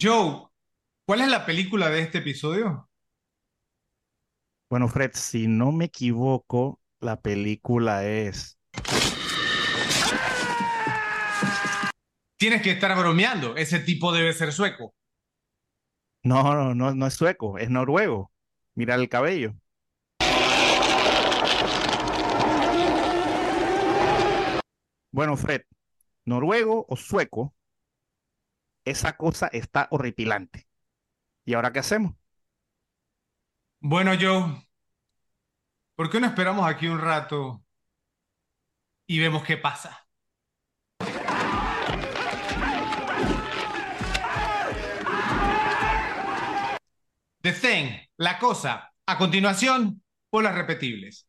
Joe, ¿cuál es la película de este episodio? Bueno, Fred, si no me equivoco, la película es... Tienes que estar bromeando. Ese tipo debe ser sueco. No, no, no, no es sueco, es noruego. Mira el cabello. Bueno, Fred, noruego o sueco, esa cosa está horripilante. ¿Y ahora qué hacemos? Bueno, Joe, ¿por qué no esperamos aquí un rato y vemos qué pasa? The la cosa. A continuación, por las repetibles.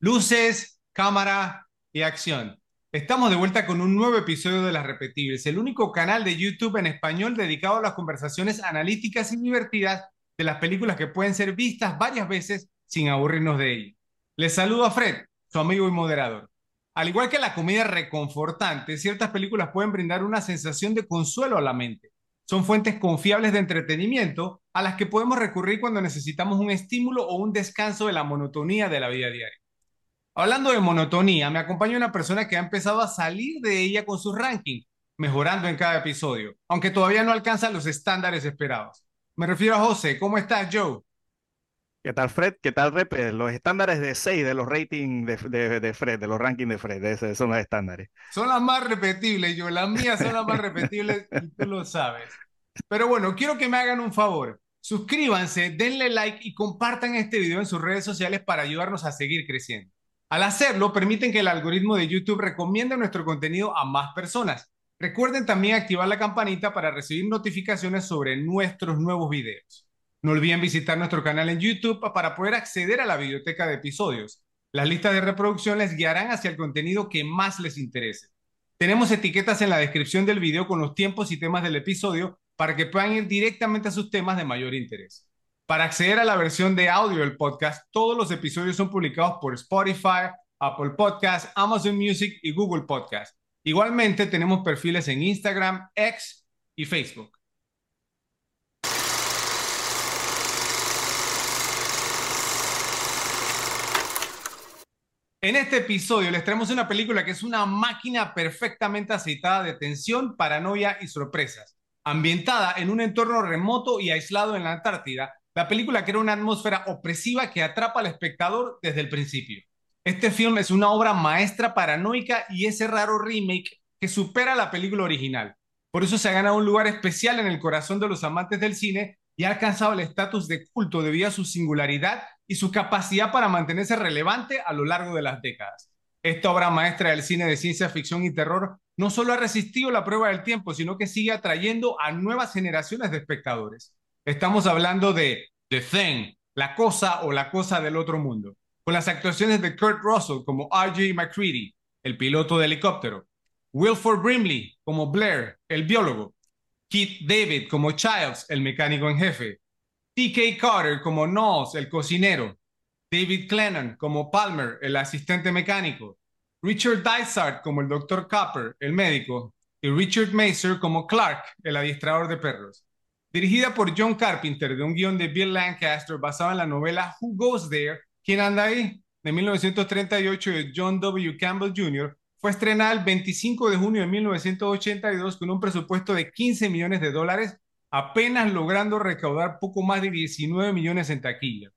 Luces, cámara y acción. Estamos de vuelta con un nuevo episodio de Las Repetibles, el único canal de YouTube en español dedicado a las conversaciones analíticas y divertidas de las películas que pueden ser vistas varias veces sin aburrirnos de ellas. Les saludo a Fred, su amigo y moderador. Al igual que la comida reconfortante, ciertas películas pueden brindar una sensación de consuelo a la mente. Son fuentes confiables de entretenimiento a las que podemos recurrir cuando necesitamos un estímulo o un descanso de la monotonía de la vida diaria. Hablando de monotonía, me acompaña una persona que ha empezado a salir de ella con sus rankings, mejorando en cada episodio, aunque todavía no alcanza los estándares esperados. Me refiero a José. ¿Cómo estás, Joe? ¿Qué tal, Fred? ¿Qué tal, Repe? Los estándares de 6 de los ratings de, de, Fred, de los rankings de Fred, esos son los estándares. Son las más repetibles, yo. Las mías son las más repetibles y tú lo sabes. Pero bueno, quiero que me hagan un favor. Suscríbanse, denle like y compartan este video en sus redes sociales para ayudarnos a seguir creciendo. Al hacerlo, permiten que el algoritmo de YouTube recomiende nuestro contenido a más personas. Recuerden también activar la campanita para recibir notificaciones sobre nuestros nuevos videos. No olviden visitar nuestro canal en YouTube para poder acceder a la biblioteca de episodios. Las listas de reproducción les guiarán hacia el contenido que más les interese. Tenemos etiquetas en la descripción del video con los tiempos y temas del episodio para que puedan ir directamente a sus temas de mayor interés. Para acceder a la versión de audio del podcast, todos los episodios son publicados por Spotify, Apple Podcasts, Amazon Music y Google Podcasts. Igualmente tenemos perfiles en Instagram, X y Facebook. En este episodio les traemos una película que es una máquina perfectamente aceitada de tensión, paranoia y sorpresas. Ambientada en un entorno remoto y aislado en la Antártida, la película crea una atmósfera opresiva que atrapa al espectador desde el principio. Este film es una obra maestra paranoica y ese raro remake que supera la película original. Por eso se ha ganado un lugar especial en el corazón de los amantes del cine y ha alcanzado el estatus de culto debido a su singularidad y su capacidad para mantenerse relevante a lo largo de las décadas. Esta obra maestra del cine de ciencia ficción y terror no solo ha resistido la prueba del tiempo, sino que sigue atrayendo a nuevas generaciones de espectadores. Estamos hablando de The Thing, la cosa o la cosa del otro mundo, con las actuaciones de Kurt Russell como R.J. McCready, el piloto de helicóptero, Wilford Brimley como Blair, el biólogo, Keith David como Childs, el mecánico en jefe, T.K. Carter como Knowles, el cocinero, David Clennon como Palmer, el asistente mecánico, Richard Dysart como el Dr. Copper, el médico, y Richard Maser como Clark, el adiestrador de perros. Dirigida por John Carpenter, de un guion de Bill Lancaster basado en la novela Who Goes There? ¿Quién anda ahí? de 1938 de John W. Campbell Jr., fue estrenada el 25 de junio de 1982 con un presupuesto de 15 millones de dólares, apenas logrando recaudar poco más de 19 millones en taquilla.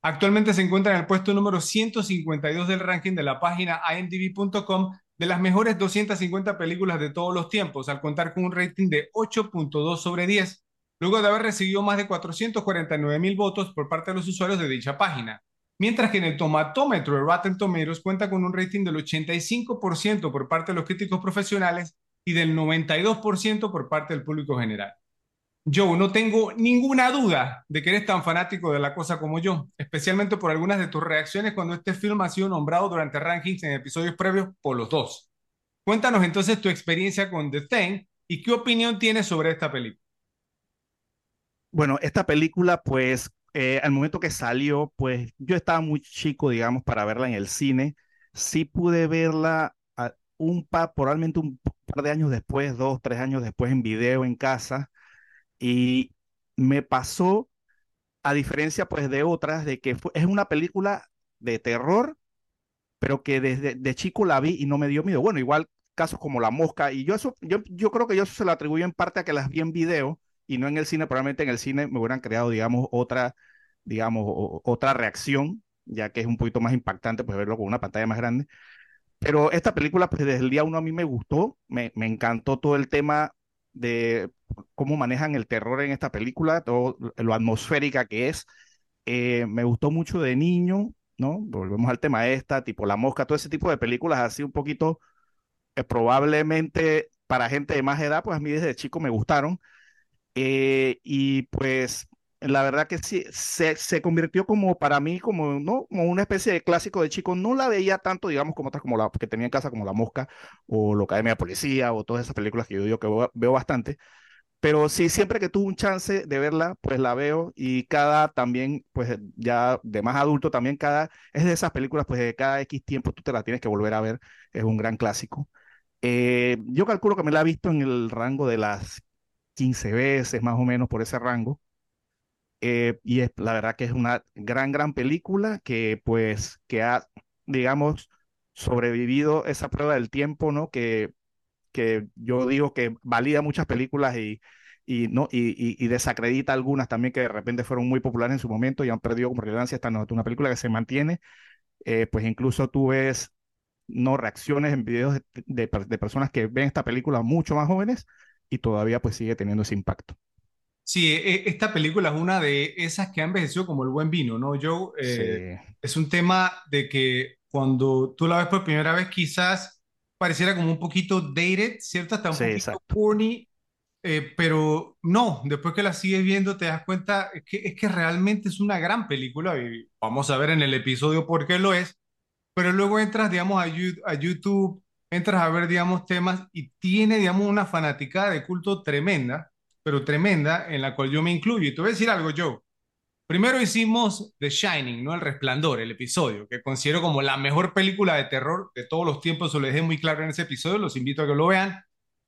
Actualmente se encuentra en el puesto número 152 del ranking de la página imdb.com de las mejores 250 películas de todos los tiempos, al contar con un rating de 8.2 sobre 10 luego de haber recibido más de 449 mil votos por parte de los usuarios de dicha página. Mientras que en el tomatómetro de Rotten Tomatoes cuenta con un rating del 85% por parte de los críticos profesionales y del 92% por parte del público general. Yo no tengo ninguna duda de que eres tan fanático de la cosa como yo, especialmente por algunas de tus reacciones cuando este film ha sido nombrado durante rankings en episodios previos por los dos. Cuéntanos entonces tu experiencia con The Thing y qué opinión tienes sobre esta película. Bueno, esta película, pues, eh, al momento que salió, pues yo estaba muy chico, digamos, para verla en el cine. sí pude verla un par, probablemente un par de años después, dos, tres años después en video en casa, y me pasó, a diferencia pues de otras, de que es una película de terror, pero que desde de chico la vi y no me dio miedo. Bueno, igual casos como La Mosca, y yo eso, yo, yo creo que yo eso se lo atribuyo en parte a que las vi en video y no en el cine, probablemente en el cine me hubieran creado, digamos, otra, digamos, otra reacción, ya que es un poquito más impactante pues verlo con una pantalla más grande. Pero esta película, pues desde el día uno a mí me gustó, me, me encantó todo el tema de cómo manejan el terror en esta película, todo lo atmosférica que es. Eh, me gustó mucho de niño, ¿no? Volvemos al tema esta, tipo La Mosca, todo ese tipo de películas así un poquito, eh, probablemente para gente de más edad, pues a mí desde chico me gustaron. Eh, y pues la verdad que sí, se, se, convirtió como para mí, como, ¿no? como una especie de clásico de chico. No la veía tanto, digamos, como otras como la que tenía en casa, como La Mosca o La Academia de Policía o todas esas películas que yo digo que veo, bastante. Pero sí, siempre que tuve un chance de verla, pues la veo y cada también, pues ya de más adulto también, cada, es de esas películas, pues de cada X tiempo tú te la tienes que volver a ver, es un gran clásico. Eh, yo calculo que me la he visto en el rango de las 15 veces, más o menos por ese rango. Eh, y es, la verdad que es una gran, gran película que pues que ha, digamos, sobrevivido esa prueba del tiempo, ¿no? Que, que yo digo que valida muchas películas y, y, ¿no? Y, y, desacredita algunas también que de repente fueron muy populares en su momento y han perdido como relevancia. Es una película que se mantiene, eh, pues incluso tú ves no reacciones en videos de, de, de personas que ven esta película mucho más jóvenes y todavía pues sigue teniendo ese impacto. Sí, e, esta película es una de esas que ha envejecido como el buen vino, ¿no? Yo, eh, es un tema de que cuando tú la ves por primera vez quizás pareciera como un poquito dated, ¿cierto? Hasta un poquito corny, eh, pero no, después que la sigues viendo te das cuenta que, es que realmente es una gran película y vamos a ver en el episodio por qué lo es, pero luego entras, digamos, a, a YouTube, entras a ver, digamos, temas y tiene, digamos, una fanaticada de culto tremenda pero tremenda, en la cual yo me incluyo. Y te voy a decir algo, Joe. Primero hicimos The Shining, ¿no? El Resplandor, el episodio, que considero como la mejor película de terror de todos los tiempos, se lo dejé muy claro en ese episodio, los invito a que lo vean.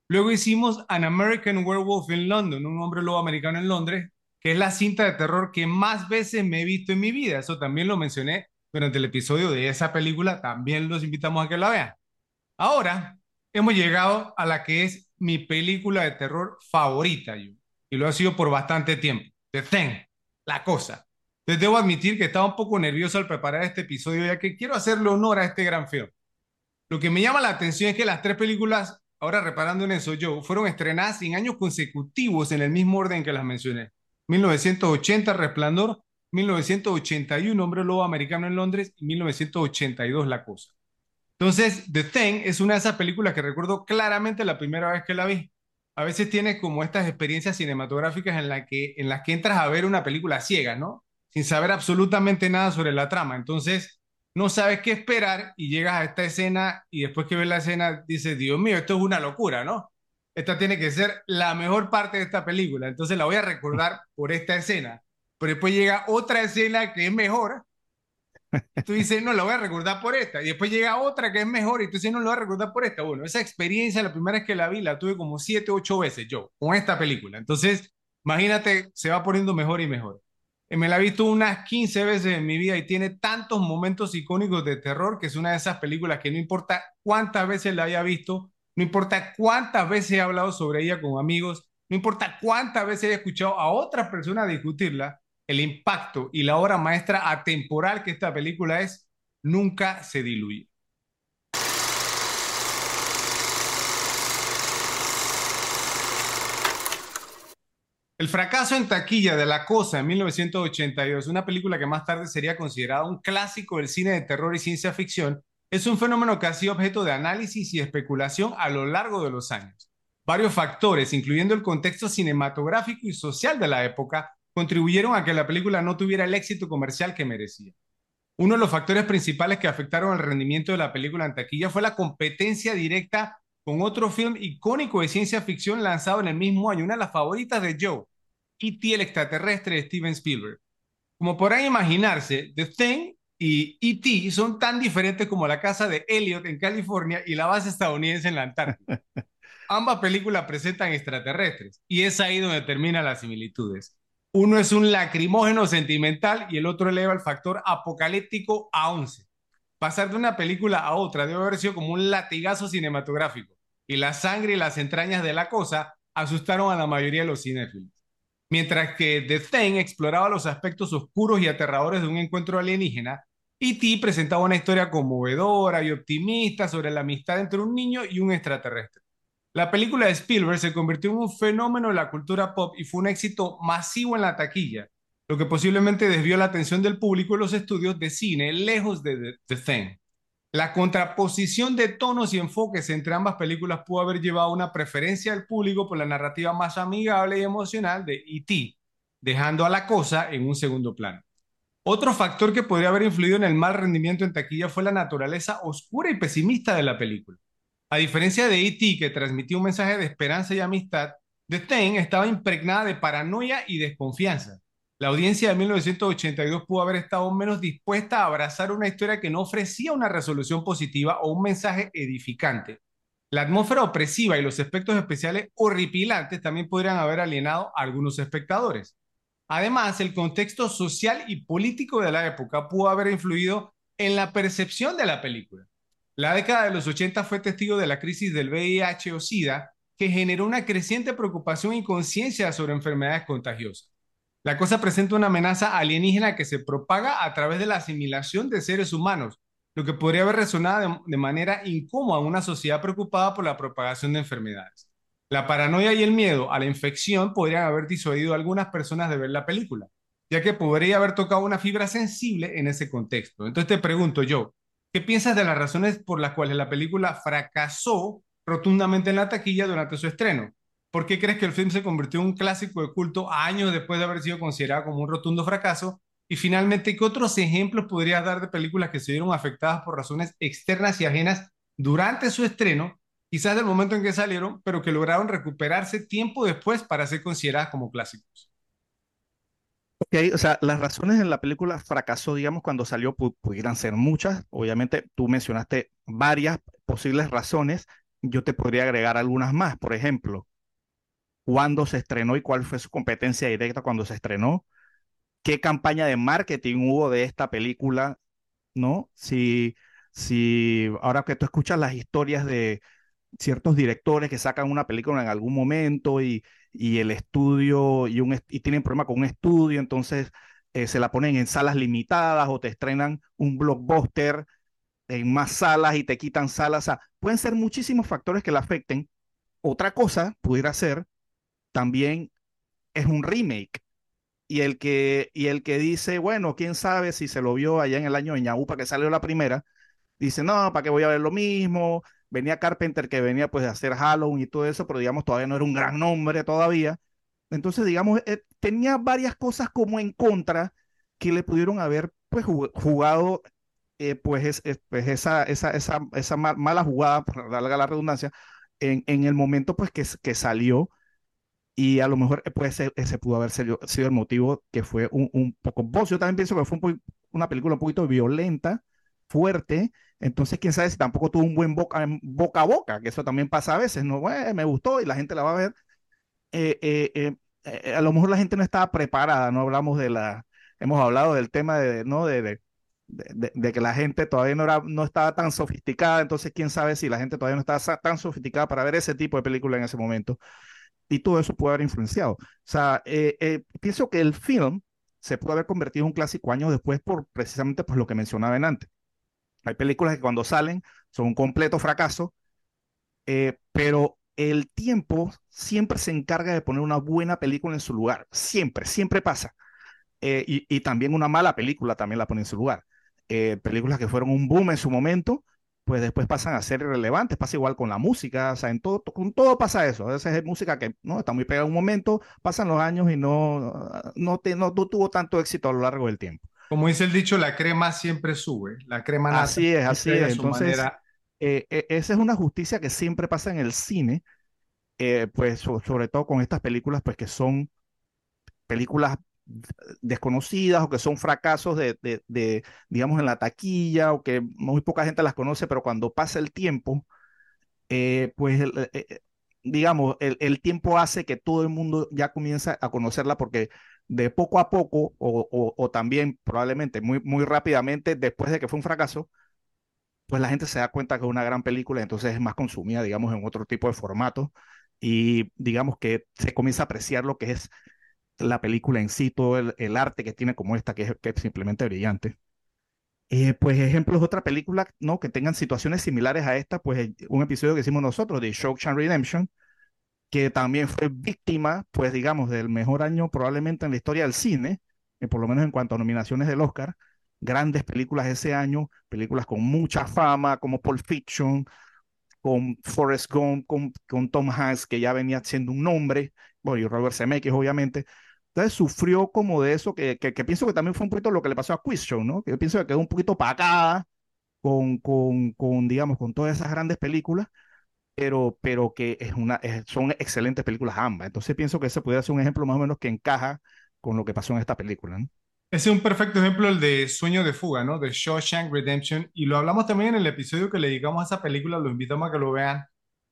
Luego hicimos An American Werewolf in London, un hombre lobo americano en Londres, que es la cinta de terror que más veces me he visto en mi vida. Eso también lo mencioné durante el episodio de esa película, también los invitamos a que la vean. Ahora hemos llegado a la que es mi película de terror favorita, yo, y lo ha sido por bastante tiempo. The Thing, la cosa. Les debo admitir que estaba un poco nervioso al preparar este episodio, ya que quiero hacerle honor a este gran film. Lo que me llama la atención es que las tres películas, ahora reparando en eso yo, fueron estrenadas en años consecutivos en el mismo orden que las mencioné. 1980, Resplandor, 1981, Hombre Lobo Americano en Londres, y 1982, La Cosa. Entonces, The Thing es una de esas películas que recuerdo claramente la primera vez que la vi. A veces tienes como estas experiencias cinematográficas en, la que, en las que entras a ver una película ciega, ¿no? Sin saber absolutamente nada sobre la trama. Entonces, no sabes qué esperar y llegas a esta escena y después que ves la escena dices, Dios mío, esto es una locura, ¿no? Esta tiene que ser la mejor parte de esta película. Entonces la voy a recordar por esta escena. Pero después llega otra escena que es mejor Tú dices, no, la voy a recordar por esta. Y después llega otra que es mejor y tú dices, no, la voy a recordar por esta. Bueno, esa experiencia, la primera vez que la vi, la tuve como siete, ocho veces yo, con esta película. Entonces, imagínate, se va poniendo mejor y mejor. Eh, me la he visto unas 15 veces en mi vida y tiene tantos momentos icónicos de terror que es una de esas películas que no importa cuántas veces la haya visto, no importa cuántas veces he hablado sobre ella con amigos, no importa cuántas veces he escuchado a otras personas discutirla, el impacto y la obra maestra atemporal que esta película es, nunca se diluye. El fracaso en taquilla de La Cosa en 1982, una película que más tarde sería considerada un clásico del cine de terror y ciencia ficción, es un fenómeno que ha sido objeto de análisis y especulación a lo largo de los años. Varios factores, incluyendo el contexto cinematográfico y social de la época, contribuyeron a que la película no tuviera el éxito comercial que merecía. Uno de los factores principales que afectaron el rendimiento de la película en taquilla fue la competencia directa con otro film icónico de ciencia ficción lanzado en el mismo año, una de las favoritas de Joe, E.T. el extraterrestre de Steven Spielberg. Como podrán imaginarse, The Thing y E.T. son tan diferentes como la casa de Elliot en California y la base estadounidense en la Antártida. Ambas películas presentan extraterrestres y es ahí donde terminan las similitudes. Uno es un lacrimógeno sentimental y el otro eleva el factor apocalíptico a 11. Pasar de una película a otra debe haber sido como un latigazo cinematográfico y la sangre y las entrañas de la cosa asustaron a la mayoría de los cinéfilos. Mientras que The Thing exploraba los aspectos oscuros y aterradores de un encuentro alienígena, E.T. presentaba una historia conmovedora y optimista sobre la amistad entre un niño y un extraterrestre. La película de Spielberg se convirtió en un fenómeno en la cultura pop y fue un éxito masivo en la taquilla, lo que posiblemente desvió la atención del público en los estudios de cine lejos de The, Thing. La contraposición de tonos y enfoques entre ambas películas pudo haber llevado a una preferencia del público por la narrativa más amigable y emocional de E.T., dejando a la cosa en un segundo plano. Otro factor que podría haber influido en el mal rendimiento en taquilla fue la naturaleza oscura y pesimista de la película. A diferencia de E.T., que transmitía un mensaje de esperanza y amistad, The Thing estaba impregnada de paranoia y desconfianza. La audiencia de 1982 pudo haber estado menos dispuesta a abrazar una historia que no ofrecía una resolución positiva o un mensaje edificante. La atmósfera opresiva y los efectos especiales horripilantes también podrían haber alienado a algunos espectadores. Además, el contexto social y político de la época pudo haber influido en la percepción de la película. La década de los 80 fue testigo de la crisis del VIH o SIDA, que generó una creciente preocupación y conciencia sobre enfermedades contagiosas. La cosa presenta una amenaza alienígena que se propaga a través de la asimilación de seres humanos, lo que podría haber resonado de, manera incómoda en una sociedad preocupada por la propagación de enfermedades. La paranoia y el miedo a la infección podrían haber disuadido a algunas personas de ver la película, ya que podría haber tocado una fibra sensible en ese contexto. Entonces te pregunto yo, ¿qué piensas de las razones por las cuales la película fracasó rotundamente en la taquilla durante su estreno? ¿Por qué crees que el film se convirtió en un clásico de culto años después de haber sido considerado como un rotundo fracaso? Y finalmente, ¿qué otros ejemplos podrías dar de películas que se vieron afectadas por razones externas y ajenas durante su estreno quizás del momento en que salieron, pero que lograron recuperarse tiempo después para ser consideradas como clásicos. Ok, o sea, las razones en la película fracasó, digamos, cuando salió, pudieran ser muchas. Obviamente, tú mencionaste varias posibles razones. Yo te podría agregar algunas más. Por ejemplo, cuándo se estrenó y cuál fue su competencia directa cuando se estrenó. ¿Qué campaña de marketing hubo de esta película? ¿No? Si, si ahora que tú escuchas las historias de, ciertos directores que sacan una película en algún momento y, y el estudio y, un, y tienen problema con un estudio, entonces eh, se la ponen en salas limitadas o te estrenan un blockbuster en más salas y te quitan salas. O sea, pueden ser muchísimos factores que la afecten. Otra cosa pudiera ser también es un remake. Y el que, y el que dice, bueno, quién sabe si se lo vio allá en el año de Ñaupa que salió la primera, dice, no, ¿para qué voy a ver lo mismo? Venía Carpenter que venía pues de hacer Halloween y todo eso, pero digamos todavía no era un gran nombre todavía. Entonces, digamos, eh, tenía varias cosas como en contra que le pudieron haber pues jugado eh, pues, pues, esa, esa, esa, esa mala jugada, por darle la redundancia, en, en el momento pues que, que salió y a lo mejor eh, pues, ese, pudo haber sido, el motivo que fue un, un poco... Yo también pienso que fue una película un poquito violenta, fuerte, entonces, quién sabe si tampoco tuvo un buen boca, boca a boca, que eso también pasa a veces, ¿no? me gustó y la gente la va a ver. Eh, eh, eh, a lo mejor la gente no estaba preparada, no hablamos de la, hemos hablado del tema de, ¿no? De, de, que la gente todavía no, era, no estaba tan sofisticada, entonces quién sabe si la gente todavía no estaba tan sofisticada para ver ese tipo de película en ese momento. Y todo eso puede haber influenciado. O sea, pienso que el film se puede haber convertido en un clásico años después por precisamente por lo que mencionaba antes. Hay películas que cuando salen son un completo fracaso, eh, pero el tiempo siempre se encarga de poner una buena película en su lugar. Siempre, siempre pasa. Eh, y, también una mala película también la pone en su lugar. Eh, películas que fueron un boom en su momento, pues después pasan a ser irrelevantes. Pasa igual con la música, o sea, en todo, con todo pasa eso. A veces es música que no está muy pegada un momento, pasan los años y no, no, no tuvo tanto éxito a lo largo del tiempo. Como dice el dicho, la crema siempre sube. La crema Así es, así es. Entonces, eh, eh, esa es una justicia que siempre pasa en el cine, eh, pues sobre todo con estas películas, pues que son películas desconocidas o que son fracasos de, de, digamos, en la taquilla o que muy poca gente las conoce, pero cuando pasa el tiempo, eh, pues, eh, digamos, el, el, tiempo hace que todo el mundo ya comienza a conocerla porque de poco a poco o, o, también probablemente muy, muy rápidamente, después de que fue un fracaso, pues la gente se da cuenta que es una gran película, entonces es más consumida, digamos, en otro tipo de formato y digamos que se comienza a apreciar lo que es la película en sí, todo el, arte que tiene como esta, que es, que simplemente brillante. Eh, pues ejemplos de otra película, ¿no? Que tengan situaciones similares a esta, pues un episodio que hicimos nosotros de Shawshank Redemption, que también fue víctima, pues digamos, del mejor año probablemente en la historia del cine, eh, por lo menos en cuanto a nominaciones del Oscar, grandes películas ese año, películas con mucha fama, como Pulp Fiction, con Forrest Gump, con, con Tom Hanks, que ya venía siendo un nombre, bueno, y Robert Zemeckis, obviamente. Entonces sufrió como de eso, que, que, pienso que también fue un poquito lo que le pasó a Quiz ¿no? Que yo pienso que quedó un poquito pacada con, con, con, digamos, con todas esas grandes películas, pero, pero que es una, son excelentes películas ambas. Entonces pienso que ese pudiera ser un ejemplo más o menos que encaja con lo que pasó en esta película, ¿no? Ese es un perfecto ejemplo, el de Sueño de Fuga, ¿no? De Shawshank Redemption. Y lo hablamos también en el episodio que le dedicamos a esa película, lo invitamos a que lo vean.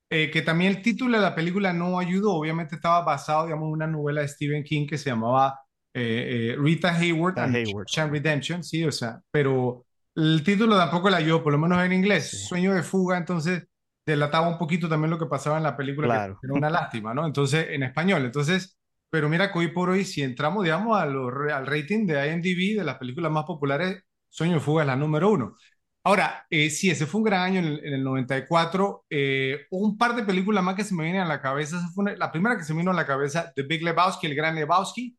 Eh, que también el título de la película no ayudó, obviamente estaba basado, digamos, en una novela de Stephen King que se llamaba eh, eh, Rita Hayward and Shawshank Redemption, sí, o sea, pero el título tampoco le ayudó, por lo menos en inglés, Sueño de Fuga, entonces delataba un poquito también lo que pasaba en la película, claro. que era una lástima, ¿no? Entonces, en español, entonces pero mira que hoy por hoy, si entramos, digamos, al rating de IMDb de las películas más populares, Sueño de Fuga es la número uno. Ahora, eh, sí, ese fue un gran año en el, 94. Eh, un par de películas más que se me vienen a la cabeza. fue la primera que se me vino a la cabeza, The Big Lebowski, El Gran Lebowski.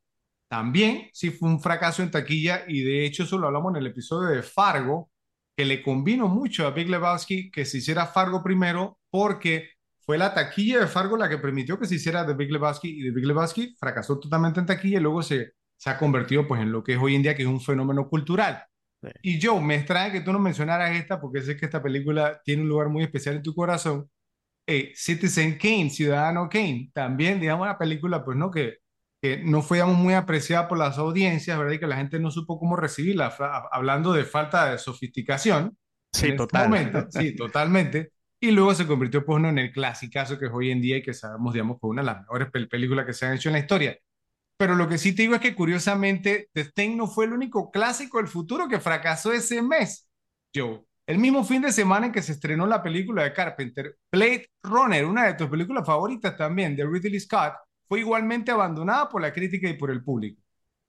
También, sí, fue un fracaso en taquilla y de hecho eso lo hablamos en el episodio de Fargo, que le convino mucho a Big Lebowski que se hiciera Fargo primero porque fue la taquilla de Fargo la que permitió que se hiciera The Big Lebowski y The Big Lebowski fracasó totalmente en taquilla y luego se, se ha convertido pues en lo que es hoy en día que es un fenómeno cultural. Y Joe, me extraña que tú no mencionaras esta porque sé que esta película tiene un lugar muy especial en tu corazón. Eh, Citizen Kane, Ciudadano Kane, también digamos una película pues no que, que no fue muy apreciada por las audiencias, ¿verdad? Y que la gente no supo cómo recibirla, hablando de falta de sofisticación. Sí, total. sí, totalmente. Y luego se convirtió pues, uno en el clasicazo que es hoy en día y que sabemos, digamos, que una de las mejores películas que se han hecho en la historia. Pero lo que sí te digo es que curiosamente The Thing no fue el único clásico del futuro que fracasó ese mes. Joe, el mismo fin de semana en que se estrenó la película de Carpenter, Blade Runner, una de tus películas favoritas también, de Ridley Scott, fue igualmente abandonada por la crítica y por el público.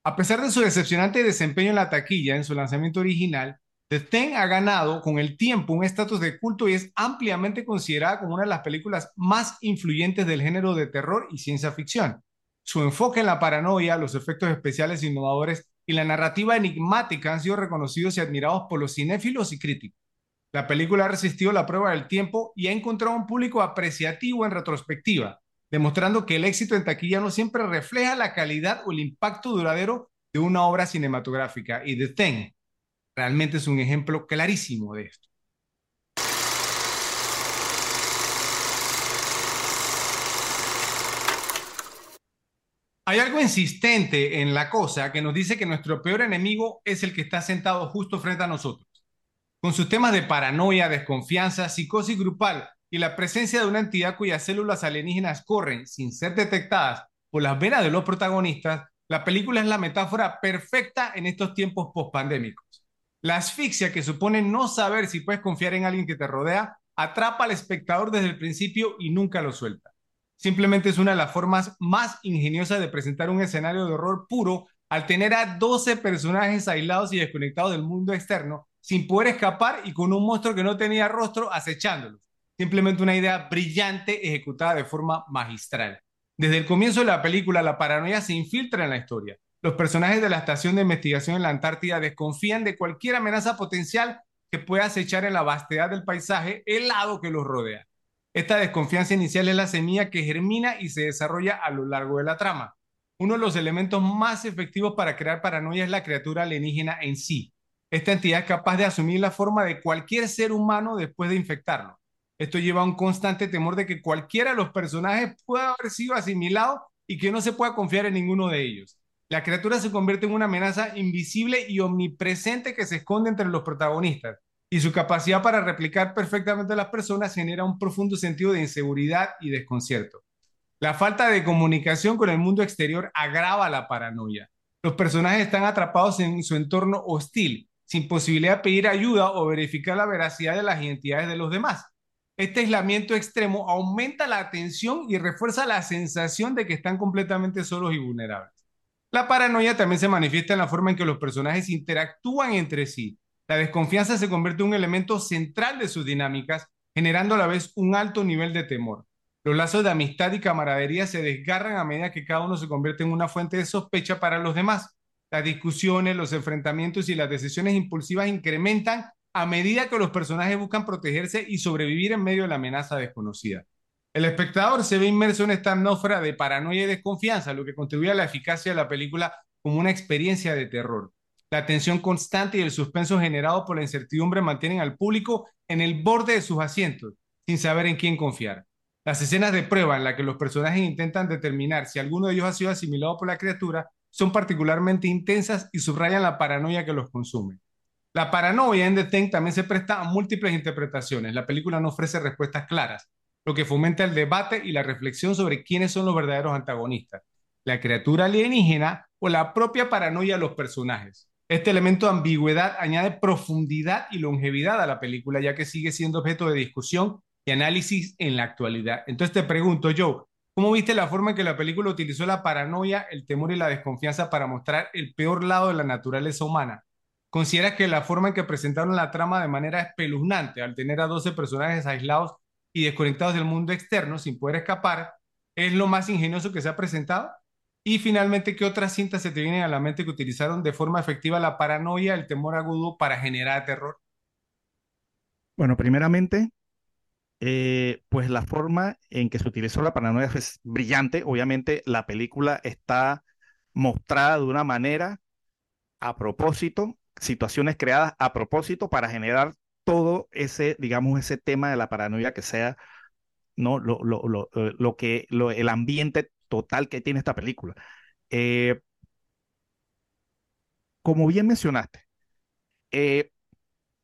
A pesar de su decepcionante desempeño en la taquilla en su lanzamiento original, The Thing ha ganado con el tiempo un estatus de culto y es ampliamente considerada como una de las películas más influyentes del género de terror y ciencia ficción. Su enfoque en la paranoia, los efectos especiales innovadores y la narrativa enigmática han sido reconocidos y admirados por los cinéfilos y críticos. La película ha resistido la prueba del tiempo y ha encontrado un público apreciativo en retrospectiva, demostrando que el éxito en taquilla no siempre refleja la calidad o el impacto duradero de una obra cinematográfica. Y The Thing realmente es un ejemplo clarísimo de esto. Hay algo insistente en la cosa que nos dice que nuestro peor enemigo es el que está sentado justo frente a nosotros. Con sus temas de paranoia, desconfianza, psicosis grupal y la presencia de una entidad cuyas células alienígenas corren sin ser detectadas por las venas de los protagonistas, la película es la metáfora perfecta en estos tiempos pospandémicos. La asfixia que supone no saber si puedes confiar en alguien que te rodea atrapa al espectador desde el principio y nunca lo suelta. Simplemente es una de las formas más ingeniosas de presentar un escenario de horror puro al tener a 12 personajes aislados y desconectados del mundo externo, sin poder escapar y con un monstruo que no tenía rostro acechándolos. Simplemente una idea brillante ejecutada de forma magistral. Desde el comienzo de la película, la paranoia se infiltra en la historia. Los personajes de la estación de investigación en la Antártida desconfían de cualquier amenaza potencial que pueda acechar en la vastedad del paisaje helado que los rodea. Esta desconfianza inicial es la semilla que germina y se desarrolla a lo largo de la trama. Uno de los elementos más efectivos para crear paranoia es la criatura alienígena en sí. Esta entidad es capaz de asumir la forma de cualquier ser humano después de infectarlo. Esto lleva a un constante temor de que cualquiera de los personajes pueda haber sido asimilado y que no se pueda confiar en ninguno de ellos. La criatura se convierte en una amenaza invisible y omnipresente que se esconde entre los protagonistas, y su capacidad para replicar perfectamente a las personas genera un profundo sentido de inseguridad y desconcierto. La falta de comunicación con el mundo exterior agrava la paranoia. Los personajes están atrapados en su entorno hostil, sin posibilidad de pedir ayuda o verificar la veracidad de las identidades de los demás. Este aislamiento extremo aumenta la tensión y refuerza la sensación de que están completamente solos y vulnerables. La paranoia también se manifiesta en la forma en que los personajes interactúan entre sí. La desconfianza se convierte en un elemento central de sus dinámicas, generando a la vez un alto nivel de temor. Los lazos de amistad y camaradería se desgarran a medida que cada uno se convierte en una fuente de sospecha para los demás. Las discusiones, los enfrentamientos y las decisiones impulsivas incrementan a medida que los personajes buscan protegerse y sobrevivir en medio de la amenaza desconocida. El espectador se ve inmerso en esta atmósfera de paranoia y desconfianza, lo que contribuye a la eficacia de la película como una experiencia de terror. La tensión constante y el suspenso generado por la incertidumbre mantienen al público en el borde de sus asientos, sin saber en quién confiar. Las escenas de prueba en las que los personajes intentan determinar si alguno de ellos ha sido asimilado por la criatura son particularmente intensas y subrayan la paranoia que los consume. La paranoia en The Thing también se presta a múltiples interpretaciones. La película no ofrece respuestas claras, lo que fomenta el debate y la reflexión sobre quiénes son los verdaderos antagonistas, la criatura alienígena o la propia paranoia de los personajes. Este elemento de ambigüedad añade profundidad y longevidad a la película, ya que sigue siendo objeto de discusión y análisis en la actualidad. Entonces te pregunto, Joe, ¿cómo viste la forma en que la película utilizó la paranoia, el temor y la desconfianza para mostrar el peor lado de la naturaleza humana? ¿Consideras que la forma en que presentaron la trama de manera espeluznante, al tener a 12 personajes aislados y desconectados del mundo externo sin poder escapar, es lo más ingenioso que se ha presentado? Y finalmente, ¿qué otras cintas se te vienen a la mente que utilizaron de forma efectiva la paranoia, el temor agudo para generar terror? Bueno, primeramente, eh, pues la forma en que se utilizó la paranoia es brillante. Obviamente, la película está mostrada de una manera a propósito situaciones creadas a propósito para generar todo ese, digamos, ese tema de la paranoia que sea, ¿no? Lo, lo, lo, eh, lo que, el ambiente total que tiene esta película. Eh, como bien mencionaste, eh,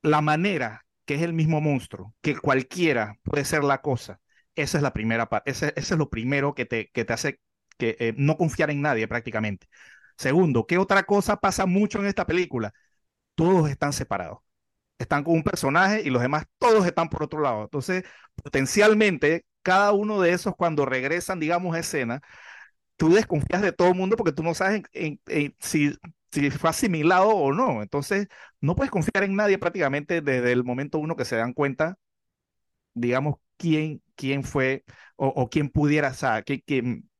la manera que es el mismo monstruo, que cualquiera puede ser la cosa, esa es la primera parte, ese, ese, es lo primero que te, que te hace que, no confiar en nadie prácticamente. Segundo, ¿qué otra cosa pasa mucho en esta película? Todos están separados. Están con un personaje y los demás todos están por otro lado. Entonces, potencialmente, cada uno de esos cuando regresan, digamos, a escena, tú desconfías de todo el mundo porque tú no sabes si, si fue asimilado o no. Entonces, no puedes confiar en nadie prácticamente desde el momento uno que se dan cuenta, digamos, quién, quién fue o, quién pudiera, o sea,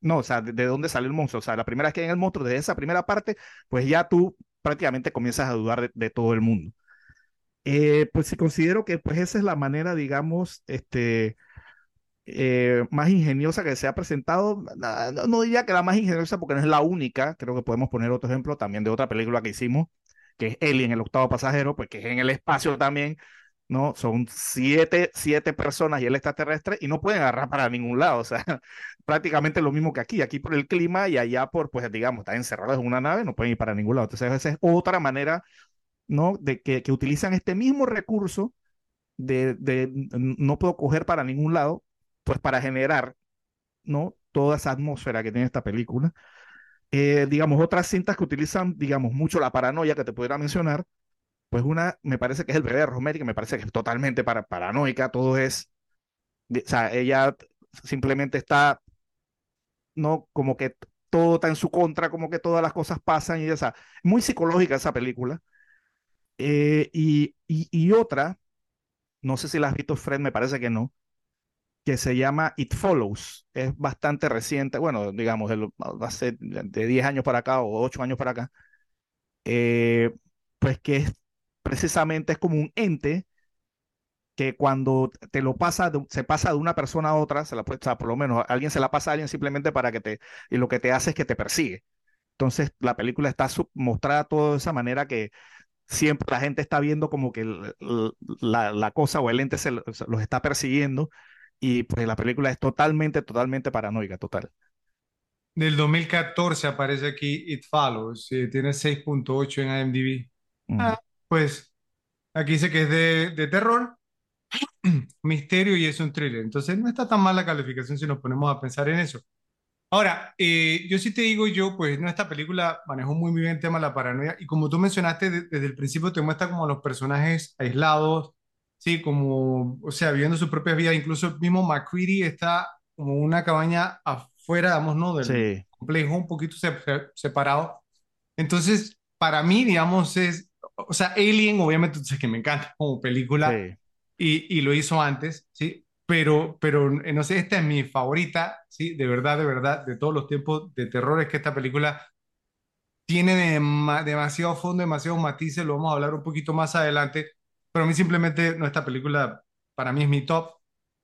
no, o sea, de, de, dónde salió el monstruo. O sea, la primera vez que hay el monstruo, desde esa primera parte, pues ya tú prácticamente comienzas a dudar de, todo el mundo. Eh, pues sí considero que pues esa es la manera, digamos, este, eh, más ingeniosa que se ha presentado. No, diría que la más ingeniosa porque no es la única, creo que podemos poner otro ejemplo también de otra película que hicimos, que es Alien, el octavo pasajero, pues que es en el espacio también, ¿no? Son siete, siete personas y el extraterrestre y no pueden agarrar para ningún lado, o sea, prácticamente lo mismo que aquí, aquí por el clima y allá por, pues digamos, están encerrados en una nave, no pueden ir para ningún lado. Entonces, esa es otra manera, ¿no? De que, que utilizan este mismo recurso de, de, no puedo coger para ningún lado, pues para generar, ¿no? Toda esa atmósfera que tiene esta película. Eh, digamos, otras cintas que utilizan, digamos, mucho la paranoia que te pudiera mencionar, pues una, me parece que es el bebé de Rosemary, que me parece que es totalmente para, paranoica, todo es, o sea, ella simplemente está, no, como que todo está en su contra, como que todas las cosas pasan, y esa, muy psicológica esa película. Eh, y, y, otra, no sé si la has visto, Fred, me parece que no, que se llama It Follows. Es bastante reciente, bueno, digamos, hace de 10 años para acá o 8 años para acá. Eh, pues que es precisamente es como un ente que cuando te lo pasa, se pasa de una persona a otra, se la, o sea, por lo menos alguien se la pasa a alguien simplemente para que te, y lo que te hace es que te persigue. Entonces la película está mostrada todo de esa manera que siempre la gente está viendo como que la, la cosa o el ente se, los está persiguiendo y pues la película es totalmente, totalmente paranoica, total. Del 2014 aparece aquí It Follows, eh, tiene 6.8 en IMDb. Ah, pues aquí dice que es de, de terror, misterio y es un thriller. Entonces no está tan mal la calificación si nos ponemos a pensar en eso. Ahora, eh, yo sí te digo yo, pues no, esta película manejó muy, muy bien el tema de la paranoia y como tú mencionaste de- desde el principio te muestra como los personajes aislados, sí, como, o sea, viviendo sus propias vidas, incluso el mismo McCready está como una cabaña afuera, digamos, ¿no? Del sí, complejo, un poquito se- se- separado. Entonces, para mí, digamos, es, o sea, Alien, obviamente, sabes que me encanta como película sí, y, y lo hizo antes, ¿sí? Pero, pero eh, no sé, esta es mi favorita, ¿sí? De verdad, de verdad, de todos los tiempos de terror, es que esta película tiene dema- demasiado fondo, demasiados matices, lo vamos a hablar un poquito más adelante, pero a mí simplemente, no, esta película para mí es mi top,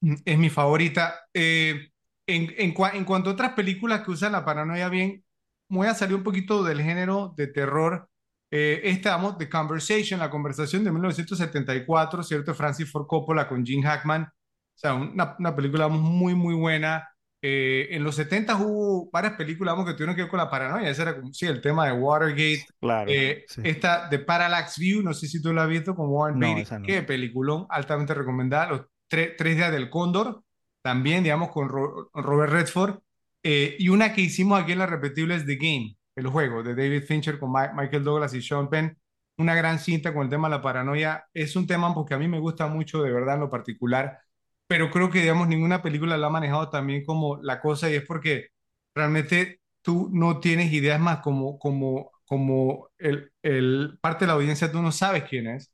mm, es mi favorita. Eh, en, en, cua- en cuanto a otras películas que usan la paranoia bien, voy a salir un poquito del género de terror. Eh, esta, vamos, The Conversation, la conversación de 1974, ¿cierto? Francis Ford Coppola con Gene Hackman. O sea, una, una película muy, muy buena. Eh, en los 70 hubo varias películas vamos, que tuvieron que ver con la paranoia. Ese era como, sí, el tema de Watergate. claro, Eh, sí. esta de Parallax View, no sé si tú la has visto con Warren No, Beatty. esa no. Qué peliculón, altamente recomendada. Los tre- tres días del Cóndor, también, digamos, con Ro- Robert Redford. Eh, y una que hicimos aquí en la repetible es The Game, el juego de David Fincher con Michael Douglas y Sean Penn. Una gran cinta con el tema de la paranoia. Es un tema porque a mí me gusta mucho, de verdad, en lo particular pero creo que, digamos, ninguna película la ha manejado también como la cosa y es porque realmente tú no tienes ideas más como, como, como el, el parte de la audiencia, tú no sabes quién es,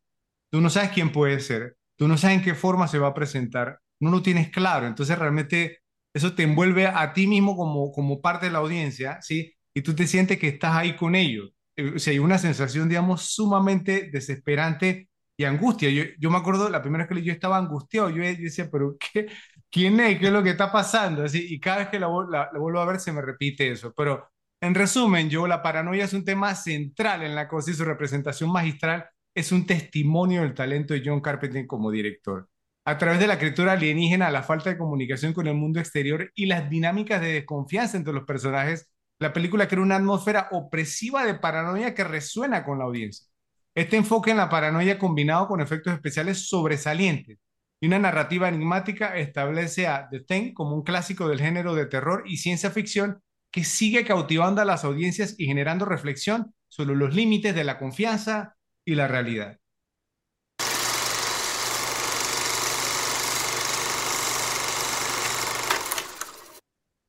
tú no sabes quién puede ser, tú no sabes en qué forma se va a presentar, no lo tienes claro, entonces realmente eso te envuelve a ti mismo como, como parte de la audiencia, ¿sí? Y tú te sientes que estás ahí con ellos. Eh, O sea, hay una sensación, digamos, sumamente desesperante y angustia. Yo, yo me acuerdo la primera vez que yo estaba angustiado, yo, yo decía, pero qué, ¿quién es? ¿Qué es lo que está pasando? Así, y cada vez que la, la- la vuelvo a ver se me repite eso. Pero en resumen, yo, la paranoia es un tema central en la cosa y su representación magistral es un testimonio del talento de John Carpenter como director. A través de la criatura alienígena, la falta de comunicación con el mundo exterior y las dinámicas de desconfianza entre los personajes, la película crea una atmósfera opresiva de paranoia que resuena con la audiencia. Este enfoque en la paranoia combinado con efectos especiales sobresalientes y una narrativa enigmática establece a The Thing como un clásico del género de terror y ciencia ficción que sigue cautivando a las audiencias y generando reflexión sobre los límites de la confianza y la realidad.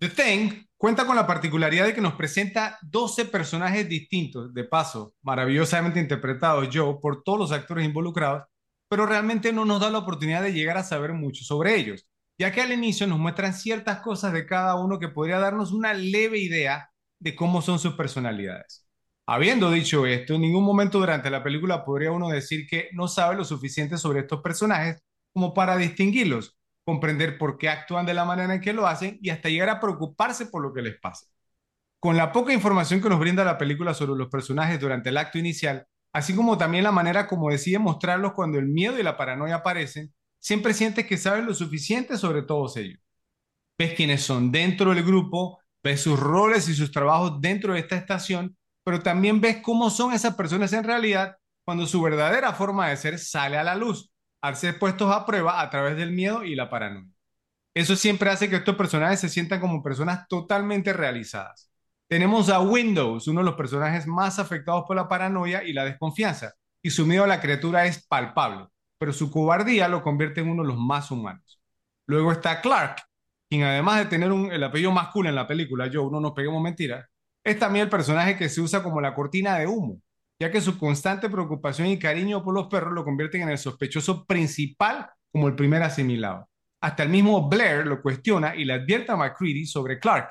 The Thing cuenta con la particularidad de que nos presenta 12 personajes distintos, de paso, maravillosamente interpretados yo por todos los actores involucrados, pero realmente no nos da la oportunidad de llegar a saber mucho sobre ellos, ya que al inicio nos muestran ciertas cosas de cada uno que podría darnos una leve idea de cómo son sus personalidades. Habiendo dicho esto, en ningún momento durante la película podría uno decir que no sabe lo suficiente sobre estos personajes como para distinguirlos comprender por qué actúan de la manera en que lo hacen y hasta llegar a preocuparse por lo que les pasa. Con la poca información que nos brinda la película sobre los personajes durante el acto inicial, así como también la manera como decide mostrarlos cuando el miedo y la paranoia aparecen, siempre sientes que sabes lo suficiente sobre todos ellos. Ves quiénes son dentro del grupo, ves sus roles y sus trabajos dentro de esta estación, pero también ves cómo son esas personas en realidad cuando su verdadera forma de ser sale a la luz al ser puestos a prueba a través del miedo y la paranoia. Eso siempre hace que estos personajes se sientan como personas totalmente realizadas. Tenemos a Windows, uno de los personajes más afectados por la paranoia y la desconfianza, y su miedo a la criatura es palpable, pero su cobardía lo convierte en uno de los más humanos. Luego está Clark, quien además de tener un, el apellido más cool en la película, Joe, no nos peguemos mentiras, es también el personaje que se usa como la cortina de humo ya que su constante preocupación y cariño por los perros lo convierten en el sospechoso principal como el primer asimilado. Hasta el mismo Blair lo cuestiona y le advierte a McCready sobre Clark.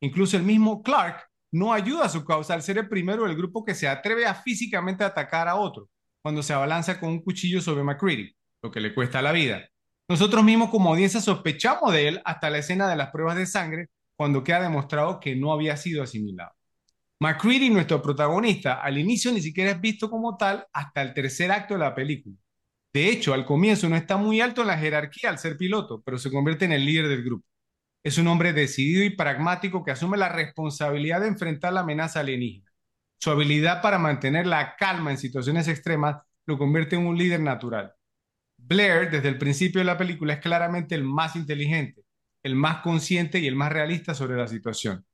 Incluso el mismo Clark no ayuda a su causa al ser el primero del grupo que se atreve a físicamente atacar a otro cuando se abalanza con un cuchillo sobre McCready, lo que le cuesta la vida. Nosotros mismos como audiencia sospechamos de él hasta la escena de las pruebas de sangre cuando queda demostrado que no había sido asimilado. McCready, nuestro protagonista, al inicio ni siquiera es visto como tal hasta el tercer acto de la película. De hecho, al comienzo no está muy alto en la jerarquía al ser piloto, pero se convierte en el líder del grupo. es un hombre decidido y pragmático que asume la responsabilidad de enfrentar la amenaza alienígena. Su habilidad para mantener la calma en situaciones extremas lo convierte en un líder natural. Blair, desde el principio de la película, es claramente el más inteligente, el más consciente y el más realista sobre la situación.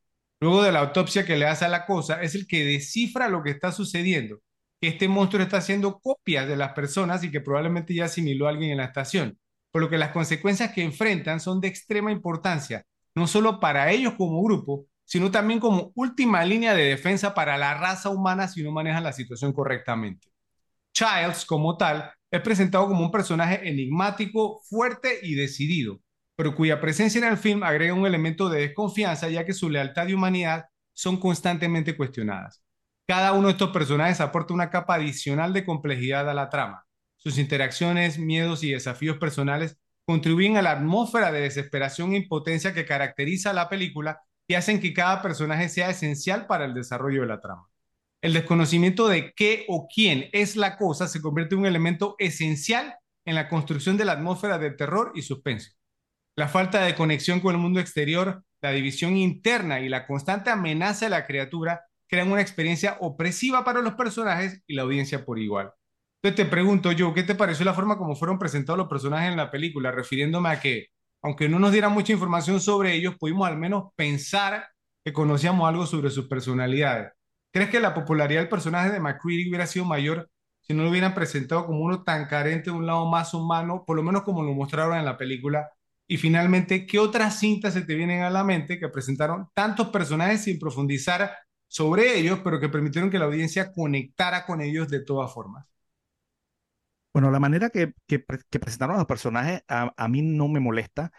Luego de la autopsia que le hace a la cosa, es el que descifra lo que está sucediendo, este monstruo está haciendo copias de las personas y que probablemente ya asimiló a alguien en la estación. Por lo que las consecuencias que enfrentan son de extrema importancia, no solo para ellos como grupo, sino también como última línea de defensa para la raza humana si no manejan la situación correctamente. Childs, como tal, es presentado como un personaje enigmático, fuerte y decidido, pero cuya presencia en el film agrega un elemento de desconfianza ya que su lealtad y humanidad son constantemente cuestionadas. Cada uno de estos personajes aporta una capa adicional de complejidad a la trama. Sus interacciones, miedos y desafíos personales contribuyen a la atmósfera de desesperación e impotencia que caracteriza la película y hacen que cada personaje sea esencial para el desarrollo de la trama. El desconocimiento de qué o quién es la cosa se convierte en un elemento esencial en la construcción de la atmósfera de terror y suspenso. La falta de conexión con el mundo exterior, la división interna y la constante amenaza de la criatura crean una experiencia opresiva para los personajes y la audiencia por igual. Entonces te pregunto yo, ¿qué te pareció la forma como fueron presentados los personajes en la película? Refiriéndome a que, aunque no nos dieran mucha información sobre ellos, pudimos al menos pensar que conocíamos algo sobre sus personalidades. ¿Crees que la popularidad del personaje de McCready hubiera sido mayor si no lo hubieran presentado como uno tan carente de un lado más humano, por lo menos como lo mostraron en la película? Y finalmente, ¿qué otras cintas se te vienen a la mente que presentaron tantos personajes sin profundizar sobre ellos, pero que permitieron que la audiencia conectara con ellos de todas formas? Bueno, la manera que, presentaron a los personajes a, a, mí no me molesta.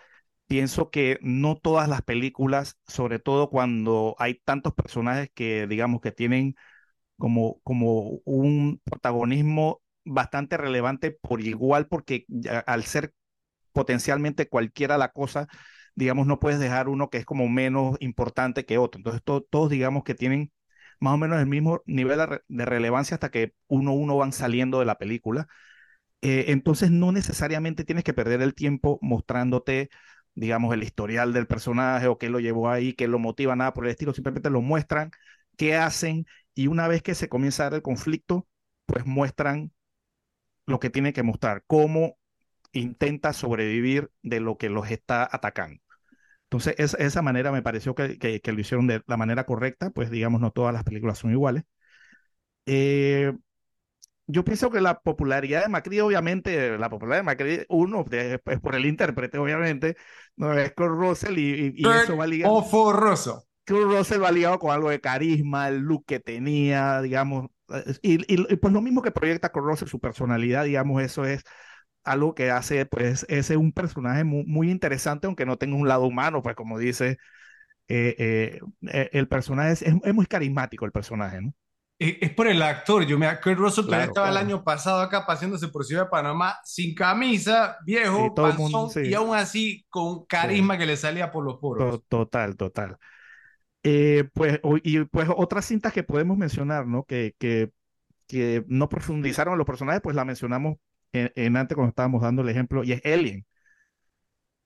Pienso que no todas las películas, sobre todo cuando hay tantos personajes que digamos que tienen como, como un protagonismo bastante relevante por igual, porque al ser potencialmente cualquiera la cosa, digamos, no puedes dejar uno que es como menos importante que otro. Entonces, todos digamos que tienen más o menos el mismo nivel de relevancia hasta que uno a uno van saliendo de la película. Eh, entonces no necesariamente tienes que perder el tiempo mostrándote, digamos, el historial del personaje o qué lo llevó ahí, qué lo motiva, nada por el estilo, simplemente lo muestran, qué hacen y una vez que se comienza a dar el conflicto, pues muestran lo que tiene que mostrar, cómo intenta sobrevivir de lo que los está atacando. Entonces, esa manera me pareció que, que, lo hicieron de la manera correcta, pues digamos, no todas las películas son iguales. Eh, yo pienso que la popularidad de Macri, obviamente, la popularidad de Macri, uno, es, por el intérprete, obviamente, no es con Russell y, y, eso va ligado. O forroso. Kurt Russell va ligado con algo de carisma, el look que tenía, digamos, y, y, pues lo mismo que proyecta con Russell, su personalidad, digamos, eso es algo que hace, pues, ese un personaje muy, muy interesante, aunque no tenga un lado humano, pues como dice, eh, eh, eh el personaje es, es muy carismático, el personaje, ¿no? es por el actor. Yo me Russell todavía estaba el año pasado acá paseándose por Ciudad de Panamá sin camisa, viejo, y aún así con carisma que le salía por los poros. Total, total. Eh, pues, y pues otras cintas que podemos mencionar, ¿no? Que, que, que no profundizaron los personajes, pues la mencionamos en, antes cuando estábamos dando el ejemplo, y es Alien.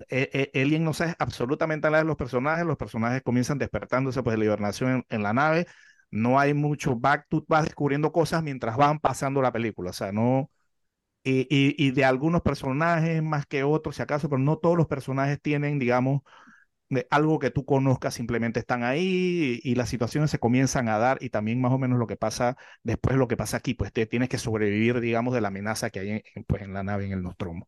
E, e, Alien no sabe absolutamente nada de los personajes, los personajes comienzan despertándose pues de la hibernación en la nave, no hay mucho back, tú vas descubriendo cosas mientras van pasando la película, o sea, no, y, y, de algunos personajes más que otros, si acaso, pero no todos los personajes tienen, digamos, algo que tú conozcas, simplemente están ahí y, las situaciones se comienzan a dar y también más o menos lo que pasa después, lo que pasa aquí, pues te tienes que sobrevivir, digamos, de la amenaza que hay en, pues, en la nave, en el Nostromo.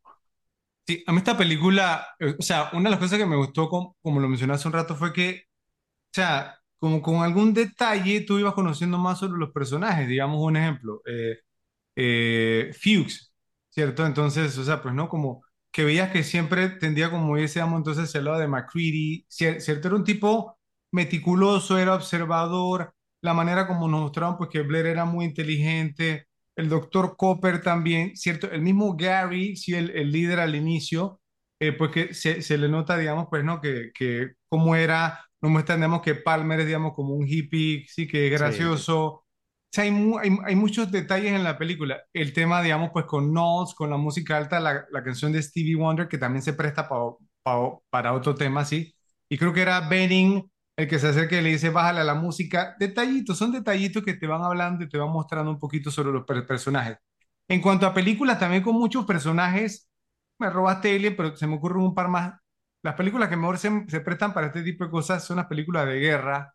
Sí, a mí esta película, eh, o sea, una de las cosas que me gustó, como, como lo mencioné un rato, fue que, o sea, como con algún detalle tú ibas conociendo más sobre los personajes. Digamos un ejemplo, eh, eh, Fuchs, ¿cierto? Entonces, o sea, pues no, como que veías que siempre tendía como ese amo entonces el lado de McCready, ¿cierto? Era un tipo meticuloso, era observador, la manera como nos mostraban, pues que Blair era muy inteligente, el doctor Copper también, ¿cierto? El mismo Gary, sí, el, el líder al inicio, eh, pues que se, se, le nota, digamos, pues, ¿no? Que, que cómo era nos muestran, digamos, que Palmer es, digamos, como un hippie, sí, que es gracioso. Sea, hay, hay, hay, muchos detalles en la película. El tema, digamos, pues con Knowles, con la música alta, la, la canción de Stevie Wonder, que también se presta para para otro tema, sí. y creo que era Benning el que se acerca y le dice, bájale a la música. Detallitos, son detallitos que te van hablando y te van mostrando un poquito sobre los personajes. En cuanto a películas, también con muchos personajes, me robaste Alien, pero se me ocurren un par más. Las películas que mejor se, se prestan para este tipo de cosas son las películas de guerra,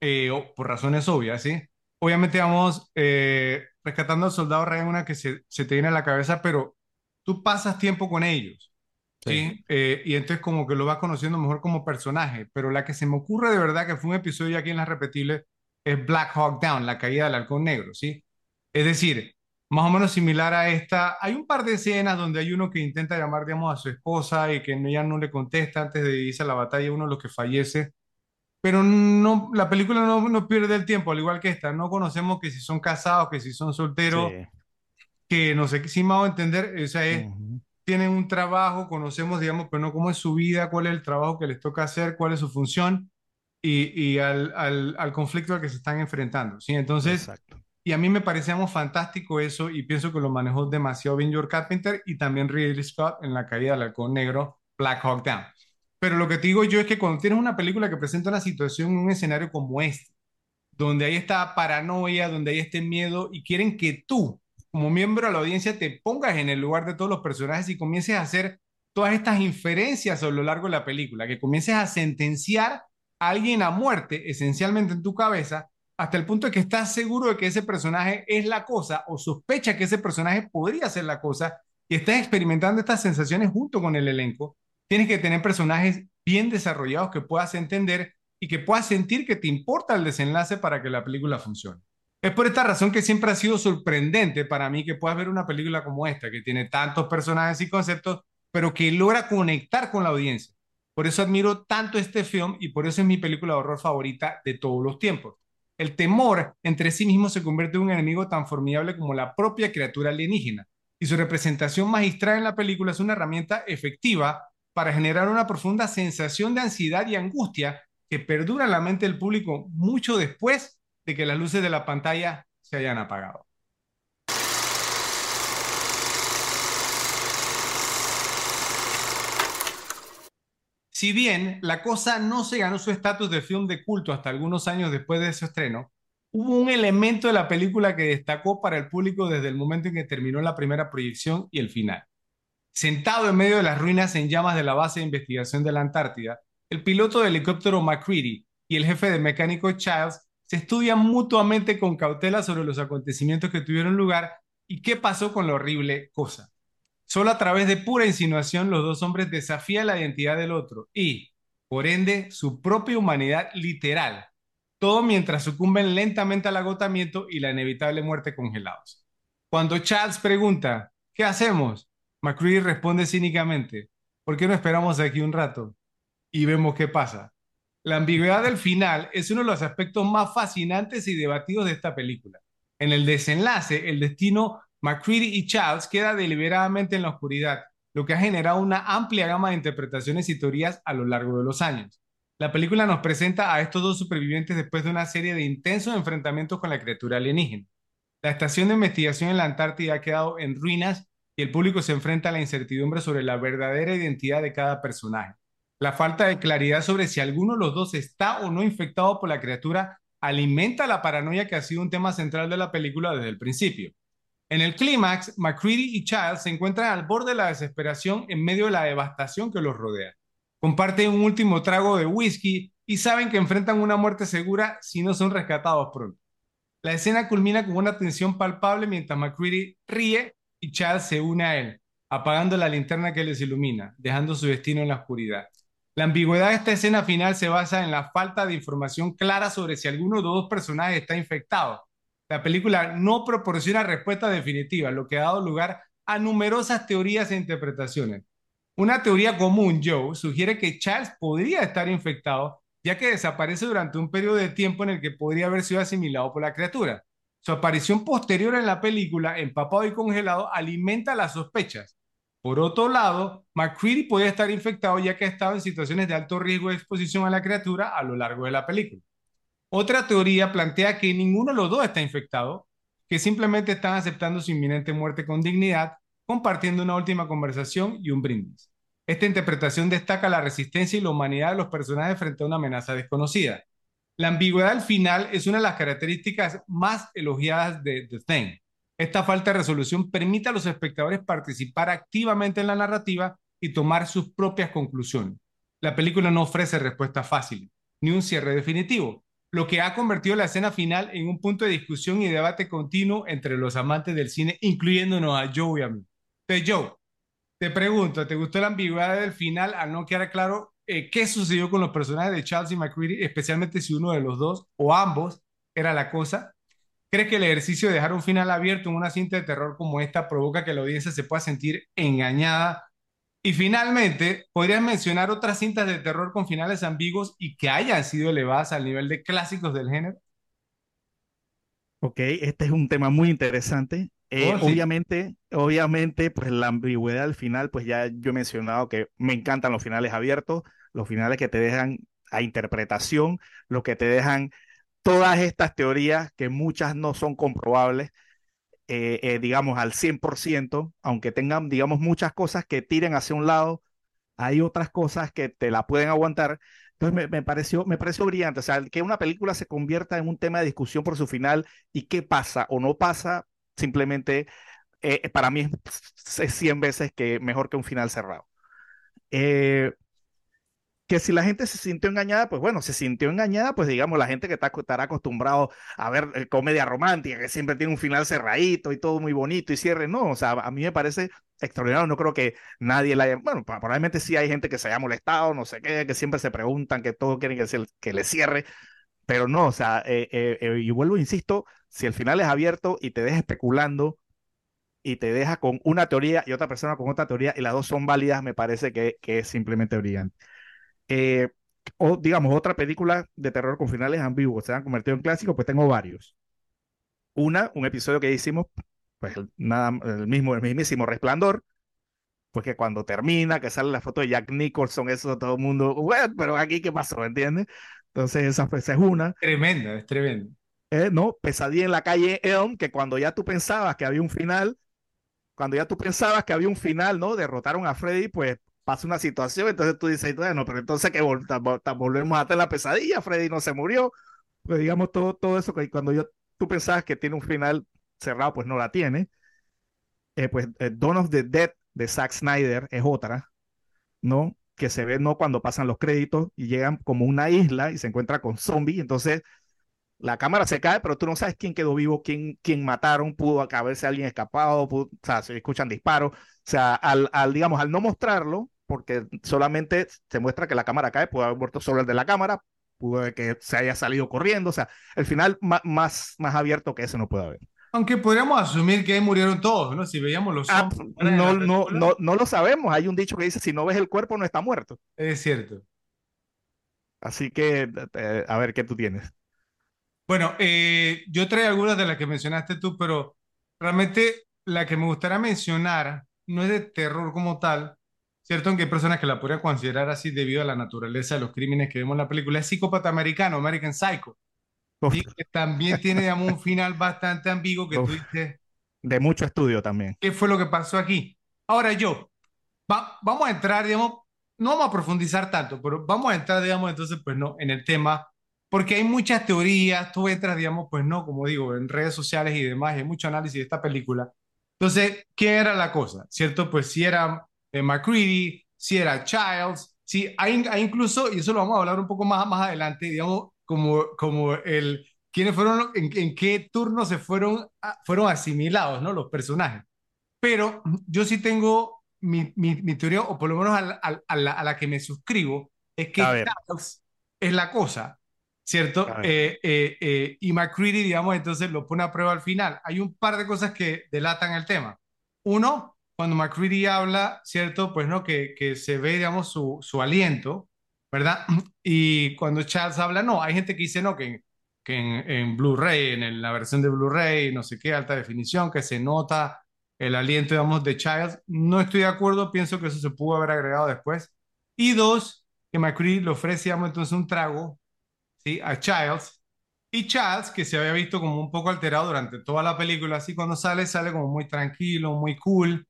eh, por razones obvias, ¿sí? Obviamente vamos eh, rescatando al soldado Ryan, una que se, se, te viene a la cabeza, pero tú pasas tiempo con ellos, ¿sí? Eh, y entonces como que lo vas conociendo mejor como personaje, pero la que se me ocurre de verdad que fue un episodio aquí en las repetibles es Black Hawk Down, la caída del halcón negro, ¿sí? Es decir, más o menos similar a esta, hay un par de escenas donde hay uno que intenta llamar, digamos, a su esposa y que ella no le contesta antes de irse a la batalla, uno de los que fallece pero no, la película no, no pierde el tiempo, al igual que esta. No conocemos que si son casados, que si son solteros, que no sé si me hago entender, o sea, tienen un trabajo, conocemos, digamos, pero no cómo es su vida, cuál es el trabajo que les toca hacer, cuál es su función y, y al, al, al, conflicto al que se están enfrentando. ¿sí? Entonces, y a mí me parecíamos fantástico eso y pienso que lo manejó demasiado bien George Carpenter y también Ridley Scott en la caída del halcón negro, Black Hawk Down. Pero lo que te digo yo es que cuando tienes una película que presenta una situación en un escenario como este, donde hay esta paranoia, donde hay este miedo y quieren que tú, como miembro de la audiencia, te pongas en el lugar de todos los personajes y comiences a hacer todas estas inferencias a lo largo de la película, que comiences a sentenciar a alguien a muerte esencialmente en tu cabeza hasta el punto de que estás seguro de que ese personaje es la cosa o sospecha que ese personaje podría ser la cosa y estás experimentando estas sensaciones junto con el elenco tienes que tener personajes bien desarrollados que puedas entender y que puedas sentir que te importa el desenlace para que la película funcione. Es por esta razón que siempre ha sido sorprendente para mí que puedas ver una película como esta, que tiene tantos personajes y conceptos, pero que logra conectar con la audiencia. Por eso admiro tanto este film y por eso es mi película de horror favorita de todos los tiempos. El temor entre sí mismo se convierte en un enemigo tan formidable como la propia criatura alienígena, y su representación magistral en la película es una herramienta efectiva para generar una profunda sensación de ansiedad y angustia que perdura en la mente del público mucho después de que las luces de la pantalla se hayan apagado. Si bien La Cosa no se ganó su estatus de film de culto hasta algunos años después de su estreno, hubo un elemento de la película que destacó para el público desde el momento en que terminó la primera proyección y el final. Sentado en medio de las ruinas en llamas de la base de investigación de la Antártida, el piloto de helicóptero McCready y el jefe de mecánico Childs se estudian mutuamente con cautela sobre los acontecimientos que tuvieron lugar y qué pasó con la horrible cosa. Solo a través de pura insinuación los dos hombres desafían la identidad del otro y, por ende, su propia humanidad literal, todo mientras sucumben lentamente al agotamiento y la inevitable muerte congelados. Cuando Charles pregunta, ¿qué hacemos? McCready responde cínicamente, ¿por qué no esperamos aquí un rato? Y vemos qué pasa. La ambigüedad del final es uno de los aspectos más fascinantes y debatidos de esta película. En el desenlace, el destino McCready y Charles queda deliberadamente en la oscuridad, lo que ha generado una amplia gama de interpretaciones y teorías a lo largo de los años. La película nos presenta a estos dos supervivientes después de una serie de intensos enfrentamientos con la criatura alienígena. La estación de investigación en la Antártida ha quedado en ruinas y el público se enfrenta a la incertidumbre sobre la verdadera identidad de cada personaje. La falta de claridad sobre si alguno de los dos está o no infectado por la criatura alimenta la paranoia que ha sido un tema central de la película desde el principio. En el clímax, McCready y Childs se encuentran al borde de la desesperación en medio de la devastación que los rodea. Comparten un último trago de whisky y saben que enfrentan una muerte segura si no son rescatados pronto. La escena culmina con una tensión palpable mientras McCready ríe y Chad se une a él, apagando la linterna que les ilumina, dejando su destino en la oscuridad. La ambigüedad de esta escena final se basa en la falta de información clara sobre si alguno de los dos personajes está infectado. La película no proporciona respuesta definitiva, lo que ha dado lugar a numerosas teorías e interpretaciones. Una teoría común, Joe, sugiere que Charles podría estar infectado, ya que desaparece durante un periodo de tiempo en el que podría haber sido asimilado por la criatura. Su aparición posterior en la película, empapado y congelado, alimenta las sospechas. Por otro lado, McCready puede estar infectado ya que ha estado en situaciones de alto riesgo de exposición a la criatura a lo largo de la película. Otra teoría plantea que ninguno de los dos está infectado, que simplemente están aceptando su inminente muerte con dignidad, compartiendo una última conversación y un brindis. Esta interpretación destaca la resistencia y la humanidad de los personajes frente a una amenaza desconocida. La ambigüedad al final es una de las características más elogiadas de The Thing. Esta falta de resolución permite a los espectadores participar activamente en la narrativa y tomar sus propias conclusiones. La película no ofrece respuestas fáciles, ni un cierre definitivo, lo que ha convertido la escena final en un punto de discusión y debate continuo entre los amantes del cine, incluyéndonos a Joe y a mí. Entonces, Joe, te pregunto, ¿te gustó la ambigüedad del final al no quedar claro eh, qué sucedió con los personajes de Charles y McCready, especialmente si uno de los dos o ambos era la cosa? ¿Crees que el ejercicio de dejar un final abierto en una cinta de terror como esta provoca que la audiencia se pueda sentir engañada? Y finalmente, ¿podrías mencionar otras cintas de terror con finales ambiguos y que hayan sido elevadas al nivel de clásicos del género? Ok, este es un tema muy interesante. Eh, Oh, sí. obviamente, obviamente, pues la ambigüedad al final, pues ya yo he mencionado que me encantan los finales abiertos, los finales que te dejan a interpretación, los que te dejan todas estas teorías que muchas no son comprobables, eh, eh, digamos, al 100%, aunque tengan, digamos, muchas cosas que tiren hacia un lado, hay otras cosas que te la pueden aguantar. Entonces me, me pareció, me pareció brillante, o sea, que una película se convierta en un tema de discusión por su final y qué pasa o no pasa, simplemente eh, para mí es, es 100 veces que mejor que un final cerrado. Eh, que si la gente se sintió engañada, pues bueno, se sintió engañada, pues digamos, la gente que está, estará acostumbrado a ver eh, comedia romántica, que siempre tiene un final cerradito y todo muy bonito y cierre, no, o sea, a mí me parece extraordinario, no creo que nadie la haya, bueno, probablemente sí hay gente que se haya molestado, no sé qué, que siempre se preguntan, que todo quieren que, se, que le cierre, pero no, o sea, eh, eh, eh, y vuelvo, insisto, si el final es abierto y te deja especulando y te deja con una teoría y otra persona con otra teoría y las dos son válidas, me parece que, que es simplemente brillante. Eh, o digamos, otra película de terror con finales ambiguos se han convertido en clásicos, pues tengo varios. Una, un episodio que hicimos, pues nada, el mismo, el mismísimo Resplandor, pues que cuando termina, que sale la foto de Jack Nicholson, eso todo el mundo, bueno, pero aquí qué pasó, ¿entiendes? Entonces esa, pues, esa es una. Tremenda, es tremendo. Eh, no, Pesadilla en la calle Elm, que cuando ya tú pensabas que había un final, cuando ya tú pensabas que había un final, ¿no? Derrotaron a Freddy, pues pasa una situación, entonces tú dices, bueno, pero entonces que vol volvemos a tener la pesadilla, Freddy no se murió, pues digamos todo, todo eso que cuando yo, tú pensabas que tiene un final cerrado, pues no la tiene. Eh, pues eh, Dawn of the Dead de Zack Snyder es otra, ¿no? Que se ve, ¿no? Cuando pasan los créditos y llegan como una isla y se encuentra con zombies, entonces la cámara se cae, pero tú no sabes quién quedó vivo, quién, quién mataron, pudo haberse alguien escapado, o sea, se escuchan disparos, o sea, al, al, digamos, al no mostrarlo, porque solamente se muestra que la cámara cae, pudo haber muerto solo el de la cámara, pudo que se haya salido corriendo, o sea, el final más, más, más abierto que ese no puede haber. Aunque podríamos asumir que ahí murieron todos, ¿no? Si veíamos los ah, no, no, no, no lo sabemos. Hay un dicho que dice, si no ves el cuerpo, no está muerto. Es cierto. Así que, eh, a ver, ¿qué tú tienes? Bueno, eh, yo trae algunas de las que mencionaste tú, pero realmente la que me gustaría mencionar no es de terror como tal, ¿cierto? Aunque hay personas que la podrían considerar así debido a la naturaleza de los crímenes que vemos en la película. Es Psicópata Americano, American Psycho. ¿Sí? Que también tiene, digamos, un final bastante ambiguo que Uf, tú dices... De mucho estudio también. ¿Qué fue lo que pasó aquí? Ahora yo, va, vamos a entrar, digamos, no vamos a profundizar tanto, pero vamos a entrar, digamos, entonces, pues no, en el tema, porque hay muchas teorías, tú entras, digamos, pues no, como digo, en redes sociales y demás, hay mucho análisis de esta película. Entonces, ¿qué era la cosa? ¿Cierto? Pues si era eh, McCready, si era Childs, si hay, hay, incluso, y eso lo vamos a hablar un poco más, más adelante, digamos, como, como el, quiénes fueron, en, en qué turno se fueron, fueron asimilados, ¿no? Los personajes. Pero yo sí tengo mi, mi, mi teoría, o por lo menos a la, a, la, a la, que me suscribo, es que Charles es la cosa, ¿cierto? Eh, eh, eh, y McCready, digamos, entonces lo pone a prueba al final. Hay un par de cosas que delatan el tema. Uno, cuando McCready habla, ¿cierto? Pues no, que, que se ve, digamos, su, su aliento, ¿verdad? Y cuando Charles habla, no, hay gente que dice, no, que, en, en Blu-ray, en, la versión de Blu-ray, no sé qué, alta definición, que se nota el aliento, digamos, de Childs. No estoy de acuerdo, pienso que eso se pudo haber agregado después. Y dos, que McCready le ofrece, digamos, entonces un trago ¿sí? a Childs. Y Childs, que se había visto como un poco alterado durante toda la película, así cuando sale, sale como muy tranquilo, muy cool.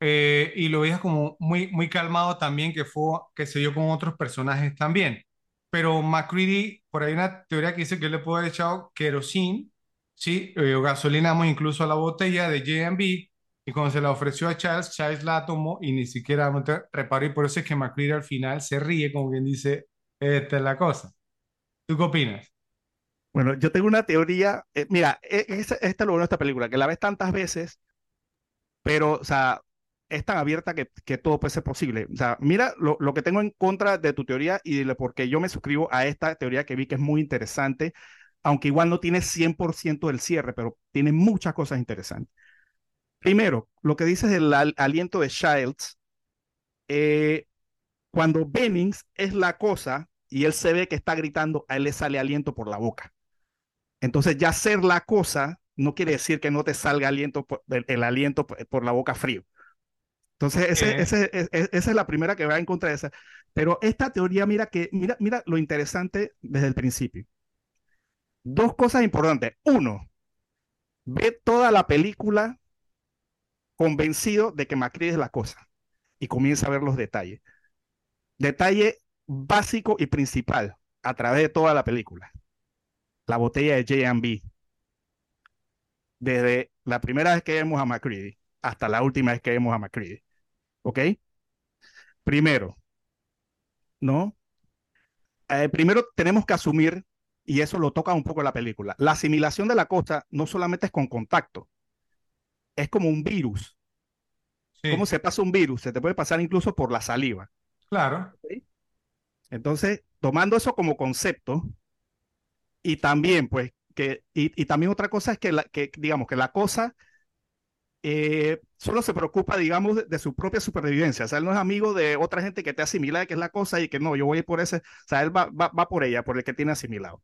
Eh, y lo veías como muy, muy calmado también, que fue, que se dio con otros personajes también. Pero McCready, por ahí una teoría que dice que le puede haber echado querosín, ¿sí? Eh, o gasolina incluso a la botella de J&B, y cuando se la ofreció a Charles, Charles la tomó y ni siquiera reparó, y por eso es que McCready al final se ríe, como quien dice, esta es la cosa. ¿Tú qué opinas? Bueno, yo tengo una teoría, eh, mira, e, esta es lo bueno de esta película, que la ves tantas veces, pero, o sea, es tan abierta que, todo puede ser posible. O sea, mira lo, que tengo en contra de tu teoría y de porque yo me suscribo a esta teoría que vi que es muy interesante, aunque igual no tiene 100% del cierre, pero tiene muchas cosas interesantes. Primero, lo que dices del aliento de Childs, eh, cuando Bennings es la cosa y él se ve que está gritando, a él le sale aliento por la boca. Entonces ya ser la cosa no quiere decir que no te salga aliento el, aliento por la boca frío. Entonces, ese, ese, esa es la primera que va en contra de esa. Pero esta teoría, mira que, mira, mira lo interesante desde el principio. Dos cosas importantes. Uno, ve toda la película convencido de que Macri es la cosa y comienza a ver los detalles. Detalle básico y principal a través de toda la película. La botella de J&B. Desde la primera vez que vemos a McCready hasta la última vez que vemos a McCready. ¿Ok? Primero, ¿no? Eh, primero tenemos que asumir, y eso lo toca un poco la película, la asimilación de la cosa no solamente es con contacto, es como un virus. ¿Cómo se pasa un virus? Se te puede pasar incluso por la saliva. Claro. Entonces, tomando eso como concepto, y también, pues, que, y, también otra cosa es que, la, que, digamos, que la cosa eh, solo se preocupa, digamos, de, su propia supervivencia. O sea, él no es amigo de otra gente que te asimila, que es la cosa, y que no, yo voy por ese. O sea, él va, va, va por ella, por el que tiene asimilado.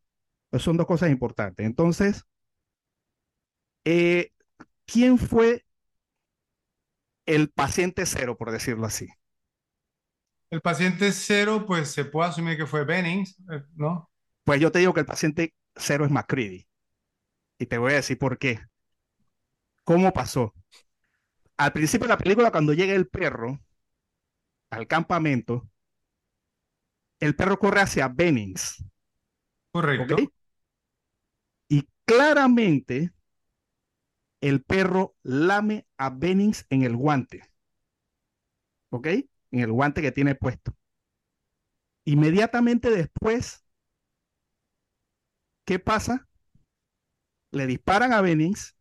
Esas son dos cosas importantes. Entonces, eh, ¿quién fue el paciente cero, por decirlo así? El paciente cero, pues se puede asumir que fue Bennings, eh, ¿no? Pues yo te digo que el paciente cero es McCready. Y te voy a decir por qué. ¿Cómo pasó? Al principio de la película, cuando llega el perro al campamento, el perro corre hacia Bennings. Correcto. Y claramente el perro lame a Bennings en el guante. ¿Ok? En el guante que tiene puesto. Inmediatamente después, ¿qué pasa? Le disparan a Bennings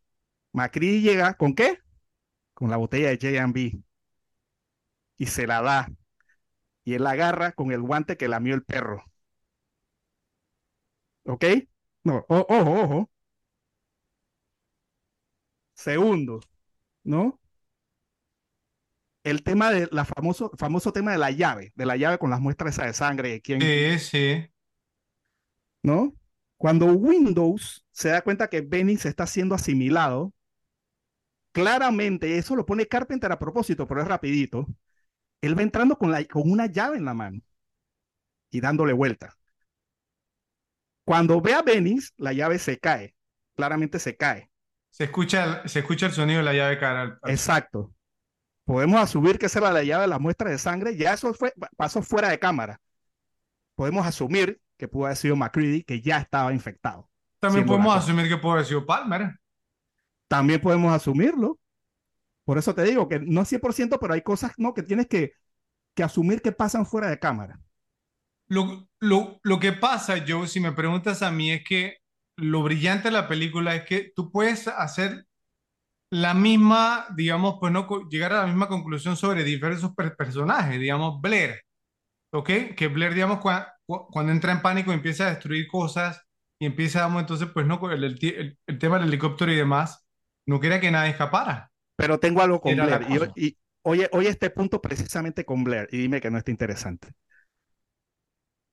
Macri llega con qué? Con la botella de J&B y se la da. Y él la agarra con el guante que lamió el perro. ¿Ok? No, ojo, ojo. Segundo, ¿no? El tema de la famoso, famoso tema de la llave, de la llave con las muestras de sangre. ¿quién? Sí, sí. ¿No? Cuando Windows se da cuenta que Benny se está siendo asimilado, claramente, eso lo pone Carpenter a propósito, pero es rapidito. Él va entrando con, la, con una llave en la mano y dándole vuelta. Cuando ve a Benis, la llave se cae. Claramente se cae. Se escucha, se escucha el sonido de la llave cara. Exacto. Podemos asumir que esa era la llave de la muestra de sangre. Ya eso fue, pasó fuera de cámara. Podemos asumir que pudo haber sido McCready, que ya estaba infectado. También podemos asumir que pudo haber sido Palmer. También podemos asumirlo. Por eso te digo que no es 100%, pero hay cosas ¿no? que tienes que, que asumir que pasan fuera de cámara. Lo, lo, lo que pasa, Joe, si me preguntas a mí, es que lo brillante de la película es que tú puedes hacer la misma, digamos, pues no llegar a la misma conclusión sobre diversos personajes, digamos, Blair, ¿ok? Que Blair, digamos, cuando entra en pánico empieza a destruir cosas y empieza, digamos, entonces, pues no, el, el, el tema del helicóptero y demás, no quería que nadie escapara. Pero tengo algo con Blair. Y, oye, oye este punto precisamente con Blair y dime que no está interesante.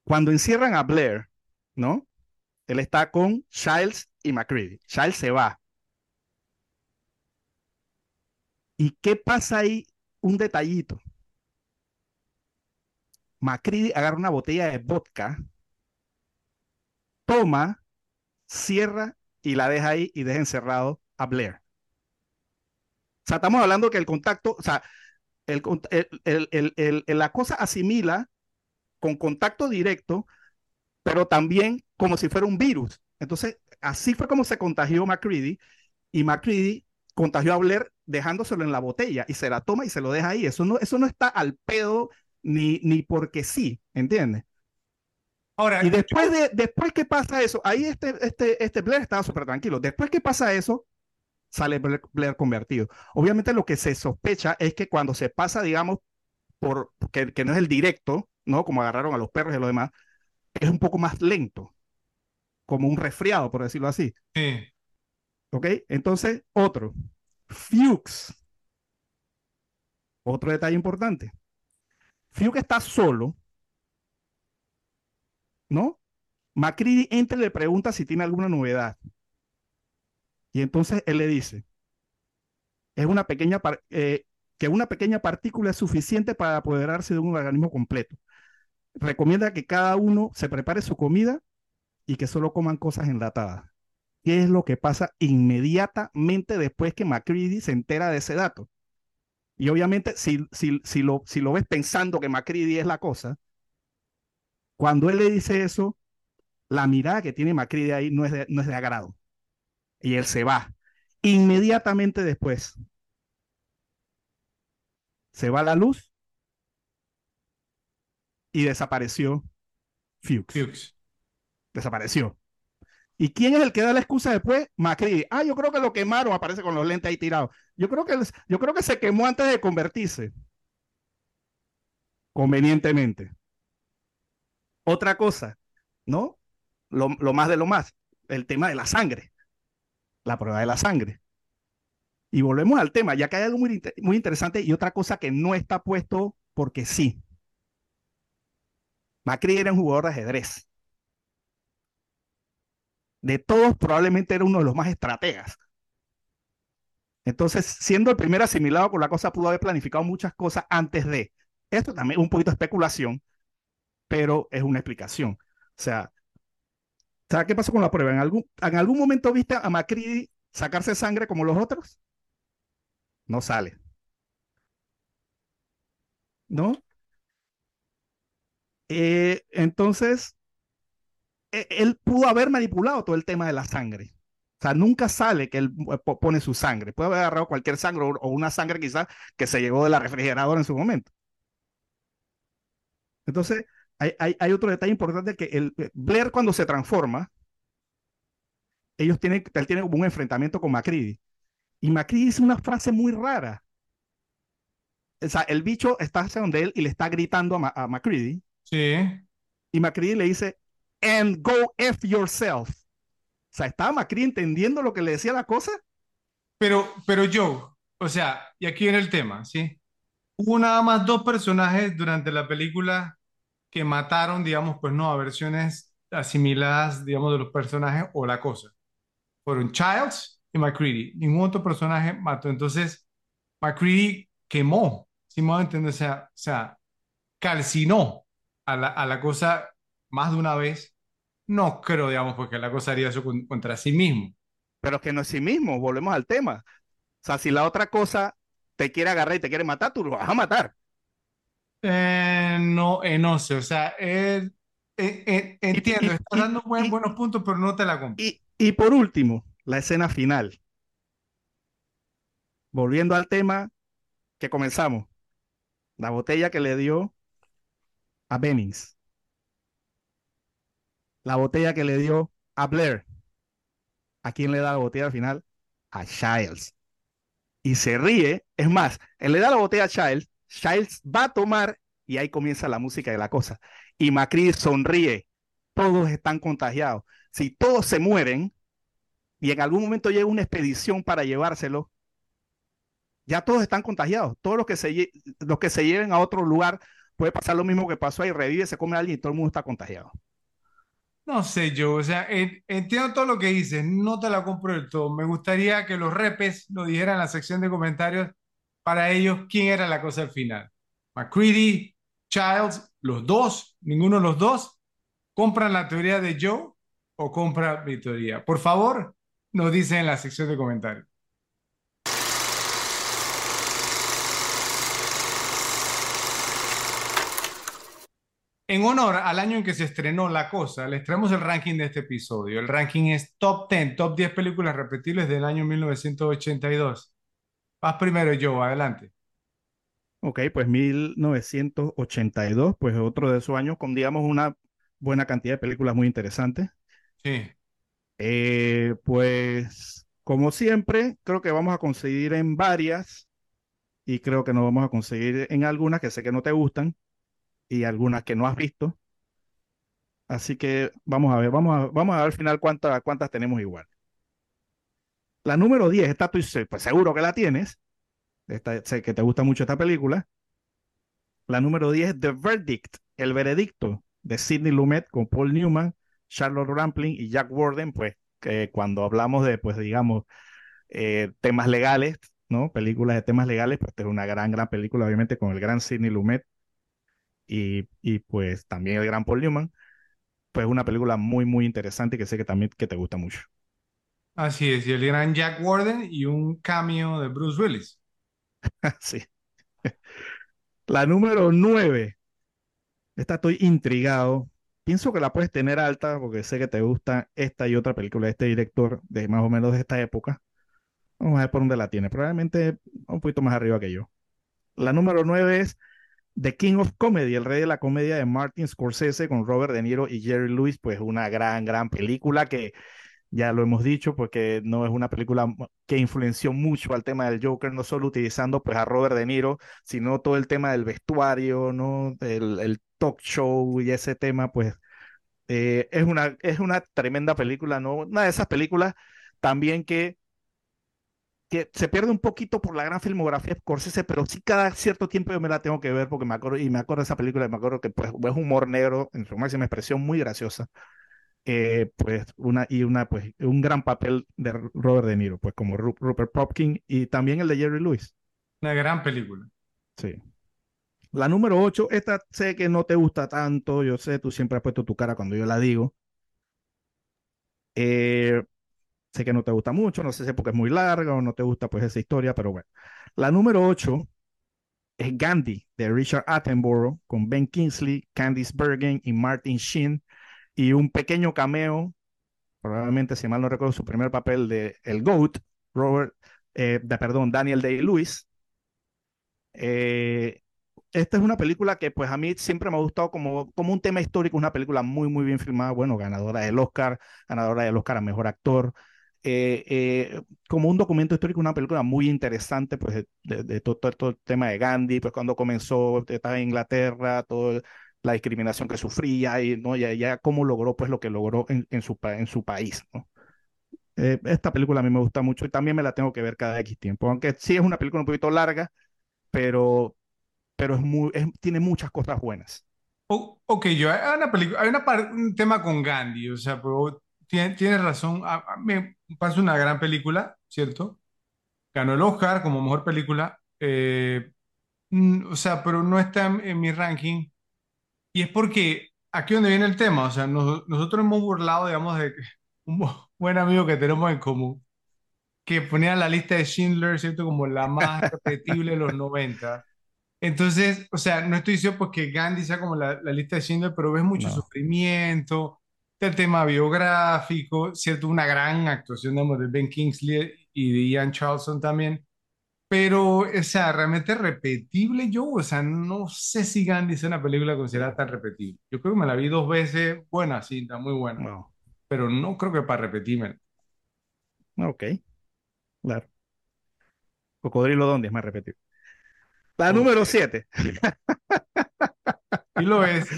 Cuando encierran a Blair, ¿no? Él está con Childs y McCready. Childs se va. ¿Y qué pasa ahí? Un detallito. McCready agarra una botella de vodka, toma, cierra y la deja ahí y deja encerrado a Blair. O sea, estamos hablando que el contacto, o sea, la cosa asimila con contacto directo, pero también como si fuera un virus. Entonces, así fue como se contagió McCready y McCready contagió a Blair dejándoselo en la botella y se la toma y se lo deja ahí. Eso no, eso no está al pedo ni, ni porque sí, ¿entiendes? Ahora, y después de después que pasa eso, ahí este, este, este Blair estaba súper tranquilo. Después que pasa eso, sale Blair, convertido. Obviamente lo que se sospecha es que cuando se pasa, digamos, por que, que no es el directo, ¿no? Como agarraron a los perros y lo demás, es un poco más lento, como un resfriado, por decirlo así. Sí. ¿Ok? Entonces, otro. Fuchs. Otro detalle importante. Fuchs está solo, ¿no? Macri entra y le pregunta si tiene alguna novedad. Y entonces él le dice, es una pequeña eh, que una pequeña partícula es suficiente para apoderarse de un organismo completo. Recomienda que cada uno se prepare su comida y que solo coman cosas enlatadas. ¿Qué es lo que pasa inmediatamente después que Macready se entera de ese dato? Y obviamente, si, si, si, lo, si lo ves pensando que Macready es la cosa, cuando él le dice eso, la mirada que tiene Macready ahí no es no es de agrado. Y él se va. Inmediatamente después, se va la luz y desapareció Fuchs. Desapareció. ¿Y quién es el que da la excusa después? Macri. Ah, yo creo que lo quemaron, aparece con los lentes ahí tirados. Yo creo que, yo creo que se quemó antes de convertirse. Convenientemente. Otra cosa, ¿no? Lo, lo más de lo más, el tema de la sangre. La prueba de la sangre. Y volvemos al tema, ya que hay algo muy, muy interesante y otra cosa que no está puesto porque sí. Macri era un jugador de ajedrez. De todos, probablemente era uno de los más estrategas. Entonces, siendo el primer asimilado con la cosa, pudo haber planificado muchas cosas antes de. Esto también es un poquito de especulación, pero es una explicación. O sea, ¿sabes qué pasó con la prueba? ¿En algún, ¿En algún momento viste a Macri sacarse sangre como los otros? no sale. ¿No? Eh, entonces, e, él pudo haber manipulado todo el tema de la sangre. O sea, nunca sale que él eh, pone su sangre. Puede haber agarrado cualquier sangre o una sangre quizás que se llegó de la refrigeradora en su momento. Entonces, hay, hay, otro detalle importante que el eh, Blair cuando se transforma, ellos tienen, él tiene un enfrentamiento con Macready. Y Macri dice una frase muy rara. O sea, el bicho está hacia donde él y le está gritando a, a Macready. Sí. Y Macready le dice, and go F yourself. O sea, ¿estaba Macri entendiendo lo que le decía la cosa? Pero, pero yo, o sea, y aquí viene el tema, ¿sí? Hubo nada más dos personajes durante la película que mataron, digamos, pues no, a versiones asimiladas, digamos, de los personajes o la cosa. Fueron Childs y McCready. Ningún otro personaje mató. Entonces, McCready quemó, si me entender, o sea, o sea, calcinó a la, a la cosa más de una vez. No creo, digamos, porque la cosa haría eso contra sí mismo. Pero que no es sí mismo, volvemos al tema. O sea, si la otra cosa te quiere agarrar y te quiere matar, tú lo vas a matar. Eh, no, eh, no sé, o sea, eh, entiendo, estás dando buenos puntos, pero no te la compro. Y, y por último, la escena final. Volviendo al tema que comenzamos, la botella que le dio a Bennings, la botella que le dio a Blair. ¿A quién le da la botella al final? A Childs. Y se ríe. Es más, él le da la botella a Childs, Childs va a tomar y ahí comienza la música de la cosa. Y Macri sonríe. Todos están contagiados. Si todos se mueren, y en algún momento llega una expedición para llevárselo, ya todos están contagiados. Todos los que se, los que se lleven a otro lugar puede pasar lo mismo que pasó ahí, revive, se come a alguien y todo el mundo está contagiado. No sé yo, o sea, entiendo todo lo que dices, no te la compro del todo. Me gustaría que los repes lo dijeran en la sección de comentarios para ellos quién era la cosa al final. McCready, Childs, los dos, ninguno de los dos, compran la teoría de Joe o compran mi teoría. Por favor, nos dicen en la sección de comentarios. En honor al año en que se estrenó La Cosa, les traemos el ranking de este episodio. El ranking es Top 10, Top 10 películas repetibles del año 1982. Vas primero, yo, adelante. Ok, pues 1982, pues otro de esos años con, digamos, una buena cantidad de películas muy interesantes. Sí. Eh, pues, como siempre, creo que vamos a conseguir en varias y creo que no vamos a conseguir en algunas que sé que no te gustan y algunas que no has visto. Así que vamos a ver, vamos a, vamos a ver al final cuántas, cuántas tenemos igual. La número 10, esta estoy pues seguro que la tienes. Esta, sé que te gusta mucho esta película. La número 10 The Verdict, El Veredicto, de Sidney Lumet con Paul Newman, Charlotte Rampling y Jack Warden, pues que cuando hablamos de, pues digamos, eh, temas legales, ¿no? Películas de temas legales, pues es una gran, gran película, obviamente, con el gran Sidney Lumet y, y pues también el gran Paul Newman. Pues una película muy, muy interesante que sé que también que te gusta mucho. Así es, y el gran Jack Warden y un cameo de Bruce Willis. sí. La número 9. Esta estoy intrigado. Pienso que la puedes tener alta porque sé que te gusta esta y otra película de este director de más o menos de esta época. Vamos a ver por dónde la tiene. Probablemente un poquito más arriba que yo. La número 9 es The King of Comedy, el rey de la comedia de Martin Scorsese con Robert De Niro y Jerry Lewis. Pues una gran, gran película que ya lo hemos dicho, porque no es una película que influenció mucho al tema del Joker, no solo utilizando pues a Robert De Niro, sino todo el tema del vestuario, ¿no? El, el talk show y ese tema, pues eh, es, una, es una tremenda película, ¿no? Una de esas películas también que, que se pierde un poquito por la gran filmografía de Scorsese, pero sí cada cierto tiempo yo me la tengo que ver porque me acuerdo, y me acuerdo de esa película, y me acuerdo que pues es humor negro en su máxima expresión, muy graciosa. Eh, pues una y una pues un gran papel de Robert De Niro, pues como Rupert Popkin y también el de Jerry Lewis. Una gran película. Sí. La número 8, esta sé que no te gusta tanto, yo sé, tú siempre has puesto tu cara cuando yo la digo. Eh, sé que no te gusta mucho, no sé si es porque es muy larga o no te gusta pues esa historia, pero bueno. La número 8 es Gandhi de Richard Attenborough con Ben Kingsley, Candice Bergen y Martin Sheen y un pequeño cameo, probablemente, si mal no recuerdo, su primer papel de el GOAT, Robert, eh, de, perdón, Daniel Day-Lewis. Eh, esta es una película que pues a mí siempre me ha gustado como, como un tema histórico, una película muy, muy bien filmada, bueno, ganadora del Oscar, ganadora del Oscar a Mejor Actor, eh, como un documento histórico, una película muy interesante, pues de, todo, todo, el tema de Gandhi, pues cuando comenzó, estaba en Inglaterra, todo la discriminación que sufría y ¿no? ya, ya cómo logró pues lo que logró en, en, su, en su país. ¿no? Eh, esta película a mí me gusta mucho y también me la tengo que ver cada X tiempo, aunque sí es una película un poquito larga, pero, pero es muy, es, tiene muchas cosas buenas. Oh, ok, yo hay una película, hay una un tema con Gandhi, o sea, pero tienes tiene razón, a, a, me parece una gran película, ¿cierto? Ganó el Oscar como mejor película, eh, o sea, pero no está en, en mi ranking y es porque aquí donde viene el tema, o sea, nos, nosotros hemos burlado, digamos, de un buen amigo que tenemos en común, que ponía la lista de Schindler, ¿cierto? Como la más repetible de los 90. Entonces, o sea, no estoy diciendo pues que Gandhi sea como la, la lista de Schindler, pero ves mucho no. sufrimiento, el tema biográfico, ¿cierto? Una gran actuación, digamos, de Ben Kingsley y de Ian Charleston también. Pero, o sea, realmente repetible yo, o sea, no sé si Gandhi es una película considerada tan repetible. Yo creo que me la vi dos veces, buena cinta, muy buena, no. pero no creo que para repetirme. Ok, claro. Cocodrilo ¿dónde es más repetible? La número 7. y lo es.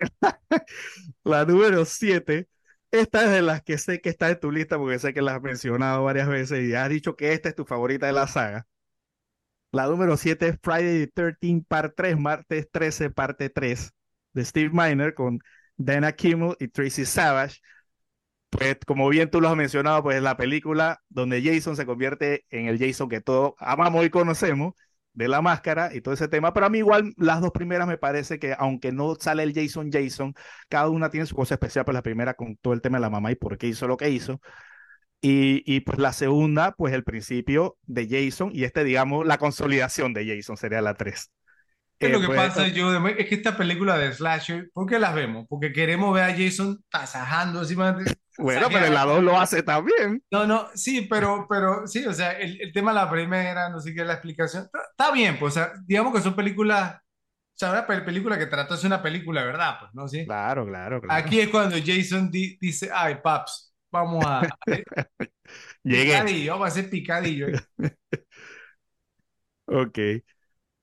La número 7. Esta es de las que sé que está en tu lista porque sé que la has mencionado varias veces y has dicho que esta es tu favorita de la saga. La número 7 es Friday the 13 Part 3, martes 13 parte 3 de Steve Miner con Dana Kimmel y Tracy Savage. Pues como bien tú lo has mencionado, pues la película donde Jason se convierte en el Jason que todos amamos y conocemos, de la máscara y todo ese tema, pero a mí igual las dos primeras me parece que aunque no sale el Jason Jason, cada una tiene su cosa especial, pues la primera con todo el tema de la mamá y por qué hizo lo que hizo, y, y, pues la segunda, pues el principio de Jason y este, digamos, la consolidación de Jason sería la 3. es Eh, lo que pues, pasa, yo, es que esta película de Slasher, ¿por qué las vemos? Porque queremos ver a Jason tasajando encima de... bueno, pero el lado lo hace también. No, no, sí, pero, pero sí, o sea, el, el tema de la primera, no sé qué, la explicación, está, bien, pues, o sea, digamos que son películas, o sea, una pel- película que trata de ser una película, ¿verdad? Pues, ¿no? Sí. Claro, claro, claro. Aquí es cuando Jason di- dice, ay, paps, vamos a, Llegué. picadillo, vamos a hacer picadillo. Ok.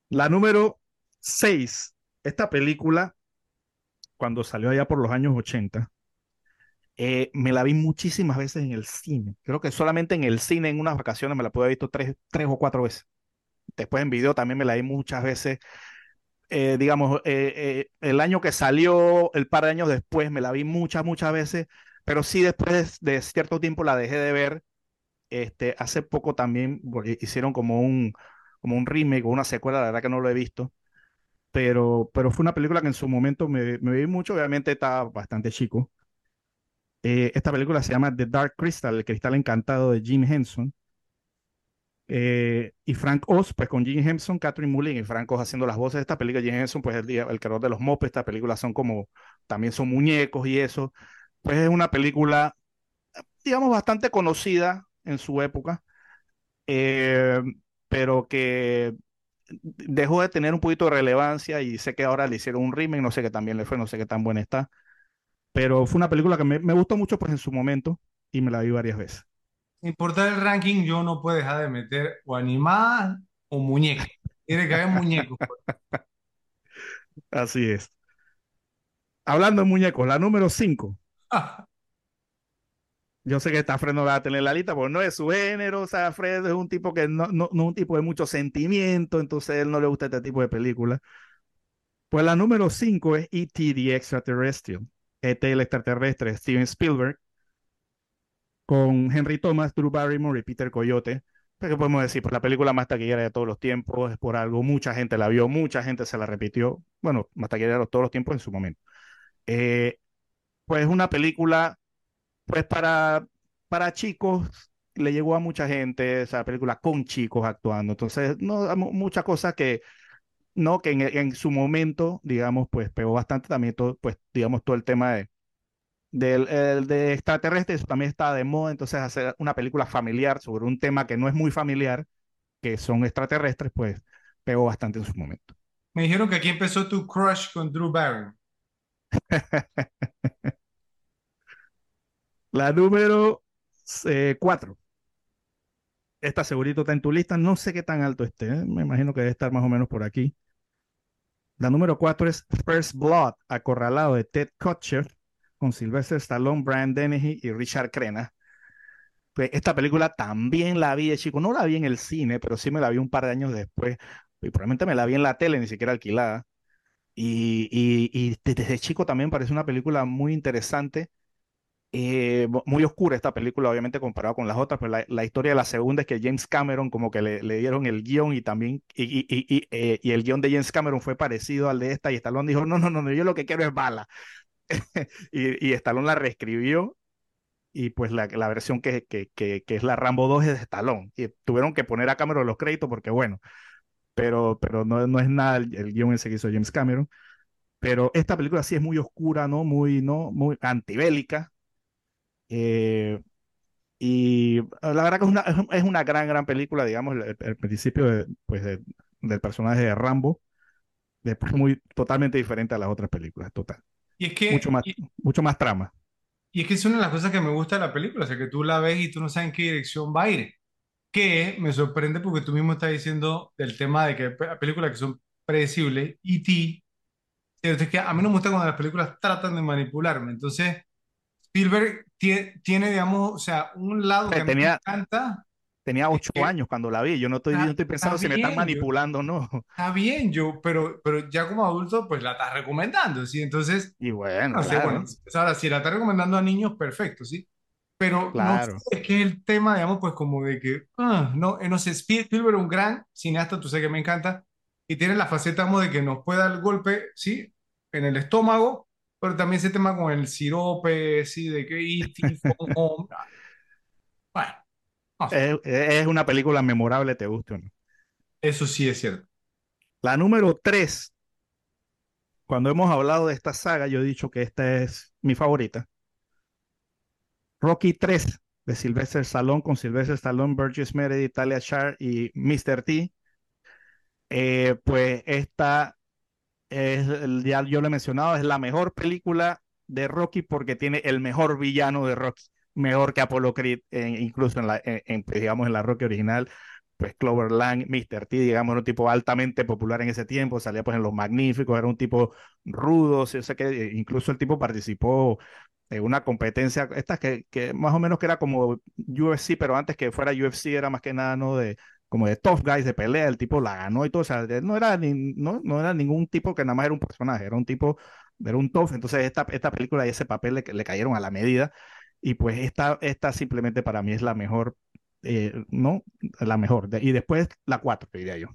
La número 6. Esta película, cuando salió allá por los años 80, eh, me la vi muchísimas veces en el cine. Creo que solamente en el cine, en unas vacaciones, me la pude haber visto tres, tres o cuatro veces. Después en video también me la vi muchas veces. Eh, digamos, eh, el año que salió, el par de años después, me la vi muchas, muchas veces. Pero sí, después de, cierto tiempo la dejé de ver. Este, hace poco también hicieron como un, como un remake o una secuela, la verdad que no lo he visto. Pero, pero fue una película que en su momento me, me vi mucho. Obviamente estaba bastante chico. Eh, esta película se llama The Dark Crystal, el cristal encantado de Jim Henson. Eh, y Frank Oz, pues con Jim Henson, Catherine Mullen y Frank Oz haciendo las voces de esta película. Jim Henson, pues el, el creador de los Muppets, esta película son como, también son muñecos y eso. Pues es una película, digamos, bastante conocida en su época, eh, pero que dejó de tener un poquito de relevancia y sé que ahora le hicieron un remake, no sé qué tan bien le fue, no sé qué tan buena está. Pero fue una película que me, me gustó mucho pues en su momento y me la vi varias veces. Importar el ranking, yo no puedo dejar de meter o animada o muñeca. Tiene que haber muñecos. pues. Así es. Hablando de muñecos, la número 5. Yo sé que esta Fred no va a tener la lista, porque no es su género. O sea, Fred es un tipo que no, no, no es un tipo de mucho sentimiento, entonces a él no le gusta este tipo de películas. Pues la número 5 es E.T. the Extraterrestrial. E.T. el extraterrestre, Steven Spielberg, con Henry Thomas, Drew Barrymore y Peter Coyote. ¿Qué podemos decir? Pues la película más taquillera de todos los tiempos, es por algo, mucha gente la vio, mucha gente se la repitió. Bueno, más taquillera de todos los tiempos en su momento. Eh, pues una película, pues para, para chicos, le llegó a mucha gente, esa película con chicos actuando. Entonces, no, mu- muchas cosas que, no, que en, su momento, digamos, pues pegó bastante también todo, pues, digamos, todo el tema de, del, el de extraterrestres, también está de moda, entonces hacer una película familiar sobre un tema que no es muy familiar, que son extraterrestres, pues pegó bastante en su momento. Me dijeron que aquí empezó tu crush con Drew Barrymore. La número 4. Esta segurito está en tu lista. No sé qué tan alto esté. ¿eh? Me imagino que debe estar más o menos por aquí. La número 4 es First Blood, Acorralado de Ted Kutcher, con Sylvester Stallone, Brian Dennehy y Richard Crenna. Pues esta película también la vi chico. No la vi en el cine, pero sí me la vi un par de años después. Y probablemente me la vi en la tele, ni siquiera alquilada. Y, y, y desde chico también parece una película muy interesante eh, mu- muy oscura esta película, obviamente comparado con las otras, pero la, la historia de la segunda es que James Cameron como que le, le dieron el guion y también, y, y, eh, el guion de James Cameron fue parecido al de esta y Stallone dijo, no, no, no, no, yo lo que quiero es bala. y, y Stallone la reescribió y pues la, la versión que, que, que, que es la Rambo 2 es de Stallone. Y tuvieron que poner a Cameron los créditos porque bueno, pero, pero no, no es nada el, el guion ese que hizo James Cameron. Pero esta película sí es muy oscura, ¿no? Muy, ¿no? Muy antibélica. Eh, y la verdad que es una, es un- es una gran, gran película, digamos, el, el principio de, pues, de- del personaje de Rambo, después muy totalmente diferente a las otras películas, total. Y es que, Mucho más, y, mucho más trama. y es que es una de las cosas que me gusta de la película, o sea, que tú la ves y tú no sabes en qué dirección va a ir. Que me sorprende porque tú mismo estás diciendo del tema de que hay películas que son predecibles, E.T., es que a mí no me gusta cuando las películas tratan de manipularme, entonces Spielberg tie- tiene, digamos, o sea, un lado que a mí me Tenía, encanta, tenía es ocho que años cuando la vi, yo no estoy, yo está, estoy está pensando si me están yo, manipulando o no. está bien, yo, pero, pero ya como adulto, pues la estás recomendando, ¿sí? Entonces, Y bueno, no sé, bueno, claro, pues ahora si la estás recomendando a niños, perfecto, ¿sí? Pero no sé, claro. es que el tema, digamos, pues como de que, ah, no, eh, no sé, Spiel- Spielberg es un gran cineasta, tú sabes que me encanta, y tiene la faceta, digamos, de que nos puede dar el golpe, ¿sí? En el estómago, pero también ese tema con el sirope, ¿sí? De que ah, bueno, no sé, Es, es una película memorable, te guste o no. eso sí es cierto. La número tres, cuando hemos hablado de esta saga, yo he dicho que esta es mi favorita. Rocky 3 de Sylvester Stallone con Sylvester Stallone, Burgess Meredith, Talia Shar y Mr. T. Eh, pues esta es, ya yo lo he mencionado, es la mejor película de Rocky porque tiene el mejor villano de Rocky, mejor que Apollo Creed, incluso en la, en, digamos, en la Rocky original pues Clover Lang, Mr. T, digamos, era un tipo altamente popular en ese tiempo, salía pues en Los Magníficos, era un tipo rudo, sé que eh, incluso el tipo participó una competencia, esta que, que más o menos que era como UFC, pero antes que fuera UFC era más que nada, ¿no? De, como de tough guys de pelea, el tipo la ganó y todo, o sea, no era, ni, no, no era ningún tipo que nada más era un personaje, era un tipo, era un tough, entonces esta, esta película y ese papel le, le cayeron a la medida, y pues esta, esta simplemente para mí es la mejor eh, no, la mejor. Y después la cuatro, diría yo.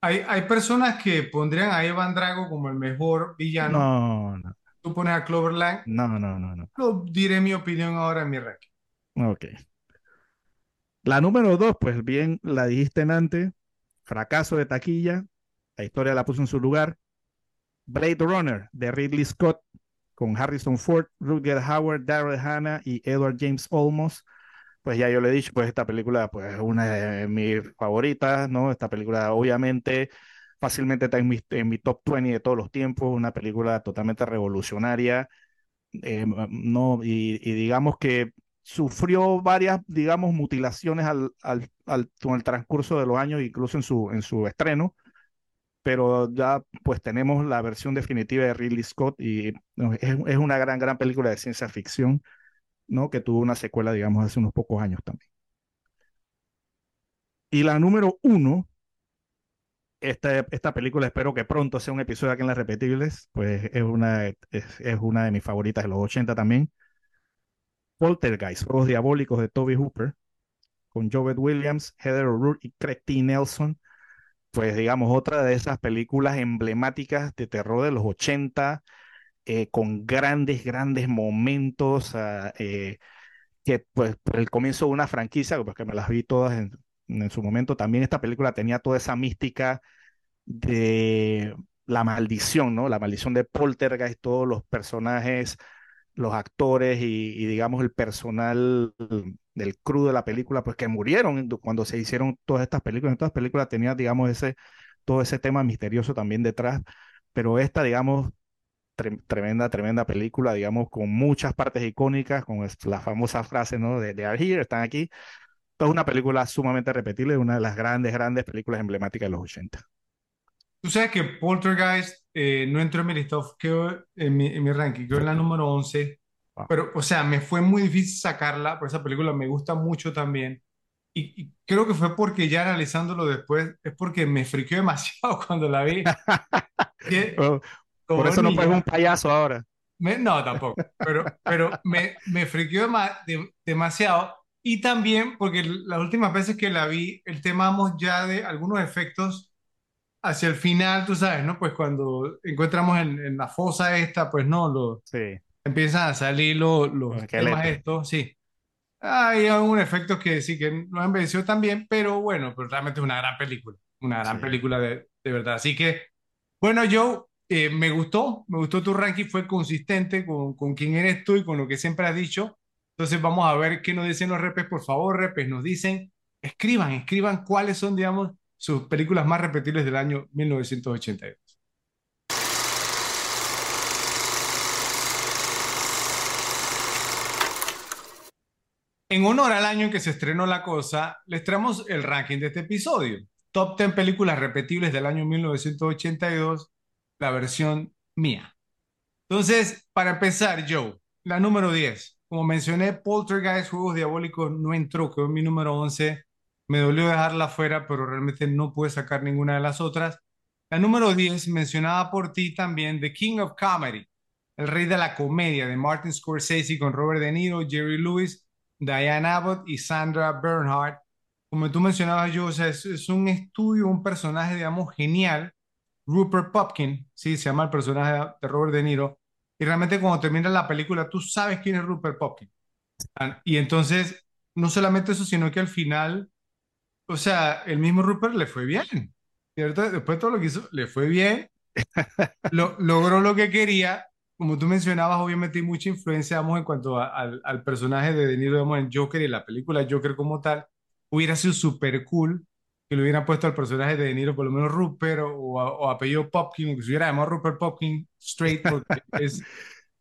Hay, hay personas que pondrían a Evan Drago como el mejor villano. No, no. Tú pones a Clover Lang. No, no, no, no. Yo diré mi opinión ahora en mi ranking. Ok. La número dos, pues bien, la dijiste en antes. Fracaso de taquilla. La historia la puso en su lugar. Blade Runner de Ridley Scott con Harrison Ford, Rutger Howard, Daryl Hannah y Edward James Olmos pues ya yo le he dicho, pues esta película pues es una de mis favoritas, ¿no? Esta película obviamente fácilmente está en mi, top 20 de todos los tiempos, una película totalmente revolucionaria, eh, ¿no? Y, digamos que sufrió varias, digamos, mutilaciones al, al, al, con el transcurso de los años, incluso en su, en su estreno, pero ya pues tenemos la versión definitiva de Ridley Scott y es, es una gran, gran película de ciencia ficción ¿no? Que tuvo una secuela, digamos, hace unos pocos años también. Y la número uno, esta, esta película espero que pronto sea un episodio aquí en Las Repetibles, pues es una, es, una de mis favoritas de los 80 también. Poltergeist, Juegos Diabólicos de Toby Hooper, con Jovette Williams, Heather O'Rourke y Craig T. Nelson. Pues digamos, otra de esas películas emblemáticas de terror de los 80, eh, con grandes, grandes momentos, ah, eh, que pues el comienzo de una franquicia, pues que me las vi todas en, en, su momento, también esta película tenía toda esa mística de la maldición, ¿no? La maldición de Poltergeist, todos los personajes, los actores y, digamos el personal del crew de la película, pues que murieron cuando se hicieron todas estas películas. En todas las películas tenía, digamos, ese, todo ese tema misterioso también detrás, pero esta, digamos, tremenda, tremenda película, digamos, con muchas partes icónicas, con la famosa frase, ¿no? De, de Are Here, están aquí. Es una película sumamente repetible, una de las grandes, grandes películas emblemáticas de los 80. Tú sabes que Poltergeist eh, no entró en mi listado, quedó en mi, en mi ranking, quedó en la número 11, pero, o sea, me fue muy difícil sacarla, por esa película me gusta mucho también. Y, creo que fue porque ya analizándolo después, es porque me friqueó demasiado cuando la vi. que, oh, por eso no fue un payaso ahora. no, tampoco. Pero, pero me, me friqueó demasiado. Y también porque las últimas veces que la vi, el tema ya de algunos efectos hacia el final, tú sabes, ¿no? Pues cuando encontramos en, la fosa esta, pues no, lo, sí. empiezan a salir los, los temas estos, sí. Hay algún efecto que sí que no envejeció tan bien, pero bueno, pues realmente es una gran película, una gran película de, de verdad. Así que, bueno, yo eh, me gustó, me gustó tu ranking, fue consistente con, con quién eres tú y con lo que siempre has dicho. Entonces vamos a ver qué nos dicen los repes, por favor, repes, nos dicen, escriban, escriban cuáles son, digamos, sus películas más repetibles del año 1982. En honor al año en que se estrenó La Cosa, les traemos el ranking de este episodio. Top 10 películas repetibles del año 1982 la versión mía. Entonces, para empezar, Joe, la número 10. Como mencioné, Poltergeist, Juegos Diabólicos, no entró, quedó mi número 11. Me dolió dejarla fuera, pero realmente no pude sacar ninguna de las otras. La número 10, mencionada por ti también, The King of Comedy, El Rey de la Comedia, de Martin Scorsese con Robert De Niro, Jerry Lewis, Diane Abbott y Sandra Bernhardt. Como tú mencionabas, Joe, es, es un estudio, un personaje, digamos, genial Rupert Popkin, sí, se llama el personaje de Robert De Niro, y realmente cuando termina la película tú sabes quién es Rupert Popkin. Y entonces, no solamente eso, sino que al final, o sea, el mismo Rupert le fue bien. ¿cierto? Después todo lo que hizo, le fue bien, lo, logró lo que quería. Como tú mencionabas, obviamente hay mucha influencia, vamos, en cuanto a- al, al personaje de De Niro, vamos, en Joker y la película Joker como tal. Hubiera sido súper cool que le hubieran puesto al personaje de De Niro, por lo menos Rupert o, o, apellido Popkin, o que se hubiera llamado Rupert Popkin straight, porque es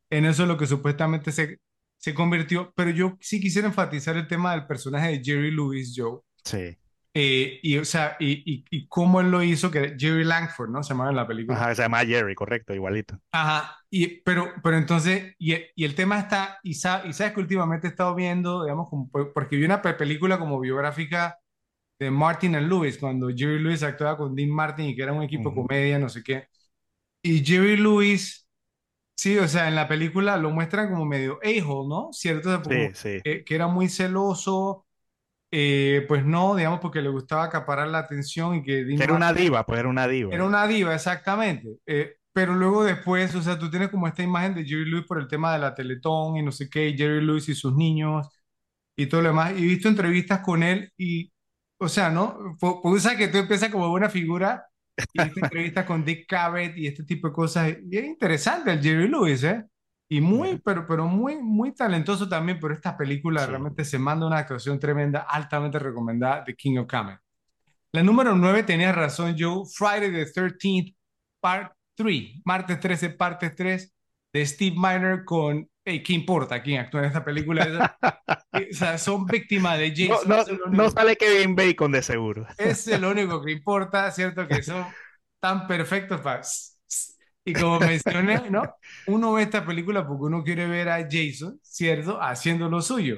en eso lo que supuestamente se, se convirtió. Pero yo sí quisiera enfatizar el tema del personaje de Jerry Lewis, Joe. Sí. Eh, y, o sea, y, y, y cómo él lo hizo, que Jerry Langford, ¿no? Se llamaba en la película. Ajá, se llama Jerry, correcto, igualito. Ajá, y, pero, pero entonces, y, y el tema está, y, sa- y sabes que últimamente he estado viendo, digamos, como, por- porque vi una pe- película como biográfica de Martin and Lewis, cuando Jerry Lewis actuaba con Dean Martin y que era un equipo de Ujú. comedia, no sé qué. Y Jerry Lewis, sí, o sea, en la película lo muestran como medio a-hole, ¿no? ¿Cierto? O sea, como Sí, sí. que, que era muy celoso, eh, pues no, digamos, porque le gustaba acaparar la atención y que Dean era una Martin diva, pues era una diva. era una diva, exactamente. Eh, pero luego después, o sea, tú tienes como esta imagen de Jerry Lewis por el tema de la Teletón y no sé qué, y Jerry Lewis y sus niños y todo lo demás. Y he visto entrevistas con él y, o sea, ¿no? Pues sabes que tú empiezas como buena figura y he visto entrevistas con Dick Cavett y este tipo de cosas. Y es interesante el Jerry Lewis, ¿eh? Y muy, pero, pero muy, muy talentoso también, pero esta película Sí. realmente se manda una actuación tremenda, altamente recomendada, The King of Comedy. La número 9 tenía razón, Joe. Friday the 13th, Part 3. Martes 13, parte 3 de Steve Miner con. Hey, ¿qué importa quién actúa en esta película? O sea, son víctimas de No, Jason. no, no único, sale Kevin Bacon de seguro. es lo único que importa, ¿cierto? Que son tan perfectos para. Y como mencioné, ¿no? Uno ve esta película porque uno quiere ver a Jason, ¿cierto? Haciendo lo suyo.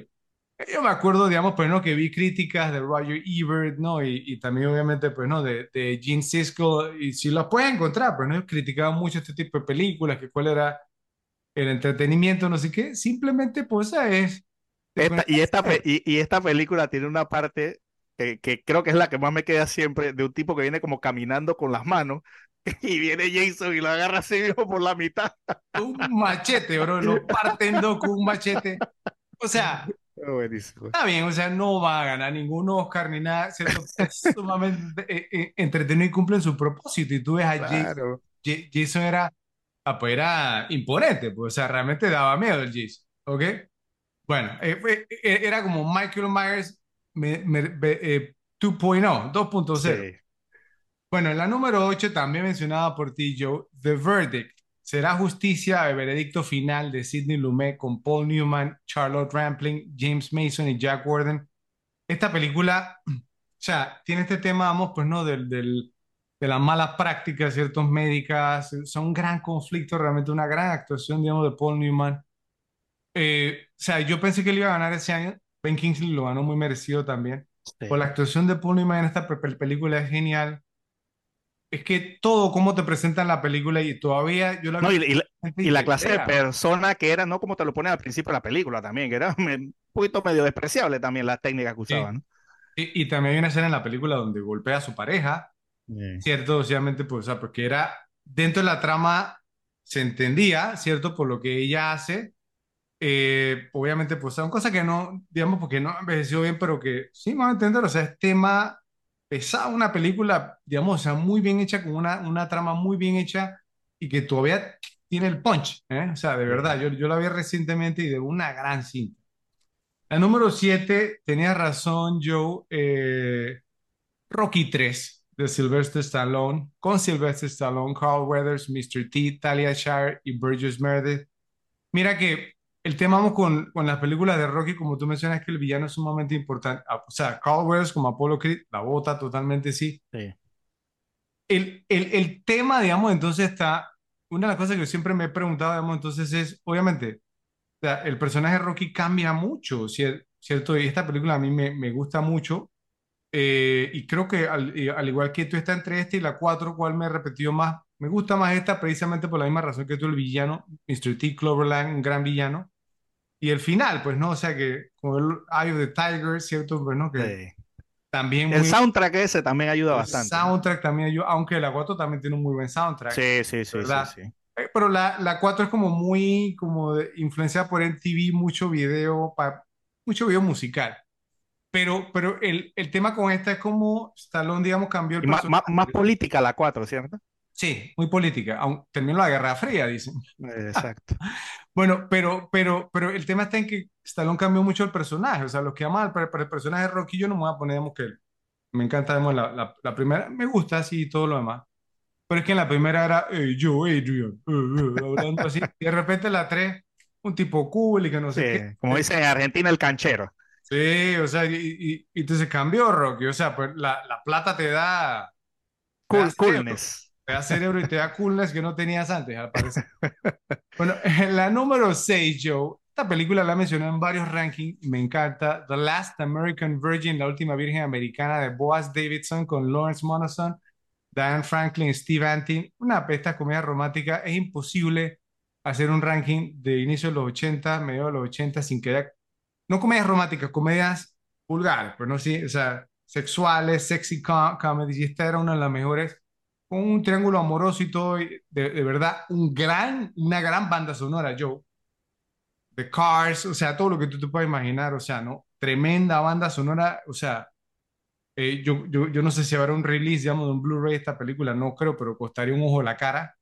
Yo me acuerdo, digamos, pues, ¿no? Que vi críticas de Roger Ebert, ¿no? Y, y también, obviamente, pues, ¿no? De, de Gene Siskel, y si las puedes encontrar, pues, ¿no? Criticaban mucho este tipo de películas, que cuál era el entretenimiento, no sé qué. Simplemente, pues, esa es... Esta, y, a esta, y, y esta película tiene una parte que, que creo que es la que más me queda siempre, de un tipo que viene como caminando con las manos y viene Jason y lo agarra así mismo por la mitad. Un machete, bro, lo parten dos con un machete. O sea, Oh, buenísimo. está bien, o sea, no va a ganar ningún Oscar ni nada. Es sumamente eh, eh, entretenido y cumplen su propósito. Y tú ves a Jason Claro. Ja- Jason era, ah, pues era imponente, pues, o sea, realmente daba miedo el Jason, ¿ok? Bueno, eh, eh, era como Michael Myers eh, 2.0, 2.0. Sí. Bueno, en la número 8, también mencionada por ti, Joe, The Verdict. Será justicia el veredicto final de Sidney Lumet con Paul Newman, Charlotte Rampling, James Mason y Jack Warden. Esta película, o sea, tiene este tema, vamos, pues no, del, del- de las malas prácticas, ciertos médicas. Son un gran conflicto, realmente una gran actuación, digamos, de Paul Newman. Eh, o sea, yo pensé que él iba a ganar ese año. Ben Kingsley lo ganó muy merecido también. Sí. Por la actuación de Paul Newman en esta pe- pe- película es genial. Es que todo cómo te presentan la película y todavía yo la No, y, y la, y la clase de era. persona que era, no como te lo ponen al principio de la película también, que era un poquito medio despreciable también la técnica que Sí. usaban. Y, y también hay una escena en la película donde golpea a su pareja, ¿cierto? Obviamente, pues, o sea, porque era dentro de la trama, se entendía, ¿cierto? Por lo que ella hace. Eh, obviamente, pues son cosas que no, digamos, porque no envejeció bien, pero que sí van a entender, o sea, es tema pesado, una película, digamos, o sea, muy bien hecha, con una, una trama muy bien hecha y que todavía tiene el punch, ¿eh? O sea, de verdad, yo, yo la vi recientemente y de una gran cinta. La número 7, tenía razón, Joe, eh, Rocky 3 de Sylvester Stallone, con Sylvester Stallone, Carl Weathers, Mr. T, Talia Shire y Burgess Meredith. Mira que el tema con, con las películas de Rocky, como tú mencionas, que el villano es sumamente importante. Ah, O sea, Carl Weathers como Apollo Creed, la bota totalmente sí. Sí. El, el, el tema, digamos, entonces está, una de las cosas que yo siempre me he preguntado, digamos, entonces es, obviamente, o sea, el personaje de Rocky cambia mucho, cier- ¿cierto? Y esta película a mí me, me gusta mucho. Eh, y creo que al, al igual que tú está entre esta y la 4, ¿cuál me he repetido más? Me gusta más esta precisamente por la misma razón que tú, el villano, Mr. T. Cloverland, un gran villano. Y el final, pues no, o sea que con el Eye of the Tiger, ¿cierto? Pues no, que Sí. también El muy... soundtrack ese también ayuda el bastante. soundtrack también ayuda, aunque la 4 también tiene un muy buen soundtrack, Sí, sí, sí, sí, ¿verdad? sí. Eh, Pero la, la 4 es como muy, como influenciada por MTV, mucho video, pa- mucho video musical. Pero, pero el, el tema con esta es como Stallone, digamos, cambió el más, más, más política la 4, ¿cierto? Sí, muy política. Aún terminó la Guerra Fría, dicen. Exacto. Bueno, pero, pero, pero el tema está en que Stallone cambió mucho el personaje. O sea, los que aman al per- el personaje de Rocky, yo no me voy a poner, digamos, que me encanta, digamos, la, la, la primera, me gusta así y todo lo demás. Pero es que en la primera era "Hey, yo, Adrian, eh, eh", hablando así. Y de repente la tres, un tipo cool y que no Sí, sé qué. como dicen en Argentina, el canchero. Sí, o sea, y, y, entonces cambió Rocky. O sea, pues la, la plata te da, te da Cool, cerebro, te da cerebro y te da coolness que no tenías antes, al parecer. Bueno, en la número 6, Joe, esta película la mencioné en varios rankings, me encanta. The Last American Virgin, la última virgen americana de Boaz Davidson con Lawrence Monason, Diane Franklin, Steve Antin. Una pesta comedia romántica. Es imposible hacer un ranking de inicio de los 80, medio de los 80, sin que haya, no comedias románticas, comedias vulgares, pero no sí, o sea, sexuales, sexy com comedies. Y esta era una de las mejores con un triángulo amoroso y todo, y de, de verdad, un gran, una gran banda sonora, Joe. The Cars, o sea, todo lo que tú te puedas imaginar, o sea, ¿no? Tremenda banda sonora, o sea, eh, yo, yo, yo no sé si habrá un release, digamos, de un Blu-ray de esta película, no creo, pero costaría un ojo la cara,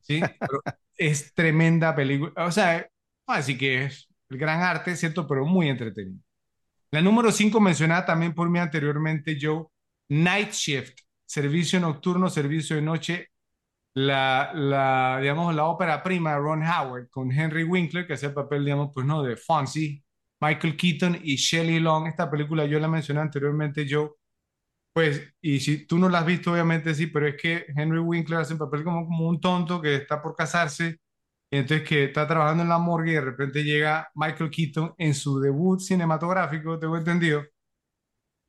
¿sí? Pero es tremenda película, o sea, así que es el gran arte, ¿cierto? Pero muy entretenido. La número 5 mencionada también por mí anteriormente, Joe, Night Shift, servicio nocturno, servicio de noche, la, la, digamos, la ópera prima Ron Howard con Henry Winkler, que hace el papel, digamos, pues no, de Fonzie, Michael Keaton y Shelley Long. Esta película yo la mencioné anteriormente, Joe, pues, y si tú no la has visto, obviamente sí, pero es que Henry Winkler hace un papel como, un tonto que está por casarse, entonces que está trabajando en la morgue y de repente llega Michael Keaton en su debut cinematográfico, tengo entendido,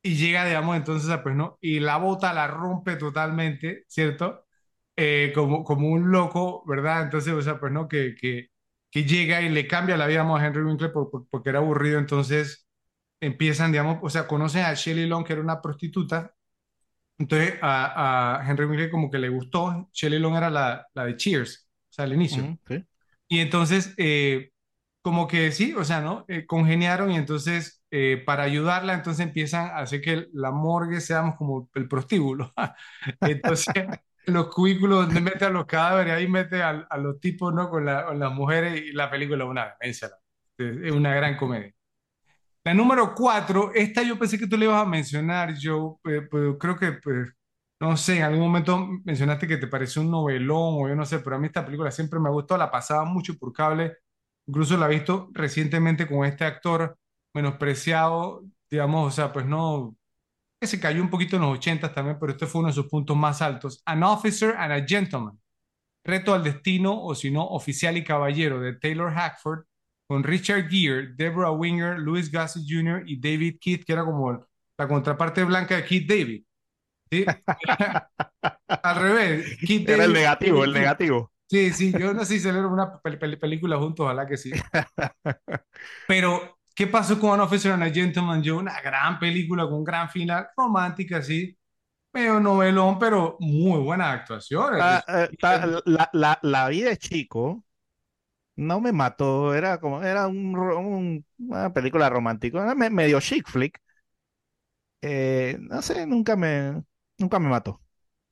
y llega, digamos, entonces, a, pues no, y la bota la rompe totalmente, ¿cierto? Eh, como, como un loco, ¿verdad? Entonces, o sea, pues no, que, que, que llega y le cambia la vida, digamos, a Henry Winkler por- por- porque era aburrido, entonces empiezan, digamos, o sea, conocen a Shelley Long, que era una prostituta, entonces a, a Henry Winkler como que le gustó, Shelley Long era la, la de Cheers, o sea, al inicio. Ujú, sí. Y entonces, eh, como que sí, o sea, ¿no? Eh, congeniaron y entonces, eh, para ayudarla, entonces empiezan a hacer que la morgue seamos como el prostíbulo. Entonces, en los cubículos donde mete a los cadáveres, ahí mete a, a los tipos, ¿no? Con, la- con las mujeres y la película es una demencia. Es una gran comedia. La número cuatro, esta yo pensé que tú le ibas a mencionar, Joe, eh, pero creo que, pues, no sé, en algún momento mencionaste que te pareció un novelón o yo no sé, pero a mí esta película siempre me gustó, la pasaba mucho por cable, incluso la he visto recientemente con este actor menospreciado, digamos, o sea, pues no, que se cayó un poquito en los 80 también, pero este fue uno de sus puntos más altos. An Officer and a Gentleman, Reto al Destino o si no, Oficial y Caballero de Taylor Hackford con Richard Gere, Deborah Winger, Louis Gossett Jr. y David Keith, que era como la contraparte blanca de Keith David. ¿Sí? Al revés, Era el negativo, el negativo. Sí, sí, yo no sé si celebro una pel- pel- película juntos, ojalá que sí. Pero, ¿qué pasó con An Officer and a Gentleman? Yo, una gran película con un gran final, romántica, así, medio novelón, pero muy buenas actuaciones. Ah, eh, la, la, la vida de chico no me mató, era como, era un, una película romántica, era me- medio chick flick. Eh, no sé, nunca me, nunca me mató.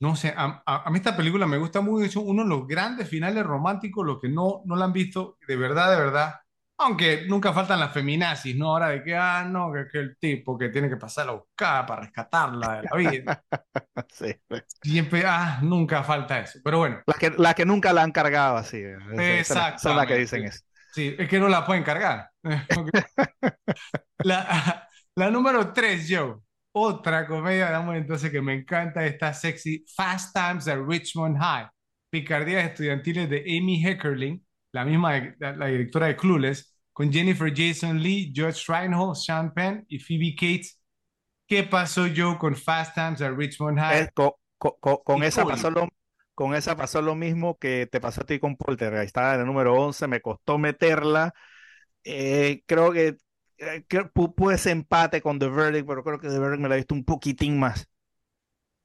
No sé, a, a- a mí esta película me gusta mucho, es uno de los grandes finales románticos, los que no, no la han visto, de verdad, de verdad, aunque nunca faltan las feminazis, ¿no? Ahora de que, ah, no, que, que el tipo que tiene que pasar a buscar para rescatarla de la vida. Sí. Siempre, ah, nunca falta eso. Pero bueno, Las que, las que nunca la han cargado así. esa- Son las que dicen eso. sí, es que no la pueden cargar. La, la número tres, Joe. Otra comedia, digamos, entonces que me encanta, esta sexy Fast Times at Richmond High. Picardías estudiantiles de Amy Heckerling, la misma, de- la, directora de Clueless, con Jennifer Jason Lee, George Reinhold, Sean Penn y Phoebe Cates. ¿Qué pasó, Joe, con Fast Times at Richmond High? Co- con, esa pasó lo, con esa pasó lo mismo que te pasó a ti con Poltergeist. Estaba en el número 11, me costó meterla. Eh, creo que, eh, pude ese empate con The Verdict, pero creo que The Verdict me la he visto un poquitín más.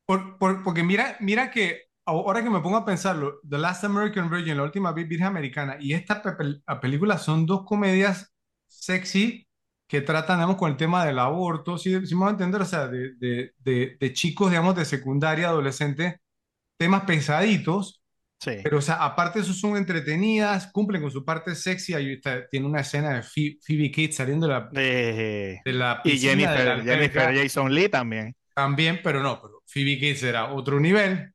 Por- por- porque mira, mira que ahora que me pongo a pensarlo, The Last American Virgin, la última vi- virgen americana, y esta pe- pel- la película son dos comedias sexy, que tratan, digamos, con el tema del aborto, si, voy a entender, o sea, de, de, de, de chicos, digamos, de secundaria, adolescentes, temas pesaditos, Sí. pero, o sea, aparte de eso son entretenidas, cumplen con su parte sexy, ahí está- tiene una escena de Phoe- Phoebe Cates saliendo de la, Eh, de la y piscina de la Jennifer, Jennifer Jason Lee también. también, pero no, pero Phoebe Cates era otro nivel,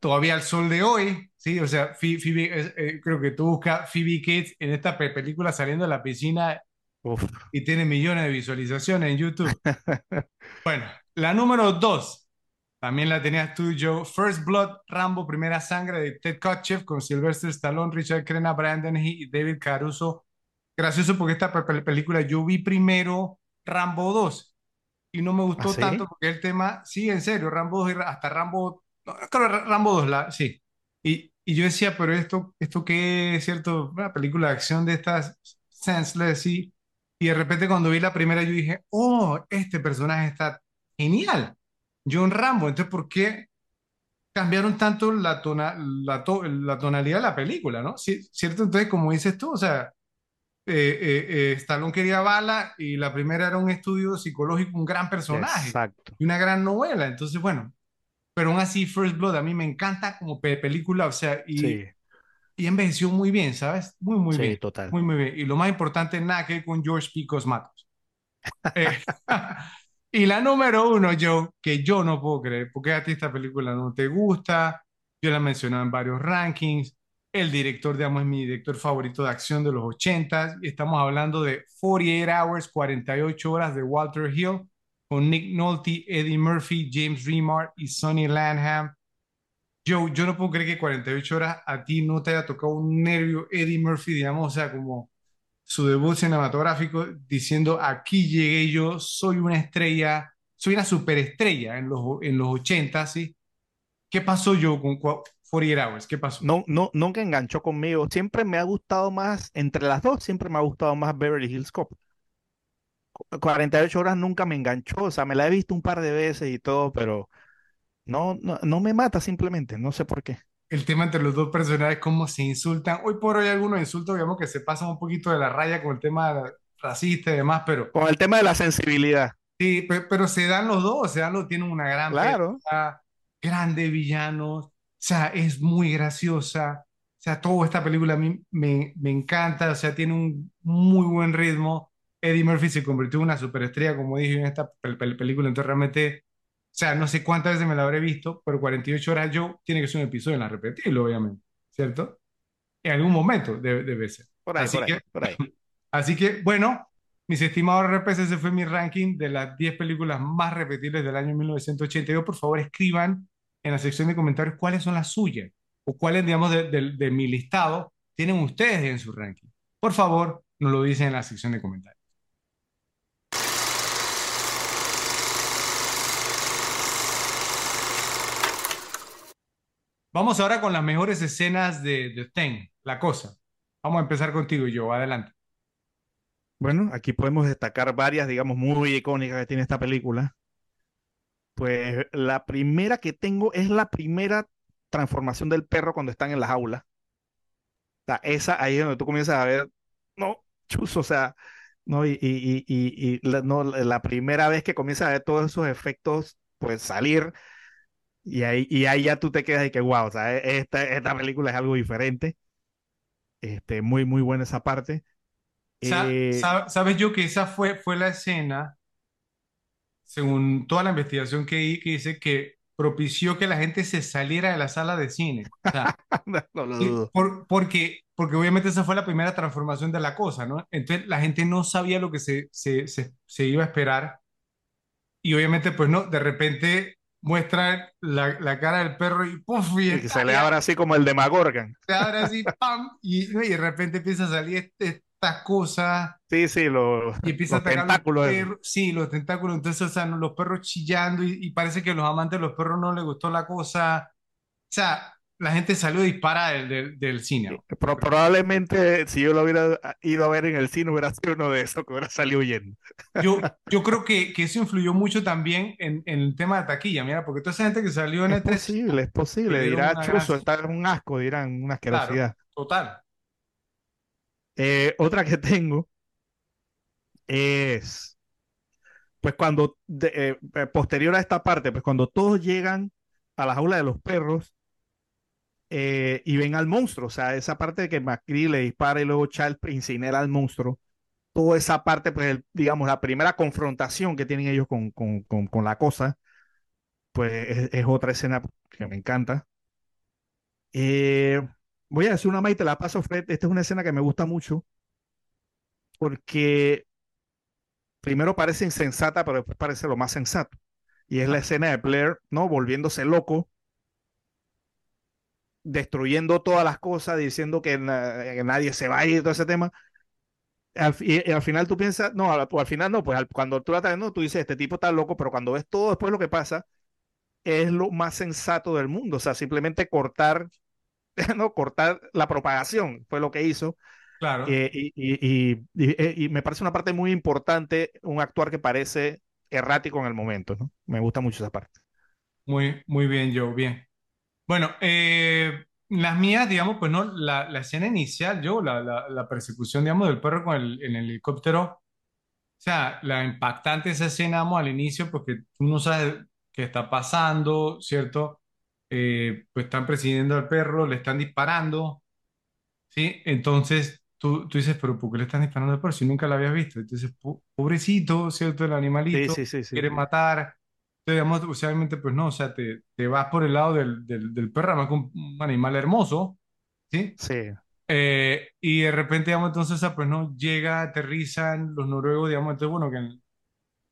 todavía al sol de hoy, ¿sí? O sea, Phoe- Phoebe, eh, creo que tú buscas Phoebe Cates en esta pe- película saliendo de la piscina Uf. y tiene millones de visualizaciones en YouTube. Bueno, la número dos, también la tenías tú, Joe. First Blood, Rambo, Primera Sangre de Ted Kotcheff con Sylvester Stallone, Richard Crenna, Brandon Heath y David Caruso. Gracioso porque esta pe- pe- película yo vi primero Rambo 2 y no me ¿Ah, gustó sí? tanto porque el tema, sí, en serio, Rambo 2 y Ra- hasta Rambo, que Rambo 2, la, sí. Y, y yo decía, pero esto, esto qué es cierto, una película de acción de estas senseless, sí. Y de repente cuando vi la primera yo dije, oh, este personaje está genial. John Rambo, entonces, ¿por qué cambiaron tanto la, tona, la, to- la tonalidad de la película, ¿no? ¿Cierto? Entonces, como dices tú, o sea, eh, eh, eh, Stallone quería bala y la primera era un estudio psicológico, un gran personaje Exacto. y una gran novela. Entonces, bueno, pero aún así First Blood a mí me encanta como pe- película, o sea, y, Sí, y envejeció muy bien, ¿sabes? Muy, muy sí, bien, total. muy, muy bien. Y lo más importante, nada que ver con George P. Cosmatos. Y la número uno, yo, que yo no puedo creer, porque a ti esta película no te gusta, yo la he mencionado en varios rankings, el director, digamos, es mi director favorito de acción de los 80, y estamos hablando de 48 Hours, 48 horas de Walter Hill, con Nick Nolte, Eddie Murphy, James Remar y Sonny Landham. Yo, yo no puedo creer que 48 horas a ti no te haya tocado un nervio Eddie Murphy, digamos, o sea, como su debut cinematográfico diciendo, aquí llegué yo, soy una estrella, soy una superestrella en los, en los 80, ¿sí? ¿Qué pasó yo con cua- 48 Hours? ¿Qué pasó? No, no, nunca enganchó conmigo. Siempre me ha gustado más, entre las dos, siempre me ha gustado más Beverly Hills Cop. Cu- 48 horas nunca me enganchó, o sea, me la he visto un par de veces y todo, pero no, no, no me mata simplemente, no sé por qué. El tema entre los dos personajes, cómo se insultan. Hoy por hoy algunos insultos, digamos, que se pasan un poquito de la raya con el tema racista y demás, pero Con el tema de la sensibilidad, sí, pe- pero, se dan los dos, se dan los, tienen una gran claro, pelea, grandes villanos, o sea, es muy graciosa, o sea, toda esta película a mí me, me encanta, o sea, tiene un muy buen ritmo. Eddie Murphy se convirtió en una superestrella, como dije en esta pel- pel- película, entonces realmente, o sea, no sé cuántas veces me la habré visto, pero 48 horas yo tiene que ser un episodio en la repetirlo, obviamente, ¿cierto? En algún momento debe, debe ser. por ahí, Así por ahí, que, por ahí. así que, bueno, mis estimados RPS, ese fue mi ranking de las 10 películas más repetibles del año 1982. Por favor, escriban en la sección de comentarios cuáles son las suyas o cuáles, digamos, de, de- de mi listado tienen ustedes en su ranking. Por favor, nos lo dicen en la sección de comentarios. Vamos ahora con las mejores escenas de The Thing, La Cosa. Vamos a empezar contigo, yo. Adelante. Bueno, aquí podemos destacar varias, digamos, muy icónicas que tiene esta película. Pues la primera que tengo es la primera transformación del perro cuando están en la jaula. O esa ahí es donde tú comienzas a ver, no, chuzo, o sea, no, y, y, y, y, y la, la primera vez que comienzas a ver todos esos efectos, pues salir, y ahí, y ahí ya tú te quedas y que, wow, o sea, e- esta, esta película es algo diferente. Este, muy, muy buena esa parte. Eh, sa- ¿Sabes yo que esa fue, fue la escena, según toda la investigación que, hi- que hice, que propició que la gente se saliera de la sala de cine? O sea, no lo dudo. por- porque, porque obviamente esa fue la primera transformación de la cosa, ¿no? Entonces la gente no sabía lo que se, se, se, se iba a esperar y obviamente pues no, de repente muestra la, la cara del perro y ¡puf! Y Y se le abre así como el de Magorgan. se abre así, ¡pam! Y, y de repente empieza a salir este- esta cosa Sí, sí, lo- y empieza a los los tentáculos. esos. perros, sí, los tentáculos, entonces, o sea, los perros chillando y, y parece que a los amantes de los perros no les gustó la cosa, o sea, la gente salió disparada del, del, del cine. probablemente si yo lo hubiera ido a ver en el cine hubiera sido uno de esos que hubiera salido huyendo. Yo, yo creo que, que eso influyó mucho también en, en el tema de taquilla, mira, porque toda esa gente que salió en Es E3, posible, es posible. Dirá gran- está en un asco, dirán, una claro, asquerosidad. total. Eh, otra que tengo Es, pues cuando, de- eh, posterior a esta parte, pues cuando todos llegan a la jaula de los perros eh, y ven al monstruo, o sea, esa parte de que McCree le dispara y luego Charles incinera al monstruo, toda esa parte, pues el- digamos, la primera confrontación que tienen ellos con, con, con, con la cosa, pues es, es otra escena que me encanta. Eh, voy a decir una más y te la paso, Fred. Esta es una escena que me gusta mucho porque primero parece insensata, pero después parece lo más sensato. Y es la escena de Blair, ¿no? Volviéndose loco, destruyendo todas las cosas, diciendo que, na- que nadie se va a ir, todo ese tema. Al, y, al final tú piensas, no, al, al final no, pues al- cuando tú la estás viendo, tú dices, este tipo está loco, pero cuando ves todo después lo que pasa, es lo más sensato del mundo. O sea, simplemente cortar, ¿no? Cortar la propagación fue lo que hizo. Claro, Eh, y, y- y- y- eh, y me parece una parte muy importante, un actuar que parece errático en el momento, ¿no? Me gusta mucho esa parte. muy, muy bien, Joe, bien. Bueno, eh, las mías, digamos, pues no, la, la escena inicial, yo, la, la, la persecución, digamos, del perro con el, en el helicóptero, o sea, la impactante esa escena, vamos, al inicio, porque tú no sabes qué está pasando, ¿cierto? Eh, pues están persiguiendo al perro, le están disparando, ¿sí? Entonces tú, tú dices, pero ¿por qué le están disparando al perro si nunca lo habías visto? Entonces, po- pobrecito, ¿cierto? El Sí, animalito sí, sí, sí. quiere matar. Digamos, usualmente, pues no, o sea, te, te vas por el lado del, del, del perro, además que un, un animal hermoso, ¿sí? Sí. Eh, y de repente, digamos, entonces, pues no, llega, aterrizan los noruegos, digamos, entonces, bueno, que en,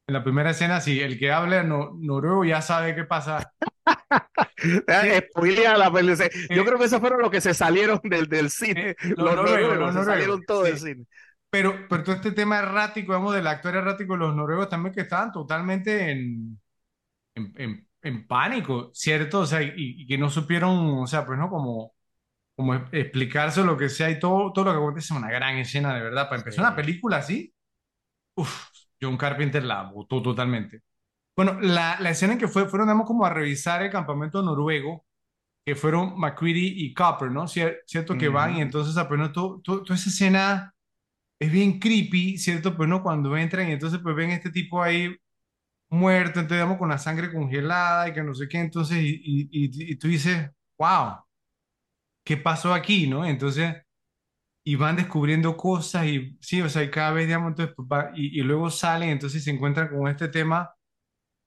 en la primera escena, si el que habla no, noruego ya sabe qué pasa. Eh, spoilea la peli- se- Yo eh, creo que esos fueron los que se salieron del, del cine. eh, los Los noruegos, noruegos los se noruegos, salieron todos del sí. cine. Pero, pero todo este tema errático, digamos, del actor errático los noruegos también que estaban totalmente en, en, en- en pánico, ¿cierto? O sea, y, y que no supieron, o sea, pues no, como, como explicarse lo que sea y todo, todo lo que acontece es una gran escena, de verdad. Para empezar una Sí. película así, uff, John Carpenter la botó totalmente. Bueno, la, la escena en que fue, fueron, digamos, como a revisar el campamento noruego, que fueron McCready y Copper, ¿no? Cier- Cierto que van y entonces, sea, pues no, todo- todo- toda esa escena es bien creepy, ¿cierto? Pues no, cuando entran y entonces pues ven este tipo ahí muerto, entonces digamos con la sangre congelada y que no sé qué, entonces y, y, y, y tú dices, wow, ¿qué pasó aquí, no? Entonces, y van descubriendo cosas y sí, o sea, y cada vez, digamos, entonces, pues, va- y, y luego salen, entonces se encuentran con este tema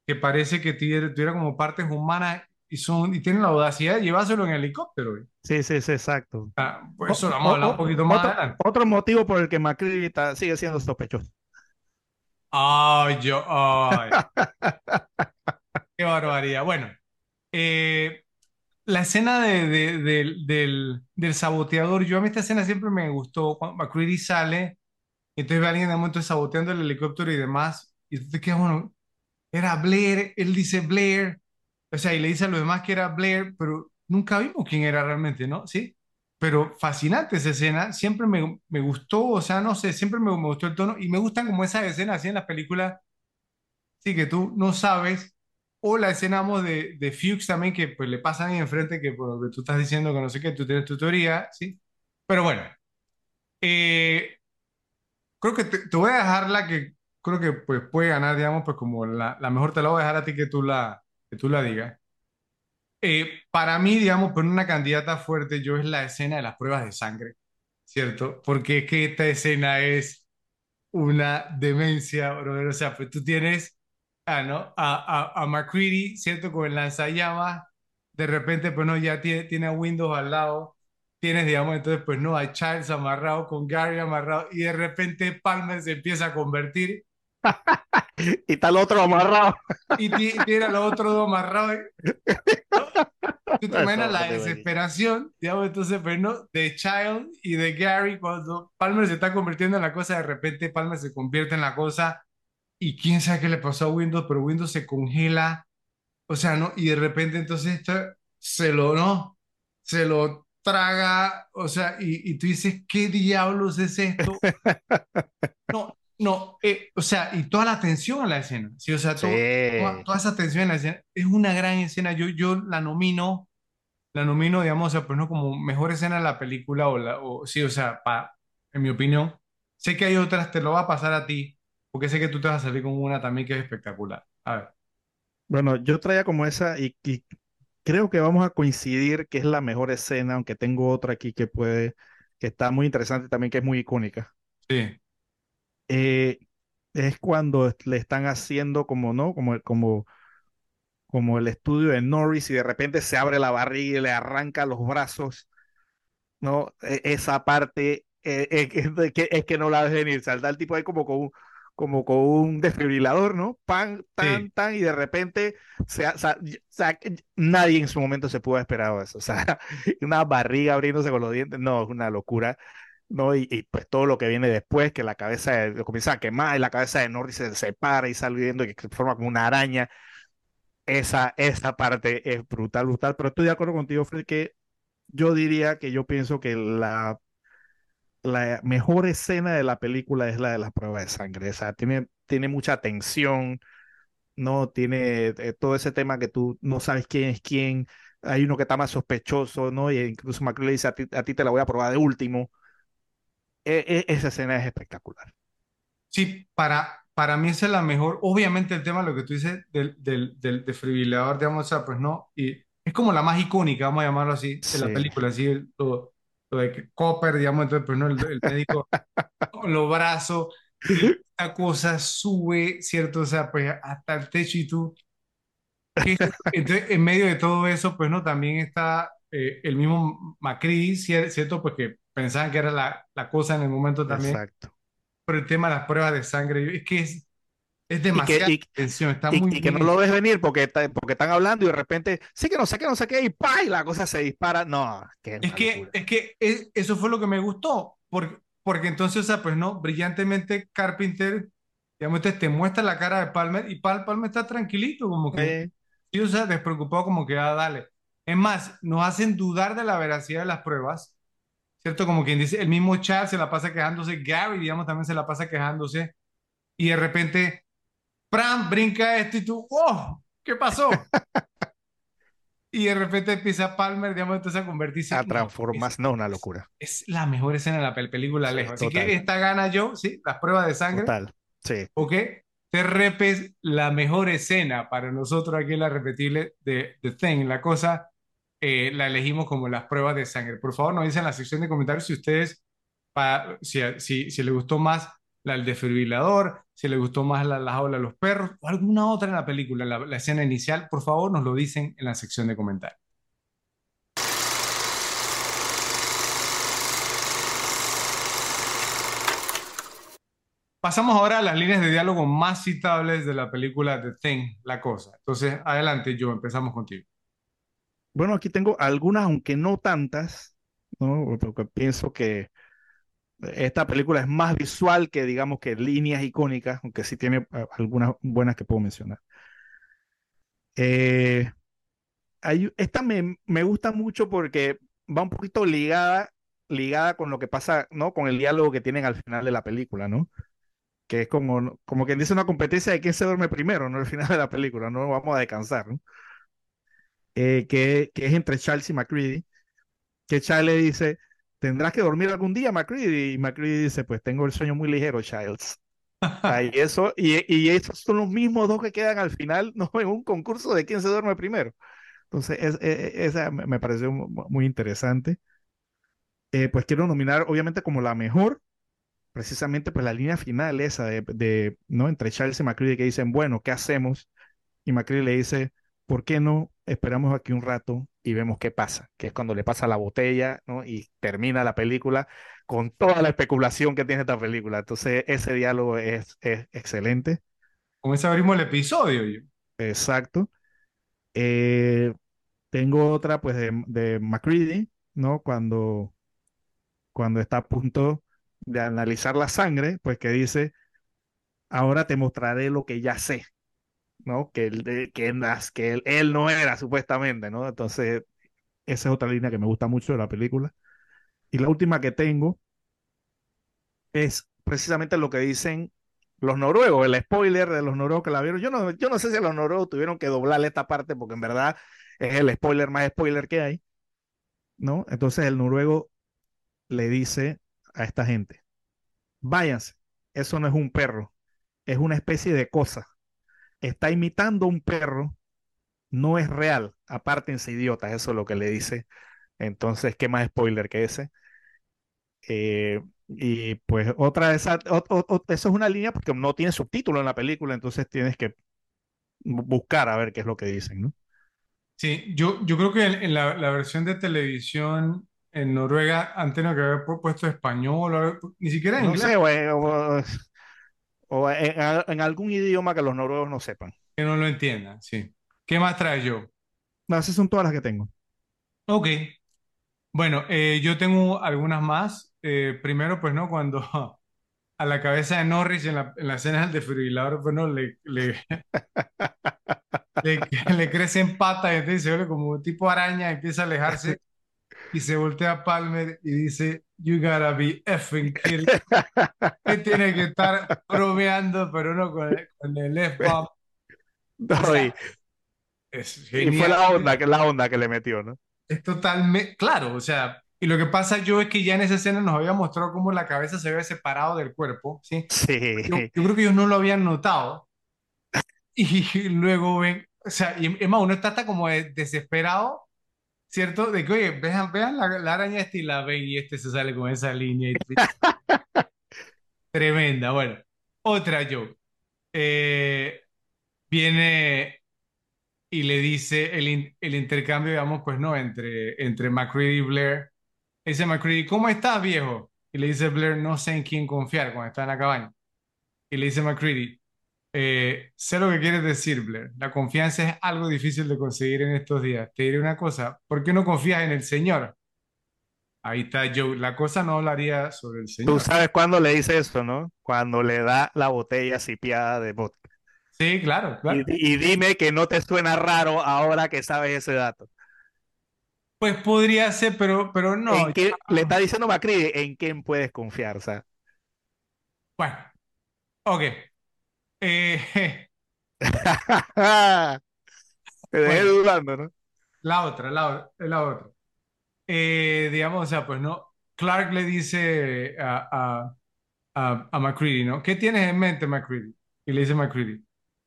que parece que tuviera, tuviera como partes humanas y, son, y tienen la audacidad de llevárselo en helicóptero. güey. Sí, sí, sí, exacto. Ah, pues O- eso lo vamos a o- hablar un o- poquito más otro, adelante. otro motivo por el que Macri está- sigue siendo sospechoso. Ay, yo, ay, qué barbaridad. Bueno, eh, la escena de- de- del, del, del saboteador, yo a mí esta escena siempre me gustó. Cuando McCready sale, entonces ve a alguien de momento saboteando el helicóptero y demás, y tú te quedas, bueno, era Blair, él dice Blair, o sea, y le dice a los demás que era Blair, pero nunca vimos quién era realmente, ¿no? Sí. Pero fascinante esa escena, siempre me, me gustó, o sea, no sé, siempre me, me gustó el tono y me gustan como esas escenas así en las películas, sí, que tú no sabes, o la escena de, de Fuchs también, que pues le pasan ahí enfrente, que por lo que tú estás diciendo, que no sé qué, tú tienes tu teoría, ¿sí? Pero bueno, eh, creo que te, te voy a dejar la que creo que pues puede ganar, digamos, pues como la, la mejor te la voy a dejar a ti que tú la, que tú la digas. Eh, para mí, digamos, por una candidata fuerte, yo es la escena de las pruebas de sangre, ¿cierto? Porque es que esta escena es una demencia, brother. O sea, pues tú tienes ah, ¿no? a, a, a McCready, ¿cierto? Con el lanzallamas, de repente, pues no, ya tiene, tiene a Windows al lado, tienes, digamos, entonces, pues no, a Charles amarrado, con Gary amarrado, y de repente Palmer se empieza a convertir Y está el otro amarrado. y ti- tiene a los otros dos amarrados. ¿no? Tú te imaginas la desesperación, digamos, entonces, pues no, de Child y de Gary cuando Palmer se está convirtiendo en la cosa, de repente Palmer se convierte en la cosa y quién sabe qué le pasó a Windows, pero Windows se congela, o sea, ¿no? Y de repente entonces esto se lo, ¿no? Se lo traga, o sea, y, y tú dices, ¿qué diablos es esto? No, eh, o sea, y toda la atención a la escena, sí, o sea, todo- toda, Sí. toda esa atención en la escena, es una gran escena, yo, yo la nomino, la nomino, digamos, o sea, pues no como mejor escena de la película, o, la, o sí, o sea, pa- en mi opinión, sé que hay otras, te lo va a pasar a ti, porque sé que tú te vas a salir con una también que es espectacular. A ver. Bueno, yo traía como esa y, y creo que vamos a coincidir que es la mejor escena, aunque tengo otra aquí que puede, que está muy interesante también, que es muy icónica. Sí, Eh, es cuando le están haciendo como, ¿no? Como, como, como el estudio de Norris y de repente se abre la barriga y le arranca los brazos, ¿no? E- esa parte eh, que- es, que, es que no la ves venir, salta el tipo ahí como con un, como con un desfibrilador, ¿no? Pan, sí. tan, tan, y de repente se, nadie en su momento se pudo haber esperado eso, o sea, una barriga abriéndose con los dientes, no, es una locura. ¿No? Y, pues todo lo que viene después, que la cabeza de- lo comienza a quemar y la cabeza de Norris se separa y sale viendo que se forma como una araña. Esa, esa parte es brutal, brutal. Pero estoy de acuerdo contigo, Fred, que yo diría que yo pienso que la, la mejor escena de la película es la de la prueba de sangre. O sea, tiene, tiene mucha tensión, ¿no? Tiene eh, todo ese tema que tú no sabes quién es quién. Hay uno que está más sospechoso, ¿no? Y incluso Macri le dice, a ti, a ti te la voy a probar de último. E- e- esa escena es espectacular. Sí, para, para mí esa es la mejor. Obviamente el tema, lo que tú dices del, del, del desfibrilador, digamos, o sea, pues no. Y es como la más icónica, vamos a llamarlo así, de la película, así, lo, lo de que Copper, digamos, entonces, pues no, el, el médico con los brazos la cosa sube, ¿cierto? O sea, pues hasta el techo y tú. Entonces, en medio de todo eso, pues no, también está eh, el mismo Macri, cier- ¿cierto? Pues que pensaban que era la, la cosa en el momento también, exacto. pero el tema de las pruebas de sangre, es que es, es Y que, demasiada y, tensión, está y- muy y que no lo ves venir porque, está- porque están hablando y de repente, sí que no sé qué, no sé qué, y ¡pa! y la cosa se dispara. No, que es que, es que es- eso fue lo que me gustó, porque, porque entonces, o sea, pues no, brillantemente Carpenter, digamos, entonces te muestra la cara de Palmer y Pal Palmer está tranquilito, como que, Eh, sí, o sea, despreocupado, como que, ah, dale. Es más, nos hacen dudar de la veracidad de las pruebas, ¿cierto? Como quien dice, el mismo Charles se la pasa quejándose, Gary, digamos, también se la pasa quejándose, y de repente, Pram brinca esto y tú, ¡oh! ¿Qué pasó? Y de repente empieza Palmer, digamos, entonces a convertirse. a transformarse, no, una locura. es la mejor escena de la pel- película Sí, lejos. Así que esta gana yo, sí, las pruebas de sangre, total. Sí. ¿ok? Te repes la mejor escena para nosotros aquí en la repetible de The Thing. La cosa eh, la elegimos como las pruebas de sangre. Por favor, nos dicen en la sección de comentarios si ustedes, si, si, si les gustó más la del desfibrilador, si les gustó más la, la jaula de los perros o alguna otra en la película, la, la escena inicial. Por favor, nos lo dicen en la sección de comentarios. Pasamos ahora a las líneas de diálogo más citables de la película The Thing, La Cosa. Entonces, adelante, yo, empezamos contigo. Bueno, aquí tengo algunas, aunque no tantas, ¿no? Porque pienso que esta película es más visual que, digamos, que líneas icónicas, aunque sí tiene eh, algunas buenas que puedo mencionar. Eh, hay- esta me, me gusta mucho porque va un poquito ligada, ligada con lo que pasa, ¿no? Con el diálogo que tienen al final de la película, ¿no? Que es como, como quien dice una competencia de quién se duerme primero, ¿no? Al final de la película, no vamos a descansar, ¿no? Eh, que, que es entre Charles y McCready, que Charles le dice, tendrás que dormir algún día, McCready, y McCready dice, pues tengo el sueño muy ligero, Charles. Y eso, y, y esos son los mismos dos que quedan al final, ¿no? En un concurso de quién se duerme primero. Entonces, es- es- esa me pareció mu- muy interesante. Eh, pues quiero nominar, obviamente, como la mejor, precisamente, pues la línea final esa de, de, ¿no? Entre Charles y McCready que dicen, bueno, ¿qué hacemos? Y McCready le dice, ¿por qué no esperamos aquí un rato y vemos qué pasa? Que es cuando le pasa la botella, ¿no? Y termina la película con toda la especulación que tiene esta película. Entonces, ese diálogo es, es excelente. Con ese abrimos el episodio. yo. Exacto. Eh, tengo otra, pues, de, de McCready, ¿no? Cuando, cuando está a punto de analizar la sangre, pues que dice, ahora te mostraré lo que ya sé, ¿no? Que, él, que, que él no era, supuestamente, ¿no? Entonces, esa es otra línea que me gusta mucho de la película. Y la última que tengo es precisamente lo que dicen los noruegos, el spoiler de los noruegos que la vieron. Yo no, yo no sé si los noruegos tuvieron que doblarle esta parte porque en verdad es el spoiler más spoiler que hay, ¿no? Entonces el noruego le dice a esta gente, váyanse, eso no es un perro, es una especie de cosa. Está imitando un perro, no es real. Apártense, idiotas, eso es lo que le dice. Entonces, ¿qué más spoiler que ese? Eh, y pues otra de esas, eso es una línea porque no tiene subtítulo en la película, entonces tienes que buscar a ver qué es lo que dicen, ¿no? Sí, yo, yo creo que en, la, la, versión de televisión en Noruega han tenido que haber puesto español, ni siquiera en no inglés. Sé, o, o en, en, algún idioma que los noruegos no sepan. Que no lo entiendan, sí. ¿Qué más trae yo? No, esas son todas las que tengo. Ok. Bueno, eh, yo tengo algunas más. Eh, primero, pues no, cuando a la cabeza de Norris en la, en la escena del desfibrilador, pues no, le, le, le, le crecen patas y entonces se como tipo araña, empieza a alejarse y se voltea a Palmer y dice, You gotta be effing kidding. que tiene que estar bromeando, pero no con el, con el F-bomb. No, y, y, fue la onda, que, la onda que le metió, ¿no? Es totalmente, claro, o sea, y lo que pasa yo es que ya en esa escena nos había mostrado cómo la cabeza se había separado del cuerpo, ¿sí? Sí. Yo, yo creo que ellos no lo habían notado. Y luego ven, o sea, y es más, uno está hasta como desesperado, ¿cierto? De que, oye, vean, vean la, la, araña esta y la ven y este se sale con esa línea. Y... Tremenda. Bueno, otra yo. Eh, viene y le dice el, el, intercambio, digamos, pues no, entre, entre McCready y Blair. Dice McCready, ¿cómo estás, viejo? Y le dice Blair, no sé en quién confiar cuando está en la cabaña. Y le dice McCready, eh, sé lo que quieres decir, Blair. La confianza es algo difícil de conseguir en estos días. Te diré una cosa, ¿por qué no confías en el Señor? Ahí está Joe. La cosa no hablaría sobre el Señor. Tú sabes cuándo le dice eso, ¿no? Cuando le da la botella cipiada de vodka. Sí, claro, claro. Y, y, dime que no te suena raro ahora que sabes ese dato. Pues podría ser, pero, pero no. ¿En qué, le está diciendo Macri en quién puedes confiar, o sea. Bueno, ok. Eh, Te dejé bueno, dudando, ¿no? la otra, la, la otra. Eh, digamos, o sea, pues no. Clark le dice a, a, a, a McCready, ¿no? ¿Qué tienes en mente, McCready? Y le dice McCready,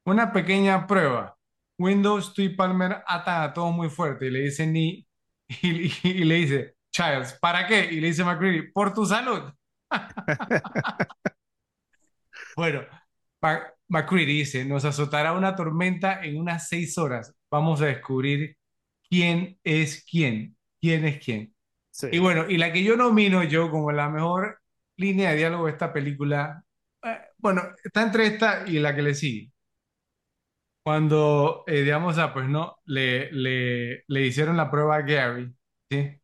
una pequeña prueba. Windows, tú y Palmer atan a todos muy fuerte. Y le dice ni, y, y, y le dice, Childs, ¿para qué? Y le dice McCready, por tu salud. bueno, McCready dice, nos azotará una tormenta en unas seis horas. Vamos a descubrir quién es quién, quién es quién. Sí. Y bueno, y la que yo nomino yo como la mejor línea de diálogo de esta película, eh, bueno, está entre esta y la que le sigue. Cuando, eh, digamos, ah, pues no, le, le, le hicieron la prueba a Gary, ¿sí?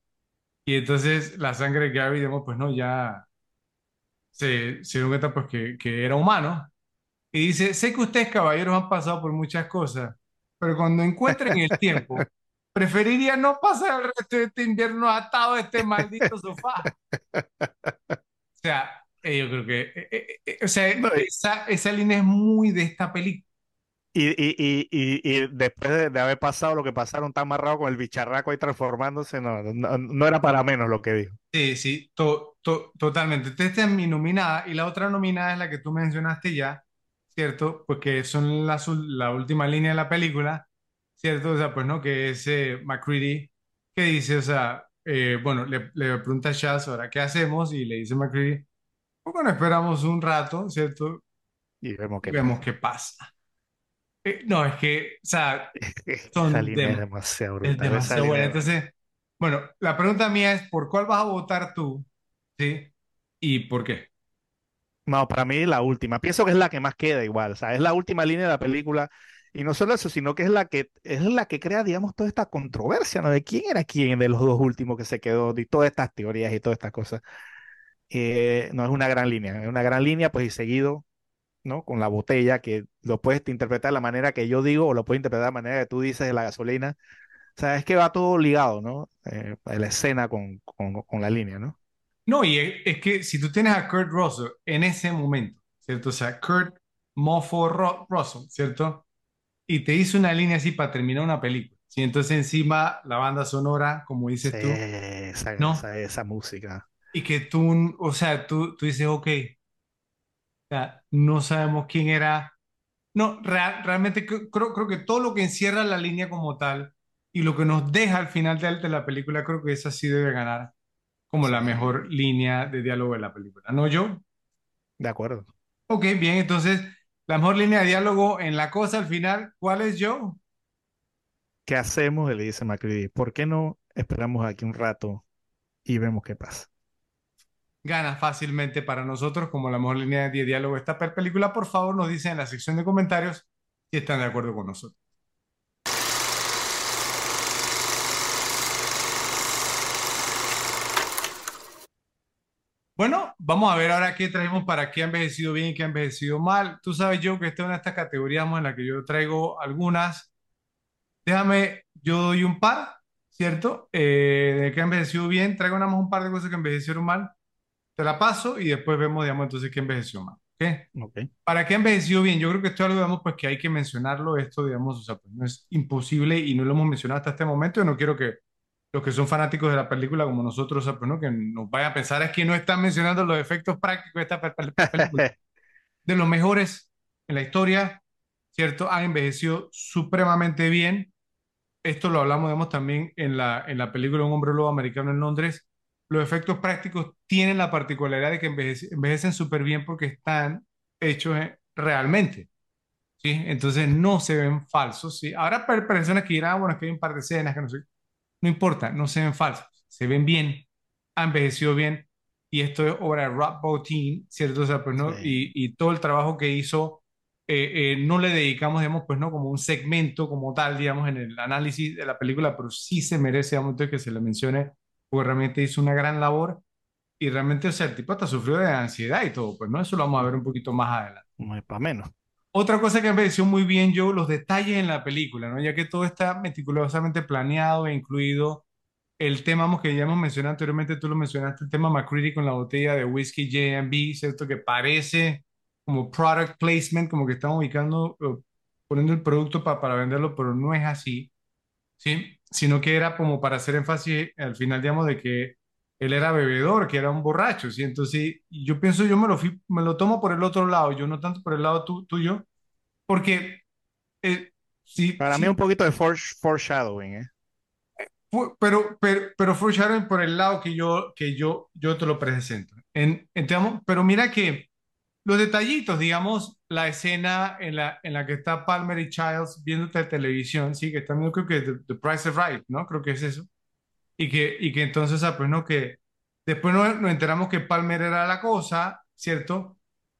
Y entonces la sangre de Gary, digamos, pues no, ya se, se dio cuenta pues que, que era humano. Y dice, sé que ustedes caballeros han pasado por muchas cosas, pero cuando encuentren el tiempo, preferiría no pasar el resto de este invierno atado a este maldito sofá. O sea, eh, yo creo que, eh, eh, eh, o sea, No, esa, esa línea es muy de esta película. y, y, y, y- después de, de haber pasado lo que pasaron, tan amarrado con el bicharraco ahí transformándose, no, no, no era para menos lo que dijo. Sí, sí, to- to- totalmente. Esta es mi nominada y la otra nominada es la que tú mencionaste ya, ¿cierto? Porque son ul- la última línea de la película, ¿cierto? O sea, pues no, que es eh, McCready que dice, o sea, eh, bueno, le, le pregunta a Chaz, ahora, ¿qué hacemos? Y le dice McCready, pues bueno, esperamos un rato, ¿cierto? Y vemos qué vemos pasa. qué pasa. Eh, no, es que, o sea, Esa son línea es dem- demasiado es brutal. Esa demasiado buena. es- Entonces, bueno, la pregunta mía es, ¿por cuál vas a votar tú? ¿Sí? ¿Y por qué? No, para mí la última. Pienso que es la que más queda igual. O sea, es la última línea de la película. Y no solo eso, sino que es la que es la que crea, digamos, toda esta controversia, ¿no? De quién era quién de los dos últimos que se quedó, y todas estas teorías y todas estas cosas. Eh, no es una gran línea, es una gran línea, pues y seguido, ¿no? Con la botella, que lo puedes interpretar de la manera que yo digo, o lo puedes interpretar de la manera que tú dices de la gasolina. O sea, es que va todo ligado, ¿no? Eh, la escena con, con la línea, ¿no? No, y es, que si tú tienes a Kurt Russell en ese momento, ¿cierto? O sea, Kurt Mofo Ro- Russell, ¿cierto? Y te hizo una línea así para terminar una película. ¿sí? Entonces encima la banda sonora, como dices Sí, tú, esa, ¿no? esa, esa música. Y que tú, o sea, tú, tú dices, ok, sea, no sabemos quién era. No, real- realmente cre- creo, creo que todo lo que encierra la línea como tal y lo que nos deja al final de, de la película, creo que esa sí debe ganar como la mejor línea de diálogo de la película. ¿No, yo? de acuerdo. Ok, bien, entonces, la mejor línea de diálogo en la cosa al final, ¿cuál es yo? ¿Qué hacemos? Le dice MacReady. ¿Por qué no esperamos aquí un rato y vemos qué pasa? Gana fácilmente para nosotros como la mejor línea de diálogo de esta película. Por favor, nos dicen en la sección de comentarios si están de acuerdo con nosotros. Bueno, vamos a ver ahora qué traemos para qué ha envejecido bien y qué ha envejecido mal. Tú sabes, yo que esta es una de estas categorías en la que yo traigo algunas. Déjame, yo doy un par, ¿cierto? Eh, de que ha envejecido bien. Traigo nada más un par de cosas que envejecieron mal. Te la paso y después vemos, digamos, entonces qué envejeció mal. ¿ok? Ok. ¿Para qué ha envejecido bien? Yo creo que esto es algo, digamos, pues que hay que mencionarlo. Esto, digamos, o sea, pues no es imposible y no lo hemos mencionado hasta este momento. Yo no quiero que los que son fanáticos de la película como nosotros, pues no, que nos vayan a pensar es que no están mencionando los efectos prácticos de esta pe- pe- película. De los mejores en la historia, ¿cierto? Han envejecido supremamente bien. Esto lo hablamos, digamos, también en la, en la película Un hombre lobo americano en Londres. Los efectos prácticos tienen la particularidad de que envejece- envejecen súper bien porque están hechos eh, realmente, ¿sí? Entonces no se ven falsos, ¿sí? Ahora per- personas que dirán, "Ah, bueno, es que hay un par de escenas que no sé. No importa, no se ven falsos, se ven bien, ha envejecido bien. Y esto es obra de Rob Bottin, ¿cierto? O sea, pues, ¿no? Sí. Y, y todo el trabajo que hizo, eh, eh, no le dedicamos, digamos, pues, ¿no? Como un segmento como tal, digamos, en el análisis de la película, pero sí se merece, digamos, que se le mencione, porque realmente hizo una gran labor. Y realmente, o sea, el tipo hasta sufrió de ansiedad y todo, pues, ¿no? Eso lo vamos a ver un poquito más adelante. No es para menos. Otra cosa que me pareció muy bien, Joe, los detalles en la película, ¿no? Ya que todo está meticulosamente planeado e incluido el tema que ya hemos mencionado anteriormente, tú lo mencionaste, el tema McCready con la botella de whisky J&B, ¿cierto? Que parece como product placement, como que están ubicando, eh, poniendo el producto pa- para venderlo, pero no es así, ¿sí? Sino que era como para hacer énfasis al final, digamos, de que él era bebedor, que era un borracho, ¿sí? Entonces, yo pienso, yo me lo, fui- me lo tomo por el otro lado, yo no tanto por el lado tu- tuyo, porque eh, sí, Para mí sí, un poquito de fore- foreshadowing, ¿eh? Pero, pero, pero foreshadowing por el lado que yo, que yo, yo te lo presento. En, en- digamos, pero mira que los detallitos, digamos, la escena en la, en la que está Palmer y Childs viendo la televisión, sí, que están viendo, creo que The, The Price is Right, ¿no? Creo que es eso. Y que, y que entonces, ah, pues, ¿no? Que después nos, nos enteramos que Palmer era la cosa, ¿cierto?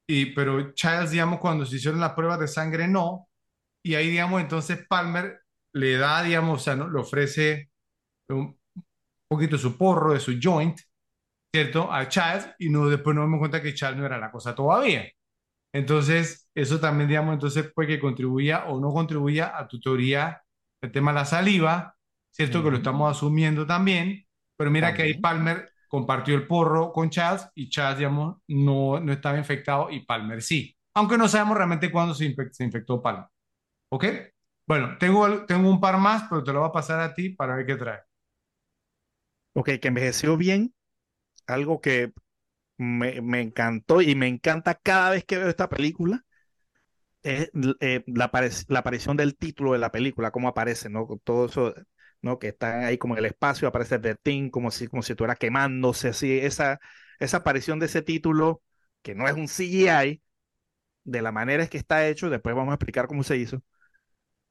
Y, pero Childs, digamos, cuando se hicieron las pruebas de sangre, no. Y ahí, digamos, entonces Palmer le da, digamos, o sea, ¿no? Le ofrece un poquito de su porro, de su joint, ¿cierto? A Childs y no, después nos damos cuenta que Childs no era la cosa todavía. Entonces, eso también, digamos, entonces puede que contribuya o no contribuya a tu teoría del tema de la saliva, ¿cierto? Que lo estamos asumiendo también, pero mira que ahí. Palmer compartió el porro con Childs y Childs, digamos, no, no estaba infectado y Palmer sí. Aunque no sabemos realmente cuándo se, infec- se infectó Palmer. ¿Ok? Bueno, tengo, tengo un par más, pero te lo voy a pasar a ti para ver qué trae. Ok, que envejeció bien, algo que me, me encantó y me encanta cada vez que veo esta película, es eh, la, la aparición del título de la película, cómo aparece, ¿no? Todo eso, ¿no? Que está ahí como en el espacio, aparece Bertín, como si, como si estuviera quemándose, así, esa, esa aparición de ese título, que no es un CGI, de la manera es que está hecho, después vamos a explicar cómo se hizo,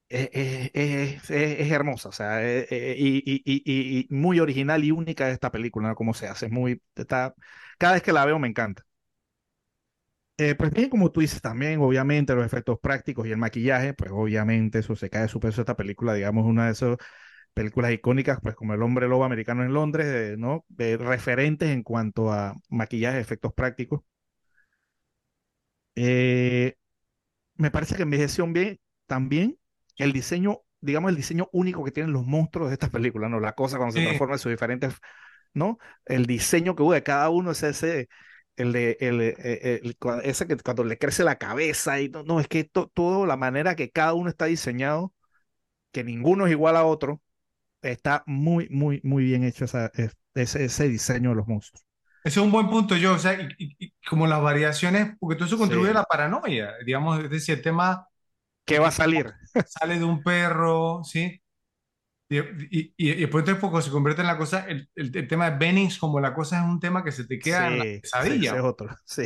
es, es- es- es- hermosa, o sea, eh, eh, y, y- y- y- muy original y única esta película, ¿no? Cómo se hace, muy, está, cada vez que la veo me encanta. Eh, pues bien, como tú dices también, obviamente los efectos prácticos y el maquillaje, pues obviamente eso se cae de su peso esta película, digamos, una de esas películas icónicas, pues como El hombre lobo americano en Londres, eh, ¿no? De referentes en cuanto a maquillaje, efectos prácticos. Eh, me parece que envejeció bien también el diseño, digamos, el diseño único que tienen los monstruos de estas películas, ¿no? La cosa cuando se transforma en sus diferentes, ¿no? El diseño que hubo de cada uno es ese, el de, el, eh, el cua- ese que cuando le crece la cabeza y no, no, es que to- todo, la manera que cada uno está diseñado, que ninguno es igual a otro, está muy, muy, muy bien hecho esa, es- ese, ese diseño de los monstruos. ese es un buen punto, yo, o sea, y, y- como las variaciones, porque todo eso contribuye a Sí. la paranoia, digamos, es decir, el tema ¿Qué va a salir? sale de un perro, ¿sí? Y, y, y- después de poco se convierte en la cosa, el, el, el tema de Bennings, como la cosa es un tema que se te queda en la Sí, sí, pesadilla, es otro. Sí,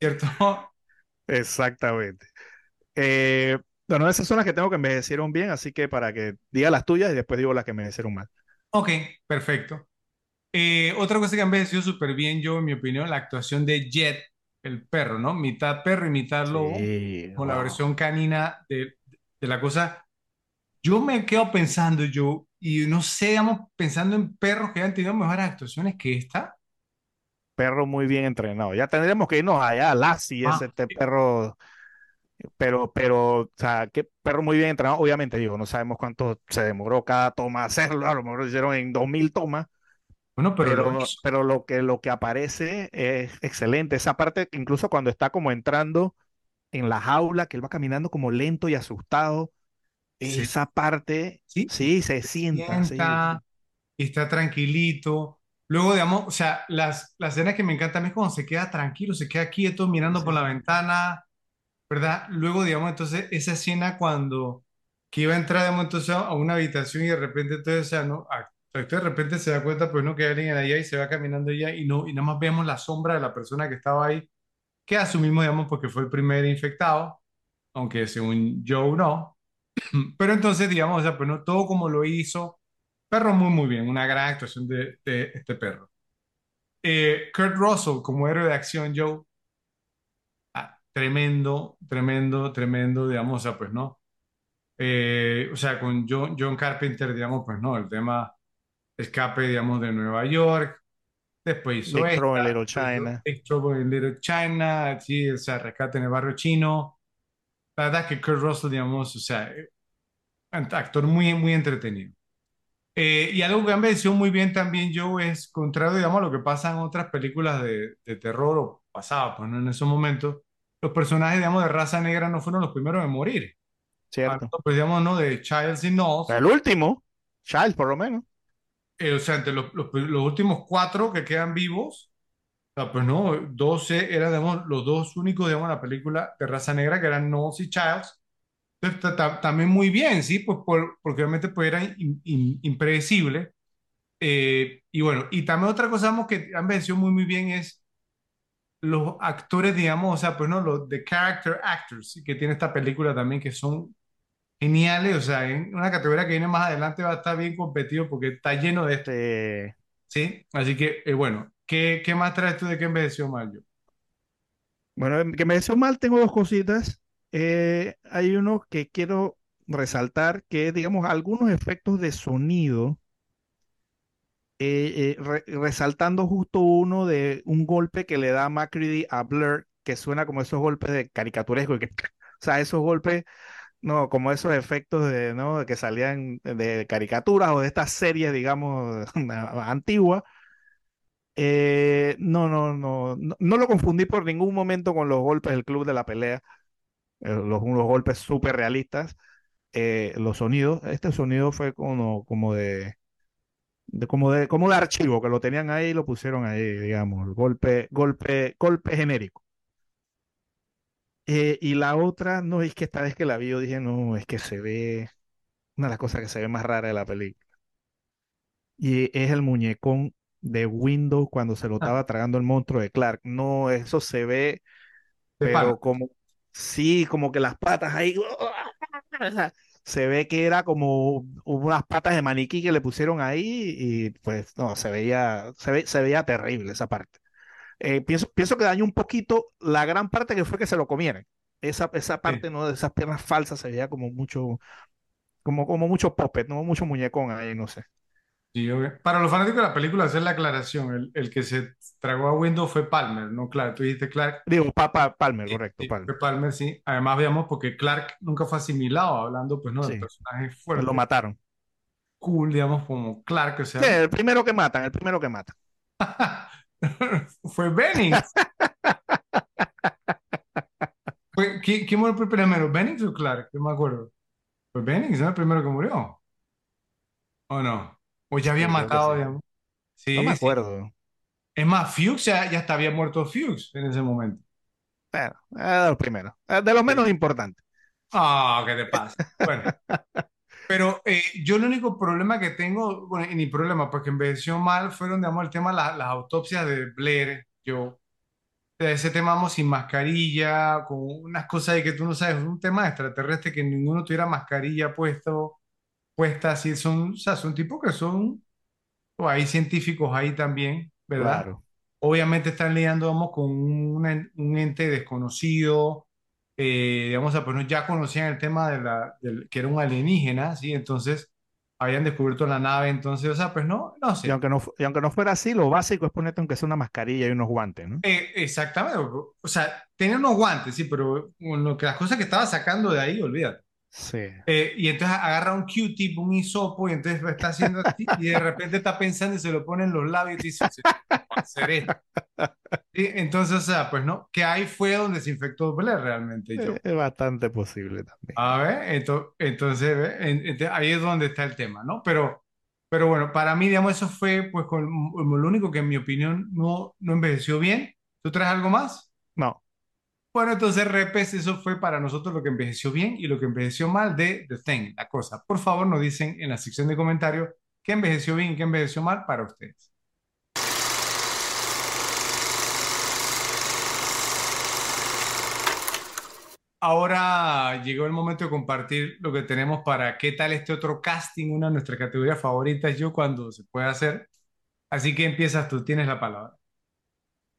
¿cierto? exactamente. Eh, bueno, esas son las que tengo que envejecieron bien, así que para que diga las tuyas y después digo las que envejecieron mal. Ok, perfecto. Eh, otra cosa que ha envejecido súper bien, yo, en mi opinión, la actuación de Jet, el perro, ¿no? Mitad perro y mitad lobo, Sí, con la versión canina de, de la cosa. Yo me quedo pensando, yo, y no sé, digamos, pensando en perros que han tenido mejores actuaciones que esta. Perro muy bien entrenado. Ya tendríamos que irnos allá a Lassie, ese Ah, este perro, pero, pero, o sea, qué perro muy bien entrenado. Obviamente, digo, no sabemos cuánto se demoró cada toma hacerlo, a lo mejor lo hicieron en 2000 tomas, bueno, pero lo pero, hizo. pero lo que, lo que aparece es excelente. Esa parte, incluso cuando está como entrando en la jaula, que él va caminando como lento y asustado, Sí, esa parte, sí, sí, se se sienta, sí, sienta sí, y está tranquilito. Luego, digamos, o sea, las, las escenas que me encantan es cuando se queda tranquilo, se queda quieto mirando por la ventana, ¿verdad? Luego, digamos, entonces, esa escena cuando que iba a entrar, digamos, entonces a una habitación y de repente, entonces, o sea, no, ah, usted de repente se da cuenta, pues no, que hay alguien allá y se va caminando allá y no, y nada más vemos la sombra de la persona que estaba ahí, que asumimos, digamos, porque fue el primer infectado, aunque según Joe no. Pero entonces, digamos, o sea, pues no, todo como lo hizo, perro muy, muy bien, una gran actuación de, de este perro. Eh, Kurt Russell como héroe de acción, Joe, tremendo, tremendo, tremendo, digamos, o sea, pues no. Eh, o sea, con John, John Carpenter, digamos, pues no, el tema escape, digamos, de Nueva York, después hizo Big Trouble esta, in Little China. Big Trouble in Little China, sí, o sea, rescate en el barrio chino. La verdad es que Kurt Russell, digamos, o sea, eh, actor muy, muy entretenido. Eh, y algo que me pareció muy bien también, Joe, es contrario, digamos, a lo que pasa en otras películas de, de terror o pasaba, pues, ¿no? En esos momentos, los personajes, digamos, de raza negra no fueron los primeros en morir. ¿cierto? Hablando, pues, digamos, ¿no? De Childs y Knowles, El último, Child por lo menos. eh, o sea, entre los, los, los últimos cuatro que quedan vivos, o sea, pues, ¿no? 12 eran, digamos, los dos únicos, digamos, en la película de raza negra, que eran Knowles y Childs. Entonces, también muy bien, ¿sí? Pues por- porque obviamente pues, era in- in- impredecible Eh, y bueno, y también otra cosa que han vencido muy, muy bien es los actores, digamos, o sea, pues no, los de character actors que tiene esta película también, que son geniales, o sea, en una categoría que viene más adelante va a estar bien competido porque está lleno de esto, Este, ¿sí? Así que, eh, bueno, ¿qué, qué más traes tú de que envejeció mal yo? bueno, que me deseo mal, tengo dos cositas. Eh, hay uno que quiero resaltar, que es, digamos, algunos efectos de sonido, eh, eh, re- resaltando justo uno de un golpe que le da MacReady a Blur, que suena como esos golpes de caricaturesco, o sea, esos golpes, no, como esos efectos de, ¿no? que salían de caricaturas o de estas series, digamos, antiguas Eh, no, no, no, no, lo confundí por ningún momento con los golpes del club de la pelea, los, unos golpes súper realistas, los sonidos, este sonido fue como, como de, de- como de, como de archivo, que lo tenían ahí y lo pusieron ahí, digamos, golpe, golpe, golpe genérico. Eh, y la otra, no, es que esta vez que la vi, yo dije, no, es que se ve, una de las cosas que se ve más rara de la película, y es el muñecón de Windows cuando se lo Ah, estaba tragando el monstruo de Clark. No, eso se ve pero como, sí, como que las patas ahí, se ve que era como unas patas de maniquí que le pusieron ahí y pues no, se veía, se ve- se veía terrible esa parte. Eh, pienso, pienso que dañó un poquito la gran parte que fue que se lo comieran. Esa, esa Sí, parte, ¿no? De esas piernas falsas se veía como mucho, como, como mucho puppet, ¿no? Mucho muñecón ahí, no sé. Sí. Para los fanáticos de la película, hacer la aclaración, el, el que se tragó a Windows fue Palmer, no Clark, tú dijiste Clark, Digo, Papa Palmer, Sí, correcto, sí, Palmer. fue Palmer, sí. Además, veamos, porque Clark nunca fue asimilado, hablando, pues, ¿no? Del Sí, personaje lo mataron. cool, digamos, como Clark, o Sí, sea, el primero que matan, el primero que matan. fue Bennings. Fue, ¿quién, quién murió primero, Bennings o Clark? Yo me acuerdo. Fue Bennings, ¿no? El primero que murió, ¿o no? O ya había Sí, matado, sí. digamos. No me Sí, sí. acuerdo. Es más, Fuchs ya, ya hasta había muerto Fuchs en ese momento. Bueno, de los primeros, eh, de los menos importantes. Ah, ¿qué te pasa? Bueno, pero eh, yo el único problema que tengo, bueno, y ni problema, porque envejeció mal, fueron, digamos, el tema de la- las autopsias de Blair. Yo, de ese tema, vamos, sin mascarilla, con unas cosas ahí que tú no sabes, un tema extraterrestre que ninguno tuviera mascarilla puesto, puesta, así, son, o sea, son tipos que son, o hay científicos ahí también, ¿verdad? Claro, Obviamente están lidiando, vamos, con un, un ente desconocido, eh, digamos, pues ya conocían el tema de la, del- que era un alienígena, ¿sí? Entonces, habían descubierto la nave, entonces, o sea, pues no, no y sé. aunque no, fu- y aunque no fuera así, lo básico es ponerte aunque sea una mascarilla y unos guantes, ¿no? Eh, exactamente, o sea, tenía unos guantes, sí, pero lo que las cosas que estaba sacando de ahí, olvídate. Sí, Eh, y entonces agarra un Q-tip, un hisopo, y entonces lo está haciendo así, y de repente está pensando y se lo pone en los labios y dice, "Sí, ¿cómo hacer esto?". Sí, entonces, o sea, pues no, que ahí fue donde se infectó Blair realmente, yo. Es bastante posible también. A ver, ento- entonces, ve, en- ente- ahí es donde está el tema, ¿no? Pero, pero bueno, para mí, digamos, eso fue pues con, lo único que en mi opinión no, no envejeció bien. ¿Tú traes algo más? No, Bueno, entonces, repes, eso fue para nosotros lo que envejeció bien y lo que envejeció mal de The Thing, la cosa. Por favor, nos dicen en la sección de comentarios qué envejeció bien y qué envejeció mal para ustedes. Ahora llegó el momento de compartir lo que tenemos para qué tal este otro casting, una de nuestras categorías favoritas, yo cuando se puede hacer. Así que empiezas tú, tienes la palabra.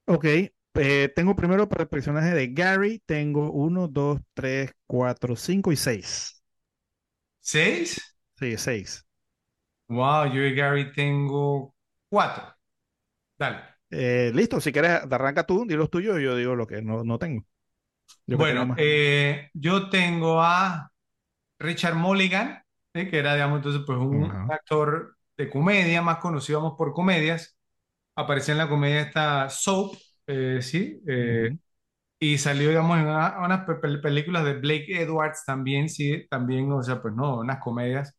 ok. Eh, tengo primero para el personaje de Gary, tengo uno, dos, tres, cuatro, cinco y seis. ¿Seis? Sí, seis. Wow, yo y Gary tengo cuatro. Dale. Eh, listo, si quieres, arranca tú, di los tuyos y yo digo lo que no, no tengo. Yo que tengo Bueno, eh, yo tengo a Richard Mulligan, ¿sí? que era, digamos, entonces, pues un actor de comedia, más conocido vamos, por comedias. Apareció en la comedia esta Soap, eh, ¿sí? Eh, Ujú. y salió, digamos, en una- unas pe- pel- películas de Blake Edwards también, sí, también, o sea, pues no, unas comedias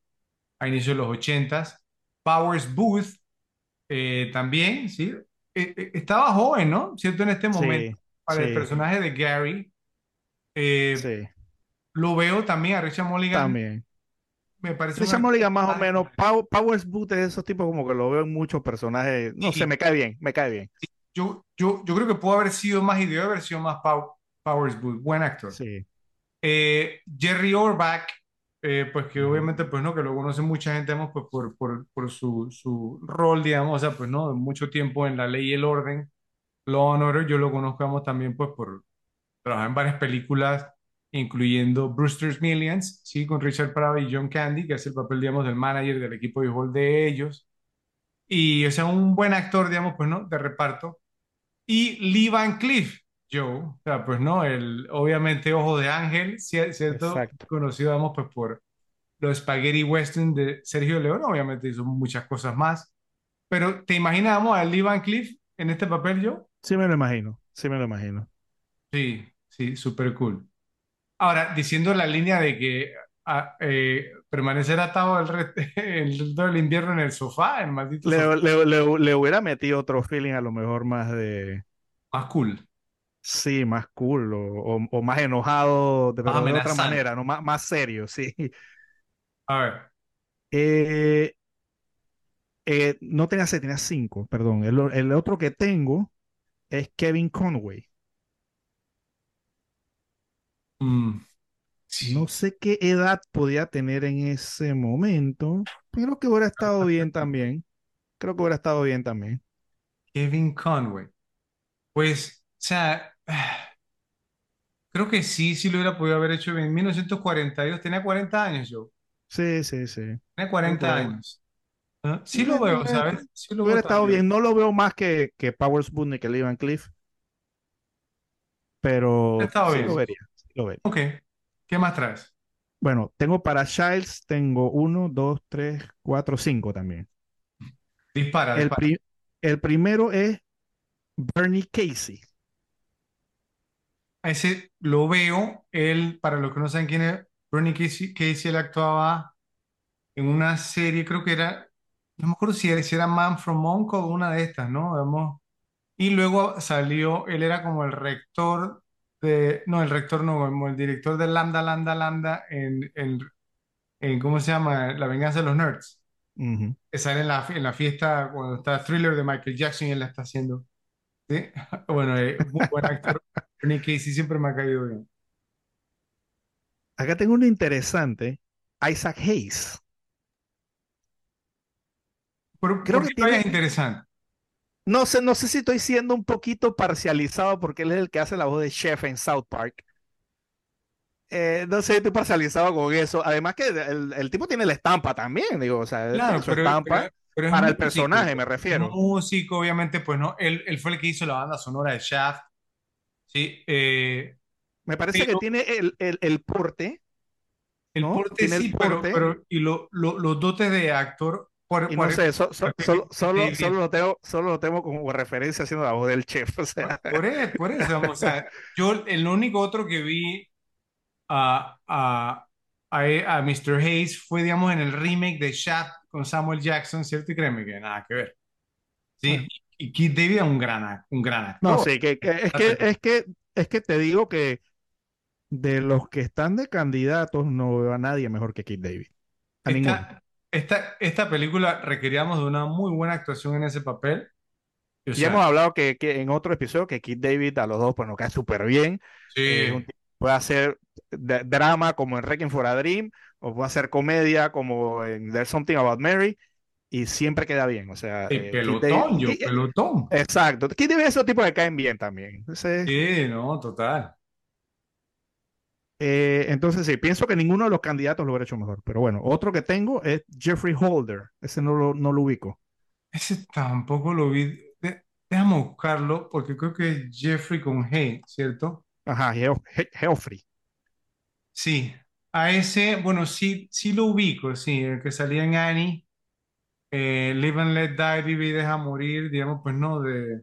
a inicios de los ochentas. Powers Booth, eh, también, ¿sí? Eh, eh, estaba joven, ¿no? ¿Cierto? En este momento, Sí, para el sí, personaje de Gary. Eh, sí, lo veo también a Richard Mulligan, también. me parece un Richard actor Mulligan más o menos, Pow- Powers Booth es de esos tipos como que lo veo en muchos personajes, no sé, Sí, me cae bien, me cae bien. Yo, yo, yo creo que pudo haber sido más y debe haber sido más Pow- Powers Booth, buen actor. Sí. Eh, Jerry Orbach, eh, pues que obviamente, pues no, que lo conoce mucha gente, digamos, pues por, por, por su, su rol, digamos, o sea, pues no, mucho tiempo en La Ley y el Orden, Law and Order, yo lo conozco, digamos, también, pues por trabajar en varias películas, incluyendo Brewster's Millions, sí, con Richard Pryor y John Candy, que es el papel, digamos, del manager del equipo de béisbol de ellos. Y, o sea, un buen actor, digamos, pues, ¿no? De reparto. Y Lee Van Cleef, Joe, o sea, pues, ¿no? El, obviamente, Ojo de Ángel, cier- ¿cierto? Exacto. Conocido, digamos, pues, por los Spaghetti Western de Sergio León, obviamente hizo muchas cosas más. Pero, ¿te imaginábamos a Lee Van Cleef en este papel, Joe? Sí me lo imagino, sí me lo imagino. Sí, sí, súper cool. Ahora, diciendo la línea de que ah, eh, permanecer atado el, re- el resto del invierno en el sofá, el maldito sofá, Le, le- le- hubiera metido otro feeling a lo mejor más de, más cool, sí, más cool o, o- o más enojado, de, más de otra manera, ¿no? Más, más serio, sí. A ver, Eh, eh, no tenía seis, tenía cinco, perdón. El otro que tengo es Kevin Conway. mm, No sé qué edad podía tener en ese momento, pero creo que hubiera estado bien también. Creo que hubiera estado bien también. Kevin Conway. Pues, o sea, creo que sí, sí lo hubiera podido haber hecho en 1942. Tenía 40 años yo, Sí, sí, sí. tenía Creo que 40 hubiera, años. ¿Ah? Sí lo veo, hubiera- ¿sabes? Sí lo veo hubiera estado bien. No lo veo más que, que Powers Boone ni que Lee Van Cleef, pero sí lo bien. vería. sí lo vería. Ok, ¿qué más traes? Bueno, tengo para Childs, tengo uno, dos, tres, cuatro, cinco también. Dispara, El, dispara. pri- el primero es Bernie Casey. A ese lo veo, él, para los que no saben quién es, Bernie Casey, Casey, él actuaba en una serie, creo que era, no me acuerdo si era, si era Man from Uncle o una de estas, ¿no? Vamos, Y luego salió, él era como el rector de, no, el rector no, como el director de Lambda, Lambda, Lambda en, en, en ¿cómo se llama? La venganza de los nerds. Que sale en la, en la fiesta cuando está Thriller de Michael Jackson y él la está haciendo. ¿Sí? Bueno, eh, muy buen actor. Nick Casey siempre me ha caído bien. Acá tengo uno interesante, Isaac Hayes. ¿Por, Creo por que qué todavía es interesante? No sé, no sé si estoy siendo un poquito parcializado porque él es el que hace la voz de Chef en South Park. Eh, no sé, estoy parcializado con eso. Además que el, el tipo tiene la estampa también, digo, o sea, Claro, su pero, estampa pero es para el músico. personaje, me refiero. músico, obviamente, pues no. Él, él fue el que hizo la banda sonora de Shaft. Sí, eh, Me parece que tiene el, el, el porte, el ¿no? porte Tiene sí, pero, porte pero y lo, lo- los dotes de actor, por, y no por, sé, so- so- solo, solo, solo lo tengo, solo lo tengo como referencia haciendo la voz del chef, o sea. por, eso, por eso, vamos, o sea, yo el único otro que vi a, a, a, a Mr. Hayes fue, digamos, en el remake de Shaft con Samuel Jackson, ¿cierto? Y créeme que nada que ver. Sí, Bueno, y Keith David es un gran, un gran no, actor. sí, que, que- es que, es que, es que te digo que de los que están de candidatos no veo a nadie mejor que Kid David. A ninguno. Esta, esta, película requeríamos de una muy buena actuación en ese papel. Y, o Ya hemos sea, hablado que, que en otro episodio que Kid David a los dos pues nos cae súper bien. Eh, sí, que puede hacer drama como en Requiem for a Dream o puede hacer comedia como en There's Something About Mary y siempre queda bien. O sea, y eh, Kid David, pelotón, yo, Kid- pelotón. exacto. Kid David es esos tipos que caen bien también. Entonces, Sí, no, total. Eh, entonces sí, pienso que ninguno de los candidatos lo hubiera hecho mejor. Pero bueno, otro que tengo es Jeffrey Holder. Ese no lo, no lo ubico. Ese tampoco lo vi. De- déjame buscarlo porque creo que es Jeffrey con G, ¿cierto? Ajá, Geoffrey. Sí, a ese, bueno, sí, sí lo ubico, sí, el que salía en Annie, eh, Live and Let Die, Vive y Deja Morir, digamos, pues no, de,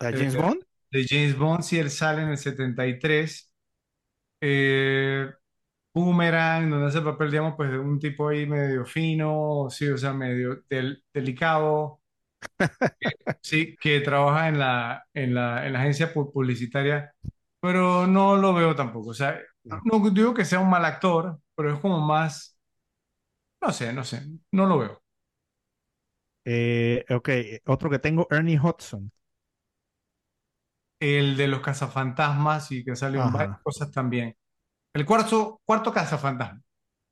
¿A de, James Bond? de James Bond, sí, él sale en el 73. Eh, Boomerang, donde hace el papel, digamos, pues de un tipo ahí medio fino, sí, o sea, medio del- delicado, sí, que trabaja en la, en la, en la agencia pu- publicitaria, pero no lo veo tampoco, o sea, No. no digo que sea un mal actor, pero es como más, no sé, no sé, no lo veo. Eh, ok, otro que tengo, Ernie Hudson. El de los cazafantasmas y que salió en varias cosas también. El cuarto, cuarto cazafantasma.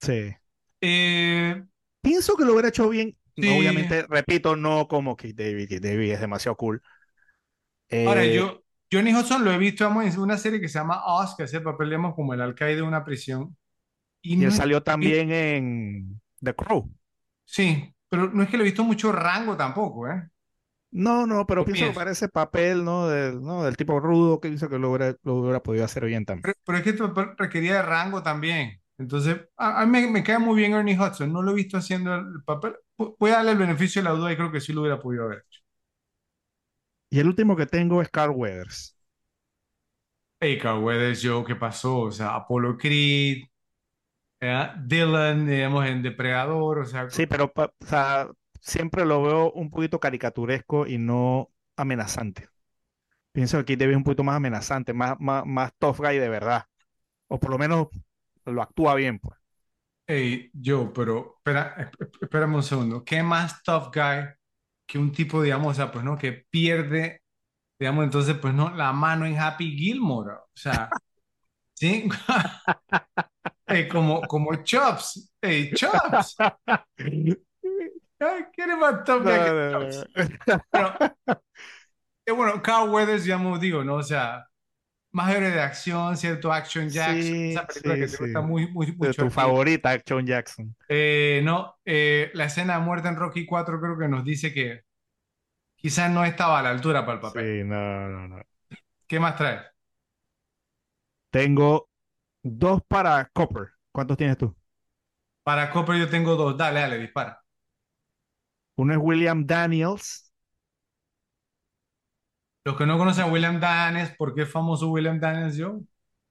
sí. Eh, Pienso que lo hubiera hecho bien. sí, Obviamente, repito, no como Kid David. Kid David es demasiado cool. ahora Eh, yo, Johnny Hudson lo he visto en una serie que se llama Oz, que hace el papel, digamos, como el alcaide de una prisión. Y y él no es, salió que- también en The Crow. sí, pero no es que lo he visto mucho rango tampoco, ¿eh? No, no, pero pienso que pienso. ese papel, ¿no? Del, ¿no? Del tipo rudo que hizo que lo hubiera, lo hubiera podido hacer bien también. Pero, pero es que este papel requería de rango también. Entonces, a, a mí me, me cae muy bien Ernie Hudson. No lo he visto haciendo el papel. Pu- Voy a darle el beneficio de la duda y creo que sí lo hubiera podido haber hecho. Y el último que tengo es Carl Weathers. Hey, Carl Weathers, Joe, ¿qué pasó? O sea, Apollo Creed, ¿eh? Dylan, digamos, en Depredador, o sea, Sí, pero o sea, siempre lo veo un poquito caricaturesco y no amenazante. Pienso que David es un poquito más amenazante, más, más, más tough guy de verdad. O por lo menos lo actúa bien, pues. hey, Joe, pero espera, esp- espérame un segundo. ¿Qué más tough guy que un tipo, digamos, o sea, pues no, que pierde, digamos, entonces, pues no, la mano en Happy Gilmore? O sea, ¿sí? Hey, como, como Chops. Hey, Chops. Ay, ¿Quién es más guy que. Pero, eh, bueno, Carl Weathers, digamos, digo, ¿no? O sea, más héroe de acción, ¿cierto? Action Jackson, Sí, esa película sí, que te gusta sí. muy, muy, De mucho tu favorita, John Jackson. Eh, no, eh, la escena de muerte en Rocky 4 creo que nos dice que quizás no estaba a la altura para el papel. Sí, no, no, no. ¿Qué más traes? Tengo dos para Copper. ¿Cuántos tienes tú? Para Copper yo tengo dos. Dale, dale, dispara. Uno es William Daniels. Los que no conocen a William Daniels, ¿por qué es famoso William Daniels yo?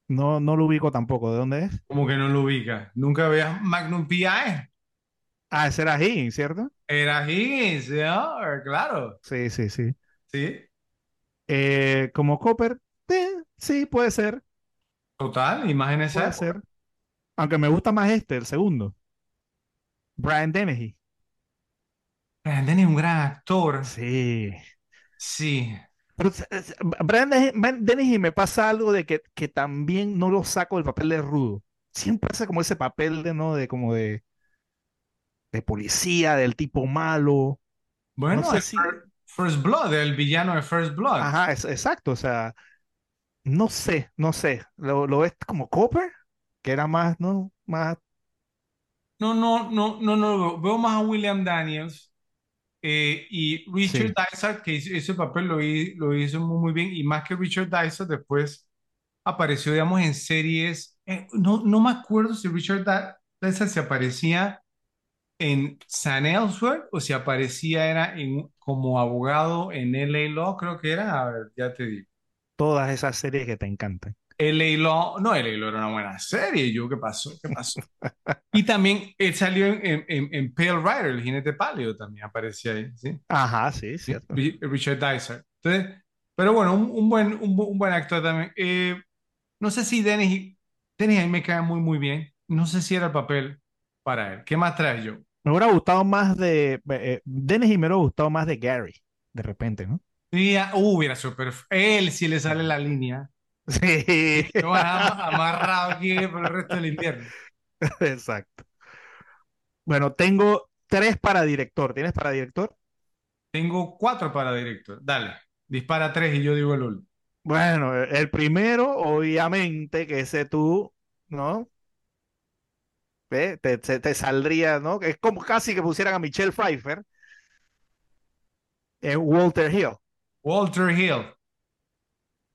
No, no lo ubico tampoco. ¿De dónde es? Como que no lo ubica. Nunca veas Magnum P.I. Ah, ese era Higgins, ¿cierto? Era Higgins, ¿no? Claro. Sí, sí, sí. Sí. Eh, como Copper, eh, sí, puede ser, Total, y más en esa puede ser. Aunque me gusta más este, el segundo. Brian Dennehy. Brandon es un gran actor. Sí. Sí. Pero s- s- Brian Dennehy Brian Dennehy me pasa algo de que, que también no lo saco del papel de rudo. Siempre hace como ese papel de, ¿no? De como de, de policía, del tipo malo. No Bueno, sé el si. Fir- First Blood, el villano de First Blood. Ajá, es- exacto. O sea, no sé, no sé. Lo, lo ves como Copper, que era más, ¿no? Más. No, no, no, no, no, veo más a William Daniels eh, y Richard Sí. Dysart, que hizo ese papel lo, hi- lo hizo muy, muy bien, y más que Richard Dysart, después apareció, digamos, en series, eh, no, no me acuerdo si Richard Dy- Dysart se aparecía en San Elsewhere o si aparecía era en, como abogado en LA Law, creo que era, a ver, ya te digo. Todas esas series que te encantan. LA Law, no, LA Law era una buena serie, yo, ¿qué pasó? ¿Qué pasó? Y también él salió en, en, en- Pale Rider, el jinete pálido también aparecía ahí, ¿sí? Ajá, sí, cierto. Ri- Richard Dysart. Entonces, pero bueno, un, un buen, un, un buen actor también. Eh, no sé si Dennis, Dennis ahí me cae muy, muy bien. No sé si era el papel para él. ¿Qué más traes yo? Me hubiera gustado más de. Eh, eh, Dennis y me hubiera gustado más de Gary, de repente, ¿no? Y, ah, uh, hubiera sido perf- Él sí le sale la línea. Sí, Lo van a- amarrado aquí por el resto del invierno. exacto. Bueno, tengo tres para director. ¿Tienes para director? Tengo cuatro para director. Dale, dispara tres y yo digo el último. Bueno, el primero, obviamente, que ese tú, ¿no? ¿Ve? Te, te- te saldría, ¿no? Es como casi que pusieran a Michelle Pfeiffer en Walter Hill. Walter Hill.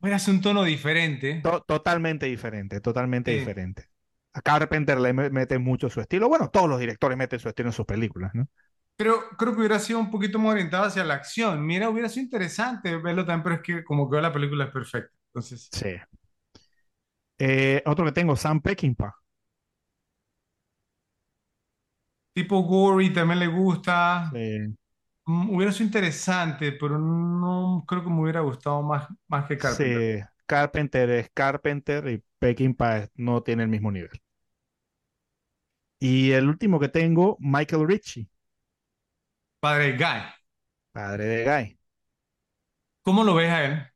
Hubiera sido un tono diferente. To- totalmente diferente, totalmente Sí. diferente. A Carpenter le me- mete mucho su estilo. Bueno, todos los directores meten su estilo en sus películas, ¿no? Creo, creo que hubiera sido un poquito más orientado hacia la acción. Mira, hubiera sido interesante verlo también, pero es que como quedó la película es perfecta. Entonces, Sí. Eh, otro que tengo, Sam Peckinpah. tipo Gory también le gusta. Sí, hubiera sido interesante, pero no creo que me hubiera gustado más, más que Carpenter. sí. Carpenter es Carpenter y Peckinpah es- no tiene el mismo nivel. Y el último que tengo, Michael Ritchie, Padre Guy, padre de Guy. ¿cómo lo ves a él?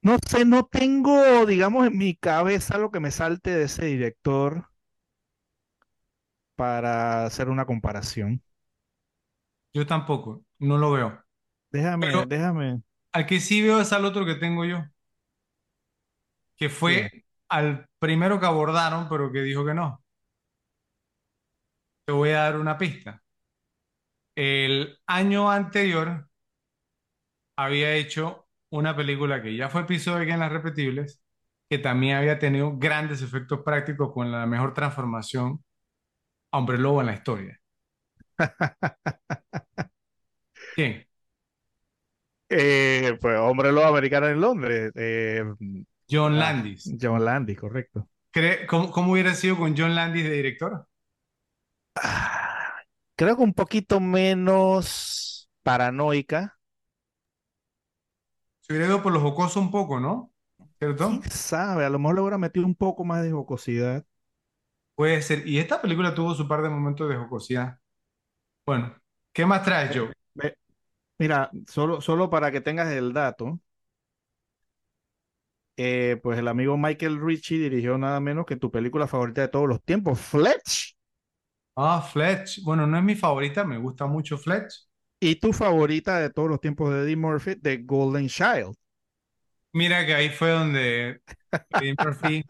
No sé, no tengo, digamos, en mi cabeza lo que me salte de ese director para hacer una comparación. Yo tampoco, no lo veo. Déjame, Pero déjame. al que sí veo es al otro que tengo yo, que fue al primero que abordaron, pero que dijo que no. Te voy a dar una pista. El año anterior había hecho una película que ya fue episodio en Las Repetibles, que también había tenido grandes efectos prácticos con la mejor transformación a Hombre Lobo en la historia. ¿Quién? Eh, pues hombre lobo americano en Londres. eh, John ah, Landis. John Landy, correcto. ¿Cree- cómo, cómo hubiera sido con John Landis de director? Ah, creo que un poquito menos paranoica. Se hubiera ido por lo jocoso un poco, ¿no? ¿Cierto? ¿Quién sabe? A lo mejor le hubiera metido un poco más de jocosidad. Puede ser. Y esta película tuvo su par de momentos de jocosidad. Bueno, ¿qué más traes, Joe? ve- Mira, solo, solo para que tengas el dato, eh, pues el amigo Michael Ritchie dirigió nada menos que tu película favorita de todos los tiempos, Fletch, Ah, Fletch. Bueno, no es mi favorita, me gusta mucho Fletch. y tu favorita de todos los tiempos de Eddie Murphy, The Golden Child. Mira que ahí fue donde Eddie Murphy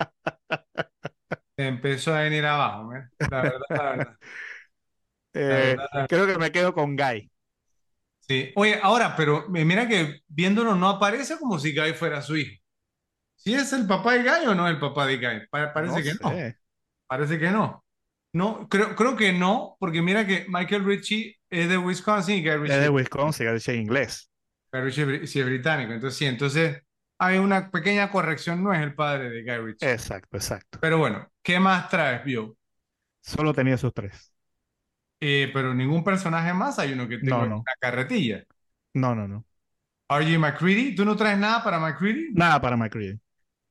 empezó a venir abajo, ¿eh? La verdad, la verdad, Eh, creo que me quedo con Guy. Sí. Oye, ahora, pero mira que viéndolo no aparece como si Guy fuera su hijo. ¿Sí es el papá de Guy o no es el papá de Guy? Pa- parece No que no. sé. Parece que no. No, creo, creo que no, porque mira que Michael Ritchie es de Wisconsin y Guy Es Ritchie, de Wisconsin, es inglés. Guy Ritchie es sí es británico. Entonces, sí, entonces hay una pequeña corrección, no es el padre de Guy Ritchie. Exacto, exacto. Pero bueno, ¿qué más traes, Bio? Solo tenía esos tres. Eh, pero ningún personaje más, hay uno que No, no, una carretilla. no, no, no. R.J. McCready. ¿Tú no traes nada para McCready? Nada para McCready.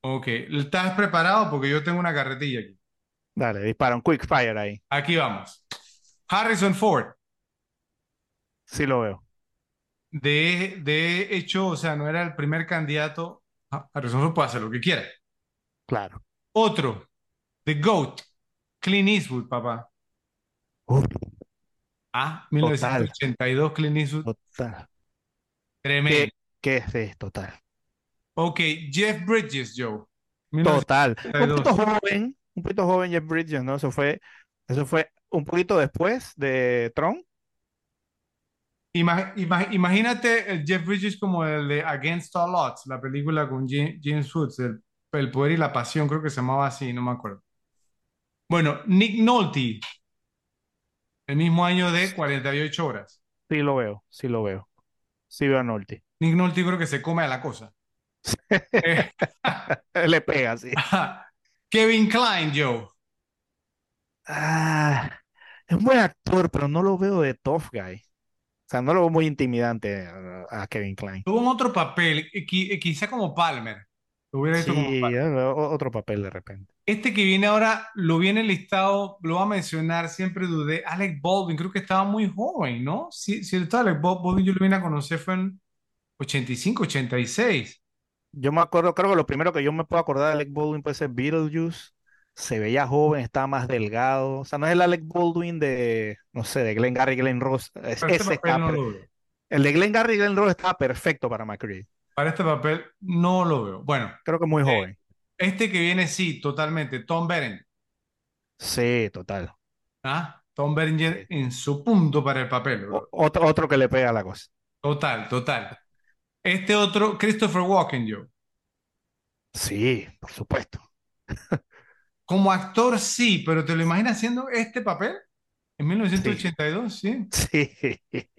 Ok, ¿estás preparado? Porque yo tengo una carretilla aquí. Dale, dispara un quick fire ahí. Aquí vamos. Harrison Ford. Sí lo veo. De, de hecho, o sea, no era el primer candidato. Ah, Harrison Ford puede hacer lo que quiera. Claro. Otro, The GOAT, Clint Eastwood, papá. Ah, Total. 1982, Clint Eastwood. total. Tremendo. ¿Qué, qué es? Total. Ok, Jeff Bridges, Joe. Total. Un 1982. poquito joven, un poquito joven Jeff Bridges, ¿no? Eso fue, eso fue un poquito después de Tron. Ima- ima- imagínate el Jeff Bridges como el de Against All Odds, la película con Ja- James Woods, el, el poder y la pasión, creo que se llamaba así, no me acuerdo. Bueno, Nick Nolte, el mismo año de 48 horas. Sí lo veo, sí lo veo. Sí veo a Nolte. Nick Nolte creo que se come a la cosa. Eh, Le pega, sí. Kevin Kline, Joe. Ah, es un buen actor, pero no lo veo de tough guy. O sea, no lo veo muy intimidante a, Kevin Kline. Tuvo un otro papel, eh, eh, quizá como Palmer. Lo hubiera Sí, otro papel de repente. Este que viene ahora, lo viene listado, lo va a mencionar, siempre dudé. Alec Baldwin, creo que estaba muy joven, ¿no? Si, si está Alec Bal- Baldwin, yo lo vine a conocer fue en 85, 86. Yo me acuerdo, creo que lo primero que yo me puedo acordar de Alec Baldwin puede ser Beetlejuice. Se veía joven, estaba más delgado. O sea, no es el Alec Baldwin de, no sé, de Glenn Gary, Glenn Ross. Es- este ese está no el de Glenn Gary y Glenn Ross estaba perfecto para McCready. Para este papel no lo veo. Bueno, Creo que muy Eh, joven. este que viene sí, totalmente. Tom Berenger. Sí, total. ¿Ah? Tom Berenger Sí. en su punto para el papel, bro. Otro, otro que le pega la cosa. Total, total. Este otro, Christopher Walken, yo. Sí, por supuesto. Como actor sí, pero ¿te lo imaginas haciendo este papel? En 1982, sí. Sí.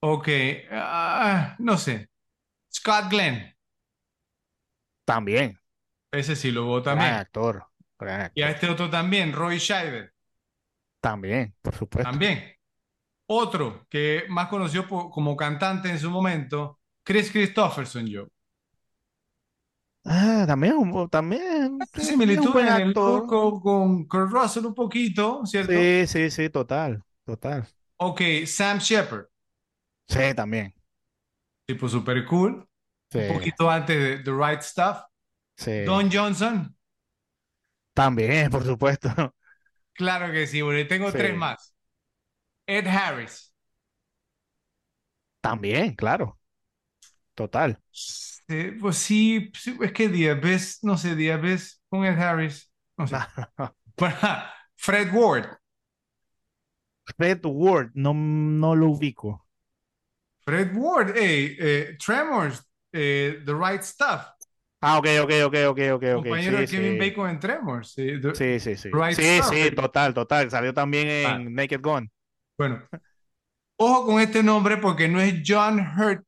Ok, ah, no sé. Scott Glenn, También. ese sí lo Gran también. actor. Gran Y a actor. este otro también, Roy Scheider, También, por supuesto. también. Otro que más conoció como cantante en su momento, Chris Christopherson, yo. Ah, también, un- también. Similitud en el actor. con, con Kurt Russell un poquito, ¿cierto? Sí, sí, sí, total, total. Ok, Sam Shepard, Sí, también. tipo super cool, Sí, un poquito antes de The Right Stuff. sí. Don Johnson, También, por supuesto. claro que sí, bueno, y tengo tres más. Ed Harris. También, claro. Total. Sí, pues sí, es que Diabes, no sé, Diabes con Ed Harris, no sé. Bueno, Fred Ward, Fred Ward, no, no lo ubico. Fred Ward, hey, eh, Tremors, eh, The Right Stuff, Ah, ok, ok, ok, ok, ok, compañero de Sí, Kevin sí. Bacon en Tremors. sí, The- Sí, sí, sí. Right Sí, Stuff. sí, total, total. Salió también en Ah. Naked Gun. Bueno, ojo con este nombre porque no es John Hurt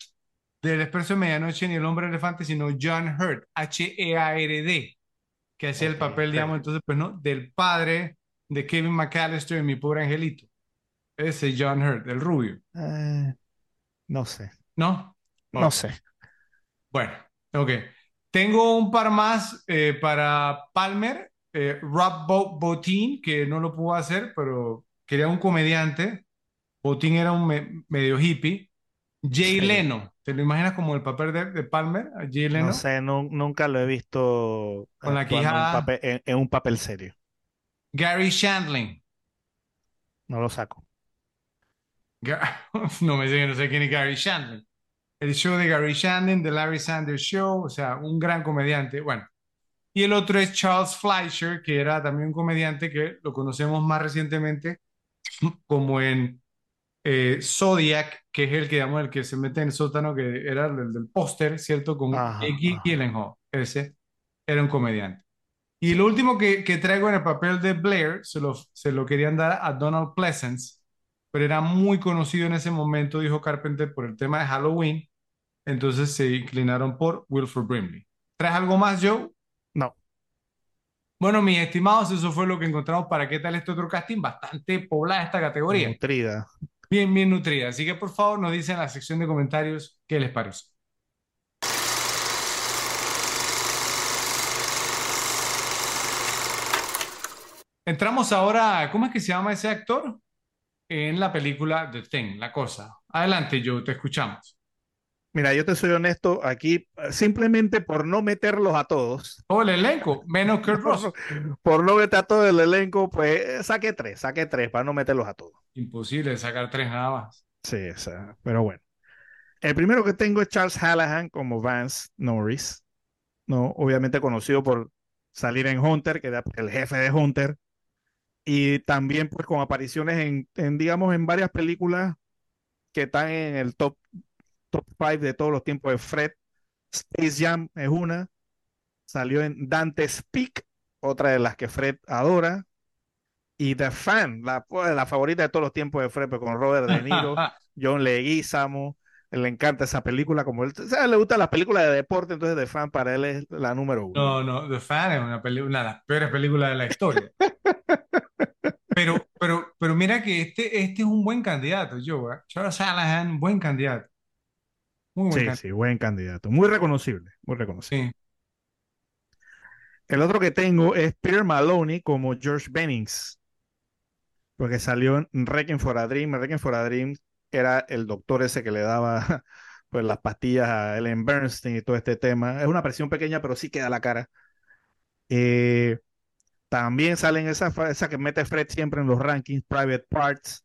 del Expreso de Medianoche ni el Hombre Elefante, sino John Hurt, H-E-A-R-D, que hacía el papel, digamos, entonces, pues, ¿no? Del padre de Kevin McAllister en Mi Pobre Angelito. Ese John Hurt, el rubio, Eh, no sé, ¿no? no sé. Bueno, ok. Tengo un par más eh, para Palmer, eh, Rob Bo- Bottin, que no lo pudo hacer, pero quería un comediante. Bottin era un me- medio hippie. Jay Sí. Leno, ¿te lo imaginas como el papel de, de Palmer? Jay Leno. No sé, nu- nunca lo he visto Con la quijada. papel, en, en un papel serio. Gary Shandling. No lo saco. No me sé, no sé quién es Gary Shandling. El show de Gary Shandling, The Larry Sanders Show, o sea, un gran comediante. Bueno, y el otro es Charles Fleischer, que era también un comediante que lo conocemos más recientemente como en eh, Zodiac, que es el que, digamos, el que se mete en el sótano, que era el del póster, ¿cierto? Con ajá. Gyllenhaal. Ese era un comediante. Y lo último que, que traigo en el papel de Blair, se lo, se lo querían dar a Donald Pleasence, pero era muy conocido en ese momento, dijo Carpenter, por el tema de Halloween. Entonces se inclinaron por Wilford Brimley. ¿Traes algo más, Joe? No. Bueno, mis estimados, eso fue lo que encontramos para qué tal este otro casting. Bastante poblada esta categoría. Nutrida. Bien, bien nutrida. Así que por favor nos dicen en la sección de comentarios qué les parece. Entramos ahora, ¿cómo es que se llama ese actor? En la película The Thing, La Cosa. Adelante, Joe, te escuchamos. Mira, yo te soy honesto aquí, eh, simplemente por no meterlos a todos, Todo el elenco, menos Kurt Russell. por, por no meter a todo el elenco, pues eh, saqué tres, saqué tres para no meterlos a todos. Imposible sacar tres nada más. Sí, o sea, pero bueno. El primero que tengo es Charles Hallahan como Vance Norris, ¿no? Obviamente conocido por salir en Hunter, que era el jefe de Hunter, y también pues con apariciones en, en, digamos, en varias películas que están en el top, top 5 de todos los tiempos de Fred. Space Jam es una, salió en Dante's Peak, otra de las que Fred adora, y The Fan, la, pues, la favorita de todos los tiempos de Fred, pues, con Robert De Niro, John Leguizamo, le encanta esa película, como él, o sea, le gusta las películas de deporte, entonces The Fan para él es la número uno. No, no, The Fan es una, de las peores películas de la historia. Pero, pero, pero mira que este, este es un buen candidato, Joe. ¿eh? Charles Hallahan, buen candidato. Muy buen Sí, sí, buen candidato, muy reconocible, muy reconocible. Sí. El otro que tengo es Peter Maloney como George Bennings, porque salió en Requiem for a Dream. Requiem for a Dream era el doctor ese que le daba pues, las pastillas a Ellen Bernstein y todo este tema. Es una presión pequeña, pero sí queda la cara. Eh, también salen esa, esa que mete Fred siempre en los rankings, Private Parts.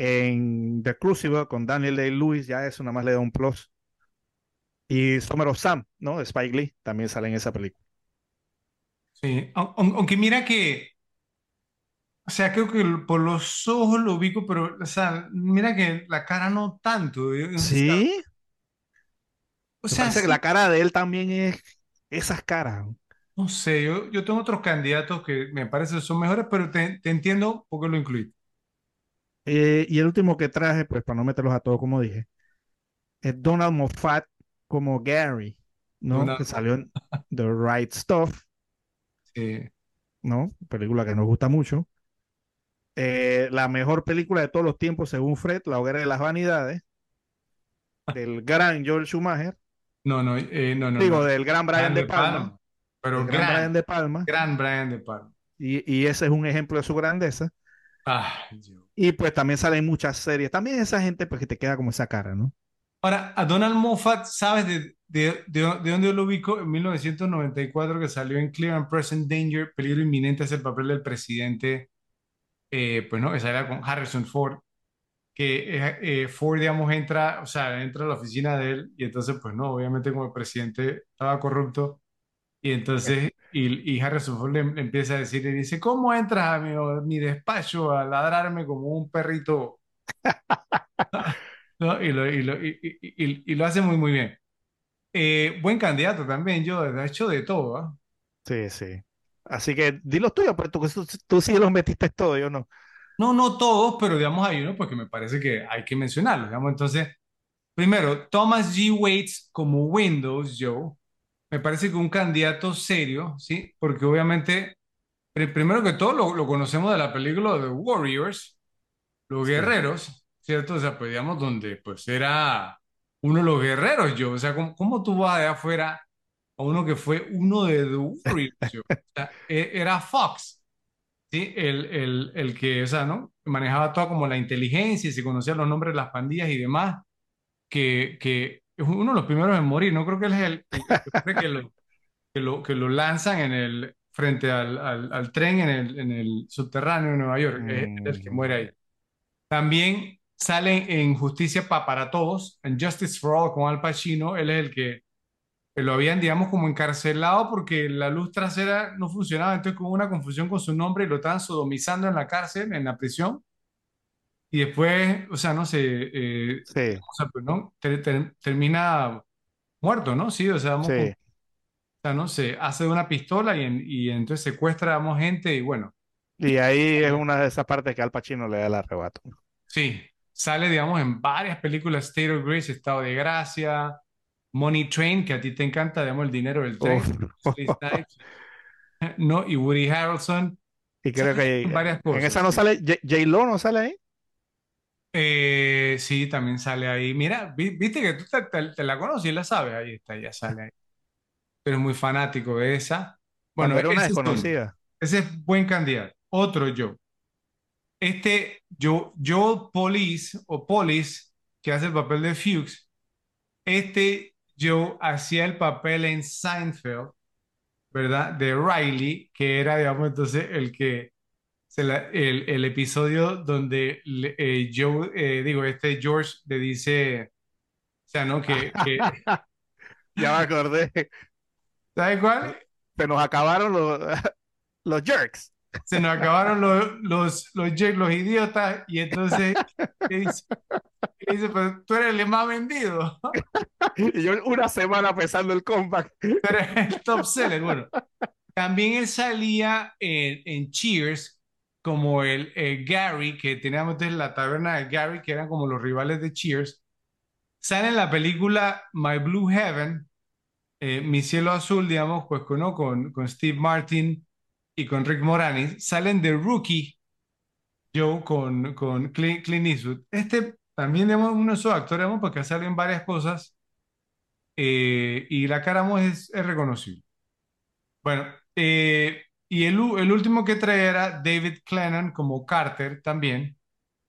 En The Crucible con Daniel Day-Lewis, ya eso nada más le da un plus. Y Summer of Sam, ¿no? De Spike Lee, también sale en esa película. Sí, Aun- aun- aunque mira que, o sea, creo que por los ojos lo ubico, pero, o sea, mira que la cara no tanto. Sí, o sea, parece que la cara de él también es esas caras. no sé, yo, yo tengo otros candidatos que me parece que son mejores, pero te, te entiendo por qué lo incluí. Eh, y el último que traje, pues para no meterlos a todos, como dije, es Donald Moffat como Gary, ¿no? Que salió en The Right Stuff, sí. ¿no? Película que nos gusta mucho. Eh, la mejor película de todos los tiempos, según Fred, La Hoguera de las Vanidades, del gran Joel Schumacher, No, no, eh, no, no, digo, no. del gran Brian De Palma, Palma, pero gran, Brian De Palma, gran Brian De Palma. y, y ese es un ejemplo de su grandeza. Dios. Y pues también salen muchas series. También esa gente, pues que te queda como esa cara, ¿no? Ahora, a Donald Moffat, ¿sabes de, de, de, de dónde yo lo ubico? En 1994, que salió en Clear and Present Danger, Peligro Inminente, es el papel del presidente, eh, pues no, esa era con Harrison Ford, que eh, eh, Ford, digamos, entra, o sea, entra a la oficina de él, y entonces, pues no, obviamente como el presidente estaba corrupto, y entonces, y, y Harrison Ford le, le empieza a decir, y dice, ¿cómo entras a mi, a mi despacho a ladrarme como un perrito? ¿no? Y lo, y lo, y, lo hace muy, muy bien. Eh, buen candidato también, yo, de hecho, de todo, ¿ah? Sí, sí. Así que di los tuyos, pues tú, tú, sí los metiste todo, yo no. No, no todos, pero digamos hay uno porque me parece que hay que mencionarlo, digamos. Entonces, primero, Thomas G. Waits como Windows, Joe, me parece que un candidato serio, ¿sí? Porque obviamente, pri- primero que todo, lo, lo conocemos de la película The Warriors, los Sí. guerreros, ¿cierto? O sea, pues digamos, donde pues era uno de los guerreros, yo. O sea, ¿cómo, cómo tú vas de afuera a uno que fue uno de The Warriors, yo? O sea, e- era Fox. Sí, el, el, el que, o sea, ¿no? Manejaba toda como la inteligencia y se conocían los nombres de las pandillas y demás, que, que es uno de los primeros en morir, no creo que él es el, el- que lo, que lo, que lo lanzan en el, frente al, al, al tren en el, en el subterráneo de Nueva York, es el que muere ahí. También sale en Justicia pa- para Todos, en Justice for All con Al Pacino, él es el que que lo habían, digamos, como encarcelado porque la luz trasera no funcionaba, entonces hubo una confusión con su nombre y lo estaban sodomizando en la cárcel, en la prisión, y después, o sea, no sé, eh, Sí, pues, ¿no? Ter- ter- termina muerto, ¿no? Sí, o sea, vamos con- sí. o sea, ¿no? Se hace de una pistola y, en- y entonces secuestra, digamos, gente y bueno, Y ahí es una de esas partes que Al Pacino le da el arrebato. sí, sale, digamos, en varias películas, State of Grace, Estado de Gracia, Money Train, que a ti te encanta, digamos, el dinero del tren, ¿no? Y Woody Harrelson. Y creo que Salen varias en cosas. esa no sale, J- J-Lo no sale ahí. Eh, sí, también sale ahí. Mira, vi- viste que tú te, te- te la conoces y la sabes. Ahí está, ya sale ahí. Pero es muy fanático de esa. Cuando Bueno, era una ese es uno. desconocida. Ese es buen candidato. Otro yo. Este yo, yo Police o Police, que hace el papel de Fuchs, este yo hacía el papel en Seinfeld, ¿verdad? De Riley, que era, digamos, entonces el que, se la- el, el episodio donde eh, Joe, eh, digo, este George le dice, o sea, ¿no? Que, que Ya me acordé. ¿sabes cuál? Se nos acabaron los, los jerks. Se nos acabaron los, los, los, jerks, los idiotas, y entonces le dice, le dice, pero tú eres el más vendido, Y yo una semana pensando el comeback. tú eres el top seller. Bueno, también él salía en, en Cheers como el, el Gary, que teníamos entonces la taberna de Gary, que eran como los rivales de Cheers. Sale en la película My Blue Heaven, eh, Mi Cielo Azul, digamos, pues ¿no? con, con Steve Martin y con Rick Moranis. Salen de Rookie, Joe, con, con Clint, Clint Eastwood. Este también, digamos, uno de esos actores, digamos, porque salen varias cosas eh, y la cara digamos, es, es reconocible. Bueno, eh, y el, el último que trae era David Clennon como Carter también.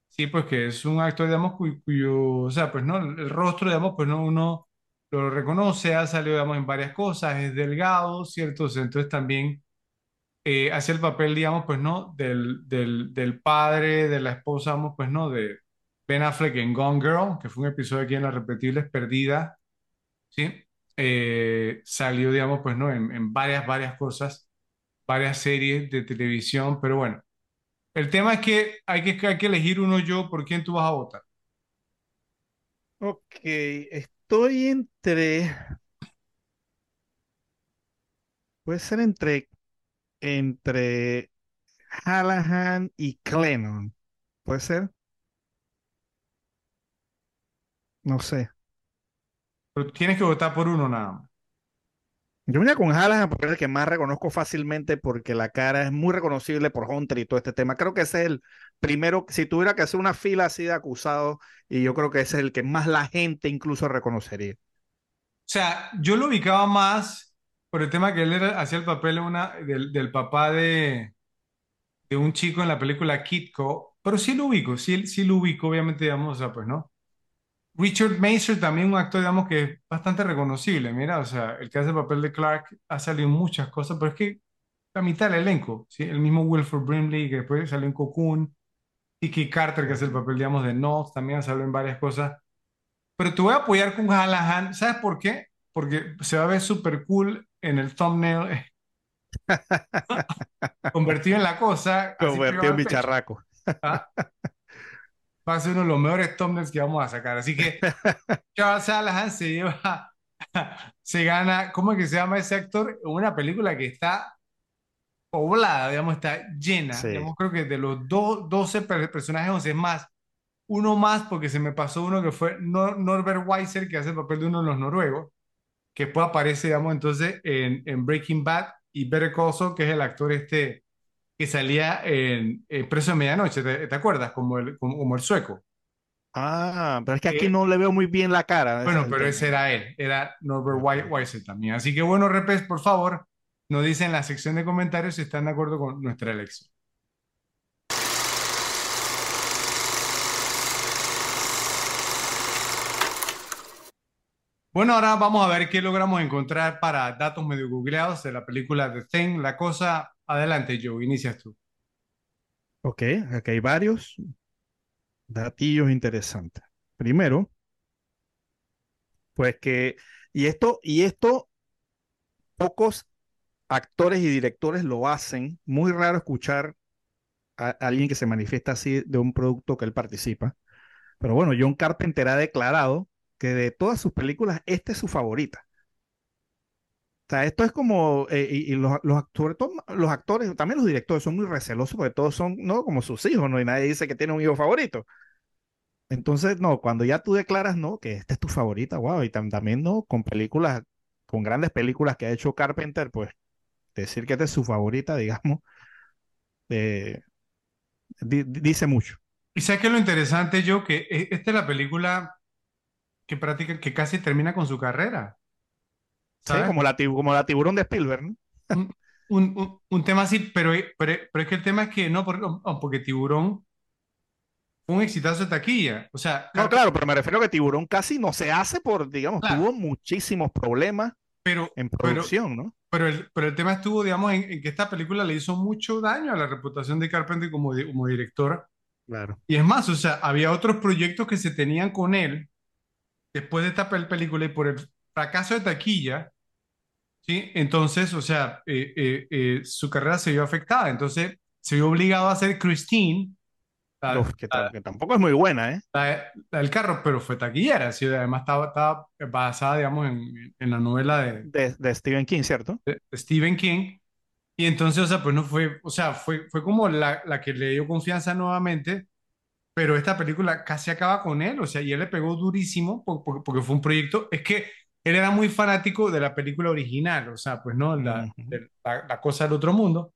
Sí, pues que es un actor, digamos, cuyo, cuyo, o sea, pues no, el rostro, digamos, pues no, uno lo reconoce, ha salido, digamos, en varias cosas, es delgado, ¿cierto? Entonces también eh, hace el papel, digamos, pues no, del, del, del padre, de la esposa, digamos, pues no, de Ben Affleck en Gone Girl, que fue un episodio aquí en Las Repetibles Perdidas, ¿sí? Eh, salió, digamos, pues no, en, en varias, varias cosas, varias series de televisión, pero bueno. El tema es que hay que, hay que elegir uno yo por quién tú vas a votar. Ok, estoy entre. Puede ser entre, entre Hallahan y Clennon. ¿Puede ser? No sé. Pero tienes que votar por uno nada más. Yo venía con Hallahan porque es el que más reconozco fácilmente porque la cara es muy reconocible por Hunter y todo este tema. Creo que ese es el primero, si tuviera que hacer una fila así de acusados, y yo creo que ese es el que más la gente incluso reconocería. O sea, yo lo ubicaba más por el tema que él hacía el papel una, del, del papá de, de un chico en la película Kitco, pero sí lo ubico, sí, sí lo ubico, obviamente, digamos, o sea, pues no. Richard Mason también un actor, digamos, que es bastante reconocible, mira, o sea, el que hace el papel de Clark ha salido en muchas cosas, pero es que la mitad del elenco, ¿sí? El mismo Wilford Brimley, que después salió en Cocoon, Tiki Carter, que hace el papel, digamos, de Knox, también ha salido en varias cosas. Pero te voy a apoyar con Hallahan, ¿sabes por qué? Porque se va a ver súper cool en el thumbnail, eh, convertido en la cosa, Convertido en bicharraco. ¿ah? Va a ser uno de los mejores thumbnails que vamos a sacar. Así que Charles Hallahan se lleva, se gana, ¿cómo es que se llama ese actor? Una película que está poblada, digamos, está llena. Sí. Digamos, creo que de los do- 12 per- personajes, 11 es más, uno más, porque se me pasó uno que fue Nor- Norbert Weiser, que hace el papel de uno de los noruegos, que después aparece, digamos, entonces en, en Breaking Bad, y Better Call Saul, que es el actor este que salía en, en Preso de Medianoche, ¿te, te acuerdas? Como el, como, como el sueco. Ah, pero es que aquí Eh, no le veo muy bien la cara. Bueno, pero ese era él, era Norbert Ok. Weiser también. Así que bueno, Repes, por favor, nos dicen en la sección de comentarios si están de acuerdo con nuestra elección. Bueno, ahora vamos a ver qué logramos encontrar para datos medio googleados de la película The Thing. La cosa, adelante, Joe, inicias tú. Ok, aquí hay varios datillos interesantes. Primero, pues que, y esto, y esto, pocos actores y directores lo hacen. Muy raro escuchar a, a alguien que se manifiesta así de un producto que él participa. Pero bueno, John Carpenter ha declarado que de todas sus películas, esta es su favorita. Sea, esto es como, eh, y, los, actores, los actores, también los directores son muy recelosos porque todos son, no, como sus hijos, ¿no? Y nadie dice que tiene un hijo favorito. Entonces, no, cuando ya tú declaras, no, que esta es tu favorita, wow, y tam- también, no, con películas, con grandes películas que ha hecho Carpenter, pues decir que esta es su favorita, digamos, eh, di- di- dice mucho. Y sabes que lo interesante, Joe, que eh, esta es la película que práctica, que casi termina con su carrera. Sí, como la, como la tiburón de Spielberg, ¿no? Mm, un, un, tema así, pero, pero, pero, es que el tema es que no, porque, porque Tiburón fue un exitazo de taquilla. O sea, no, claro, pero me refiero a que Tiburón casi no se hace por, digamos, tuvo muchísimos problemas pero, en producción, ¿no? Pero el, pero el tema estuvo, digamos, en, que esta película le hizo mucho daño a la reputación de Carpenter como, como directora. Claro. Y es más, o sea, había otros proyectos que se tenían con él después de esta película y por el fracaso de taquilla, ¿sí? Entonces, o sea, eh, eh, eh, su carrera se vio afectada. Entonces, se vio obligado a hacer Christine. que, tampoco es muy buena, ¿eh? La, del carro, pero fue taquillera. ¿sí? Además, estaba, estaba basada, digamos, en, en la novela de, de, Stephen King, ¿cierto? De, Stephen King. Y entonces, o sea, pues no fue, o sea, fue, fue como la, la que le dio confianza nuevamente pero esta película casi acaba con él, o sea, y él le pegó durísimo porque, porque fue un proyecto, es que él era muy fanático de la película original, o sea, pues no, la, la, cosa del otro mundo.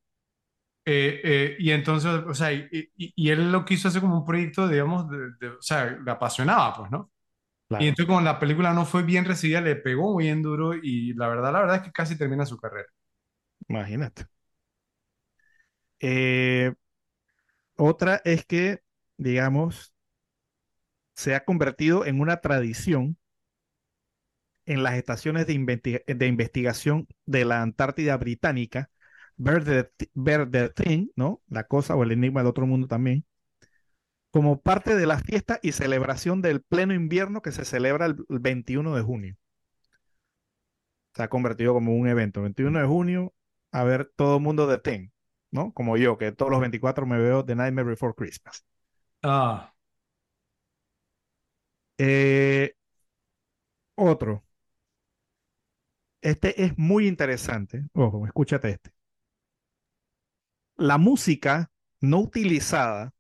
Eh, eh, y entonces, o sea, y, y, él lo quiso hacer como un proyecto, digamos, de, o sea, le apasionaba, pues, ¿no? Y entonces, como la película no fue bien recibida, le pegó muy bien duro y la verdad, la verdad es que casi termina su carrera. Imagínate. Eh, otra es que, digamos, se ha convertido en una tradición en las estaciones de, de investigación de la Antártida Británica, ver the, Thing, ¿no? La cosa o el enigma del otro mundo también, como parte de la fiesta y celebración del pleno invierno que se celebra el, 21 de junio. Se ha convertido como un evento. 21 de junio, a ver todo el mundo The Thing, ¿no? Como yo, que todos los 24 me veo The Nightmare Before Christmas. Ah. Eh, otro. Este es muy interesante. Ojo, escúchate este. La música no utilizada,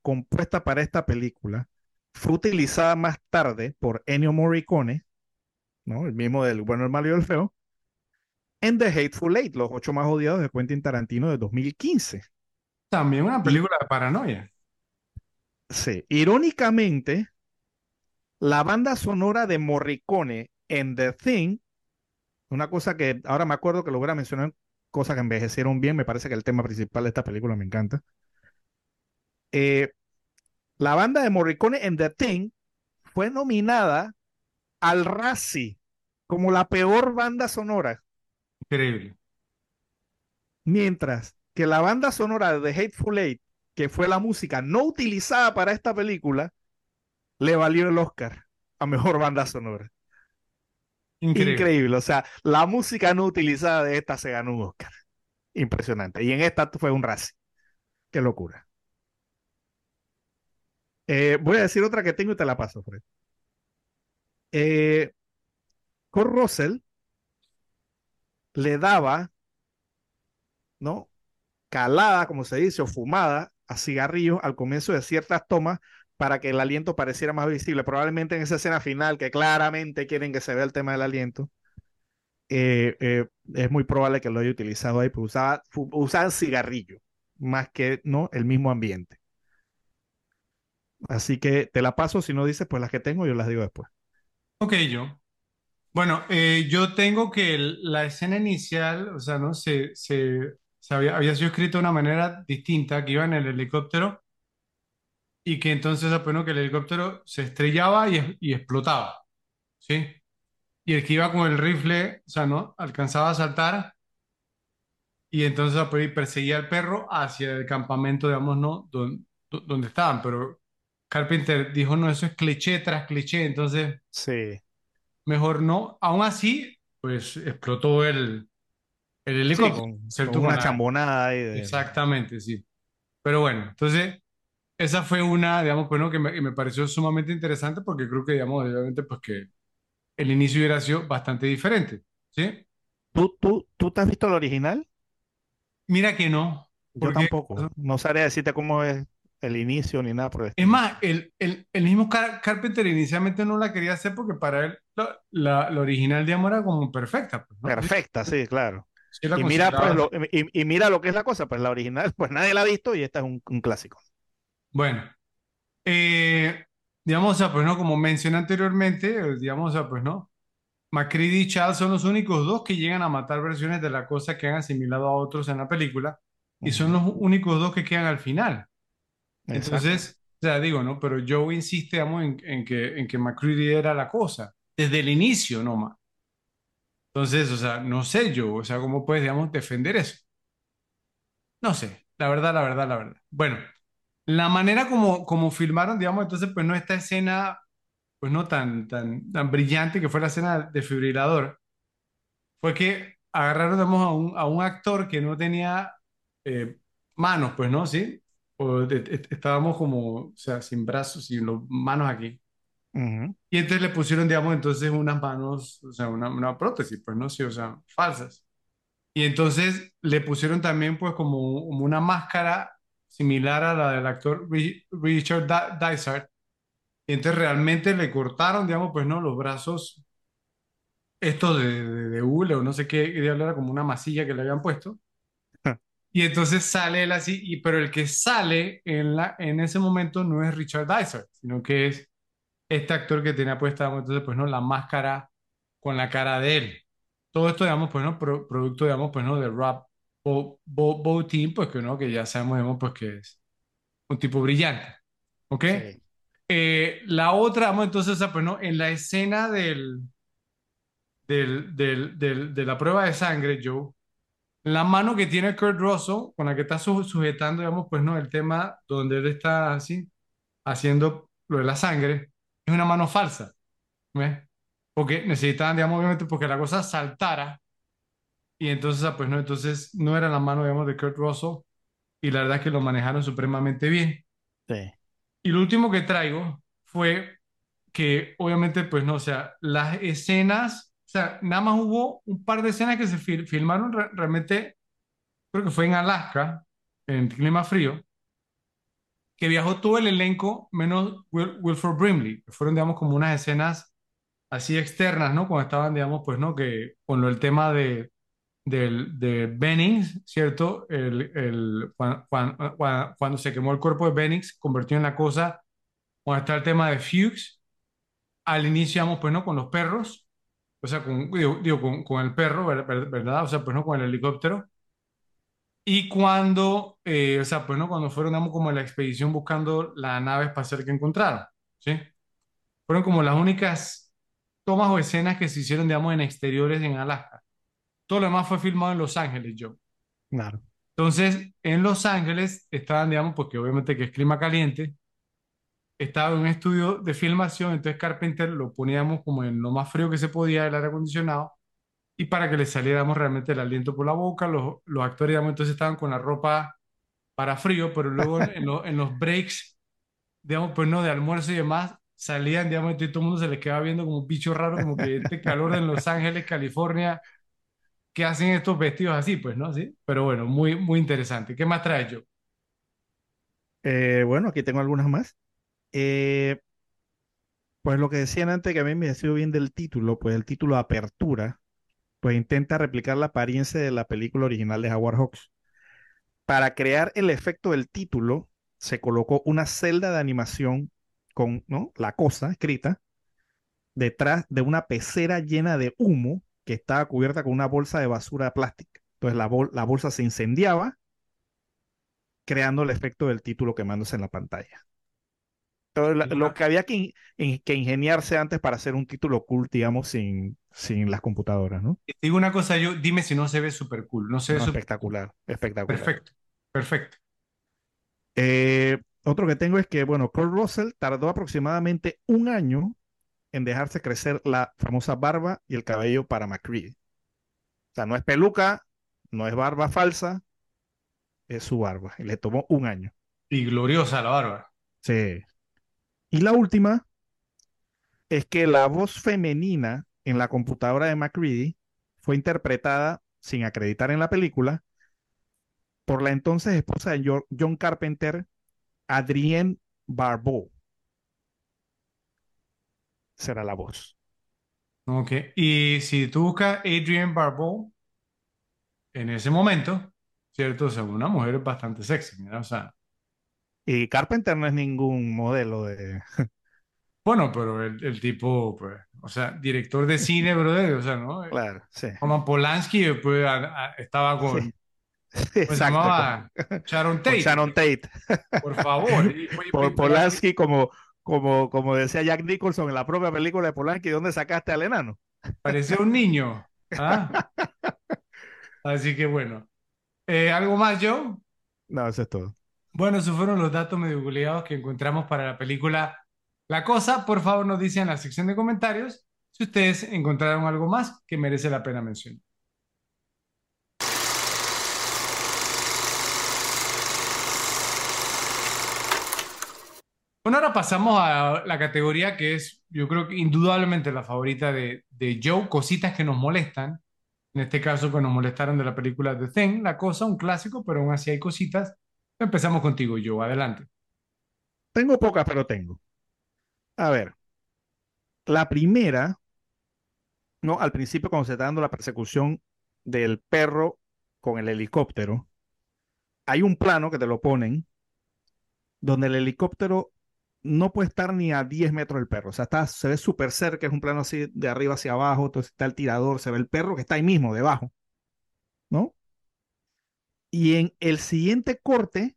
compuesta para esta película, fue utilizada más tarde por Ennio Morricone, ¿no? el mismo del bueno, el malo y el feo, en The Hateful Eight, los ocho más odiados de Quentin Tarantino de 2015. También una película de paranoia. Sí, irónicamente, la banda sonora de Morricone en The Thing una cosa que ahora me acuerdo que lo hubiera mencionado, cosas que envejecieron bien, me parece que el tema principal de esta película me encanta. Eh, la banda de Morricone en The Thing fue nominada al Razzie como la peor banda sonora. Increíble. Mientras que la banda sonora de The Hateful Eight, que fue la música no utilizada para esta película, le valió el Oscar a mejor banda sonora. Increíble. O sea, la música no utilizada de esta se ganó un Oscar. Impresionante. Y en esta fue un Razzie. Qué locura. Eh, voy a decir otra que tengo y te la paso, Fred. Eh, Russell le daba, ¿no? Calada, como se dice, o fumada a cigarrillos al comienzo de ciertas tomas para que el aliento pareciera más visible. Probablemente en esa escena final, que claramente quieren que se vea el tema del aliento, eh, eh, es muy probable que lo haya utilizado ahí, pues usaba, usaba cigarrillo, más que no el mismo ambiente. Así que te la paso, si no dices, pues las que tengo, yo las digo después. Ok, yo. Bueno, eh, yo tengo que la escena inicial, o sea, ¿no? Se, se, había, había, sido escrito de una manera distinta, que iba en el helicóptero y que entonces apenas que el helicóptero se estrellaba y, y, explotaba, ¿sí? Y el que iba con el rifle, o sea, ¿no? Alcanzaba a saltar y entonces apenas perseguía al perro hacia el campamento, digamos, ¿no? Donde, donde estaban, pero Carpenter dijo, no, eso es cliché tras cliché, entonces... Sí. Mejor no. Aún así, pues explotó el, el helicóptero. Sí, con, una chambonada ahí de... Exactamente, sí. Pero bueno, entonces esa fue una, digamos, bueno, que me, me, pareció sumamente interesante porque creo que, digamos, obviamente, pues que el inicio hubiera sido bastante diferente, ¿sí? ¿Tú, tú, tú te has visto el original? Mira que no. Yo tampoco. No sabría decirte cómo es el inicio ni nada por el Es más, el, el, el mismo Carpenter inicialmente no la quería hacer porque para él la, la, original, digamos, era como perfecta. Pues, perfecta, sí, claro. y, mira, pues, lo, y, y, mira lo que es la cosa, pues la original, pues nadie la ha visto y esta es un, un clásico. Bueno, eh, digamos, pues no, como mencioné anteriormente, digamos, pues no, McCready y Charles son los únicos dos que llegan a matar versiones de la cosa que han asimilado a otros en la película y son los únicos dos que quedan al final. Exacto. Entonces, o sea, digo, ¿no? Pero Joe insiste, digamos, en, en que, en que McCready era la cosa, desde el inicio nomás. Entonces, o sea, no sé yo, o sea, ¿cómo puedes, digamos, defender eso? No sé, la verdad, la verdad, la verdad. Bueno, la manera como, como filmaron, digamos, entonces, pues no esta escena, pues no tan, tan, tan brillante que fue la escena de desfibrilador, fue que agarraron, digamos, a un, a un actor que no tenía eh, manos, pues, ¿no? ¿Sí? O de- de- estábamos como, o sea, sin brazos, sin los manos aquí. Ujú, Y entonces le pusieron, digamos, entonces unas manos, o sea, una, una prótesis, pues, ¿no? Sí, o sea, falsas. Y entonces le pusieron también, pues, como, como una máscara similar a la del actor Ri- Richard Dysart. Y entonces realmente le cortaron, digamos, pues, ¿no? Los brazos, estos de, de, de hule o no sé qué, diablo era como una masilla que le habían puesto. Y entonces sale él así, y, pero el que sale en, la, en ese momento no es Richard Dysart, sino que es este actor que tenía puesta, digamos, entonces, pues, ¿no? La máscara con la cara de él. Todo esto, digamos, pues, ¿no? Pro- producto, digamos, pues, ¿no? De Rob Bo, Bo, Bottin, pues, que, ¿no? Que ya sabemos, pues, que es un tipo brillante, ¿ok? Sí. Eh, la otra, vamos, entonces, sea, pues. En la escena del, del, del, del- de la prueba de sangre, Joe, la mano que tiene Kurt Russell, con la que está su- sujetando, digamos, pues, ¿no? El tema donde él está así, haciendo lo de la sangre, es una mano falsa. ¿ves? Porque necesitaban, digamos, obviamente, porque la cosa saltara y entonces, ah, pues no, entonces no era la mano, digamos, de Kurt Russell y la verdad es que lo manejaron supremamente bien. Sí. Y lo último que traigo fue que, obviamente, pues no, o sea, las escenas, o sea, nada más hubo un par de escenas que se fil- filmaron re- realmente, creo que fue en Alaska, en clima frío, que viajó todo el elenco menos Wil- Wilford Brimley, que fueron, digamos, como unas escenas así externas, ¿no? Cuando estaban, digamos, pues, ¿no? Que con lo, el tema de, del, de Bennings, ¿cierto? El, el, cuan- cuan- cuan- cuando, se quemó el cuerpo de Bennings, convirtió en la cosa, cuando está el tema de Fuchs, al inicio, digamos, pues, ¿no? Con los perros, o sea, con, digo, con, con el perro, ver- ver- ¿verdad? O sea, pues, ¿no? Con el helicóptero. Y cuando, eh, o sea, pues, ¿no? Cuando fueron, digamos, como en la expedición buscando la nave espacial que encontraron, ¿sí? Fueron como las únicas tomas o escenas que se hicieron, digamos, en exteriores en Alaska. Todo lo demás fue filmado en Los Ángeles, yo. Claro. Entonces, en Los Ángeles estaban, digamos, porque obviamente que es clima caliente, estaba en un estudio de filmación, entonces Carpenter lo poníamos como en lo más frío que se podía, el aire acondicionado, y para que le saliéramos realmente el aliento por la boca, los, los actores, digamos, entonces estaban con la ropa para frío, pero luego en, en lo- en los breaks digamos, pues no, de almuerzo y demás, salían, digamos, y todo el mundo se les quedaba viendo como un bicho raro, como que este calor en Los Ángeles, California, que hacen estos vestidos así, pues, ¿no? Sí, pero bueno, muy, muy interesante. ¿Qué más traes yo? Eh, bueno, aquí tengo algunas más. Eh, pues lo que decían antes que a mí me decía bien del título, pues el título Apertura, pues intenta replicar la apariencia de la película original de Howard Hawks. Para crear el efecto del título, se colocó una celda de animación con, ¿no? La cosa escrita detrás de una pecera llena de humo que estaba cubierta con una bolsa de basura plástica. Entonces la, bol- la bolsa se incendiaba, creando el efecto del título quemándose en la pantalla. Entonces, la- lo que había que, in- in- que ingeniarse antes para hacer un título cool, digamos, sin, sin las computadoras, ¿no? Te digo una cosa, yo, dime si no se ve súper cool, no se ve No, espectacular, espectacular. perfecto, perfecto. Eh, otro que tengo es que, bueno, Kurt Russell tardó aproximadamente un año en dejarse crecer la famosa barba y el cabello para McCready. O sea, no es peluca, no es barba falsa, es su barba. Y le tomó un año. Y gloriosa la bárbara. Sí. Y la última es que la voz femenina en la computadora de McCready fue interpretada, sin acreditar en la película, por la entonces esposa de Jo- John Carpenter, Adrienne Barbeau. Será la voz. Ok, y si tú buscas Adrienne Barbeau, en ese momento, ¿cierto? O sea, una mujer bastante sexy, mira, o sea, Y Carpenter no es ningún modelo de... Bueno, pero el, el tipo, pues, o sea, director de cine, brother, o sea, ¿no? Claro, sí. Como Polanski, después a- a- estaba con, Sí, ¿cómo se exacto. llamaba? Sharon Tate, Sharon Tate. por favor. Y- y- Por Polanski, como, como, como decía Jack Nicholson en la propia película de Polanski, ¿dónde sacaste al enano? Parecía un niño. ¿ah? Así que bueno. Eh, ¿algo más, Joe? No, eso es todo. Bueno, esos fueron los datos medio googleados que encontramos para la película La Cosa. Por favor, nos dicen en la sección de comentarios si ustedes encontraron algo más que merece la pena mencionar. Bueno, ahora pasamos a la categoría que es, yo creo que indudablemente la favorita de, de Joe, cositas que nos molestan. En este caso, que nos molestaron de la película The Thing, La Cosa, un clásico, pero aún así hay cositas. Empezamos contigo, Joe, adelante. Tengo pocas, pero tengo. A ver, la primera, no, al principio cuando se está dando la persecución del perro con el helicóptero, hay un plano que te lo ponen donde el helicóptero no puede estar ni a 10 metros del perro. O sea, está, se ve súper cerca, es un plano así de arriba hacia abajo, entonces está el tirador, se ve el perro que está ahí mismo, debajo, ¿no? Y en el siguiente corte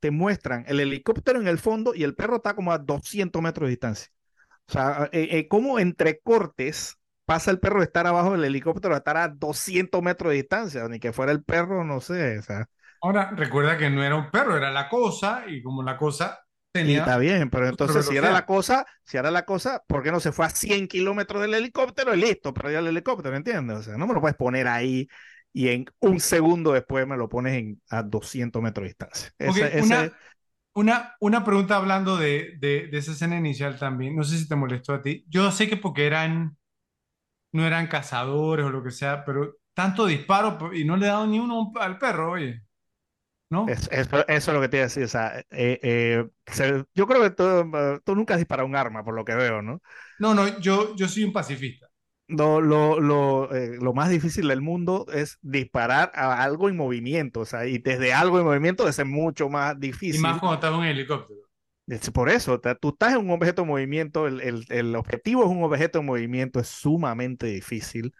te muestran el helicóptero en el fondo y el perro está como a 200 metros de distancia. O sea, eh, eh, como entre cortes pasa el perro de estar abajo del helicóptero a estar a 200 metros de distancia, ni que fuera el perro, no sé, o Ahora, recuerda que no era un perro, era la cosa, y como la cosa y está bien, pero entonces si era la cosa, si era la cosa, ¿por qué no se fue a 100 kilómetros del helicóptero y listo, pero ya el helicóptero, ¿entiendes? O sea, no me lo puedes poner ahí y en un segundo después me lo pones en, a 200 metros de distancia. Ese, una, una pregunta hablando de, de, de esa escena inicial también, no sé si te molestó a ti. Yo sé que porque eran, no eran cazadores o lo que sea, pero tanto disparo y no le he dado ni uno al perro, oye, ¿no? Es- eso, eso es lo que te iba a decir. O sea, eh, eh, se- yo creo que tú, tú nunca has disparado un arma, por lo que veo, ¿no? No, no, yo, yo soy un pacifista. Lo, lo, lo, eh, lo más difícil del mundo es disparar a algo en movimiento. O sea, y desde algo en movimiento ser mucho más Y difícil. más cuando estás en un helicóptero. Es Por eso, ta- tú estás en un objeto en movimiento, el, el- el objetivo es un objeto en movimiento, es sumamente difícil.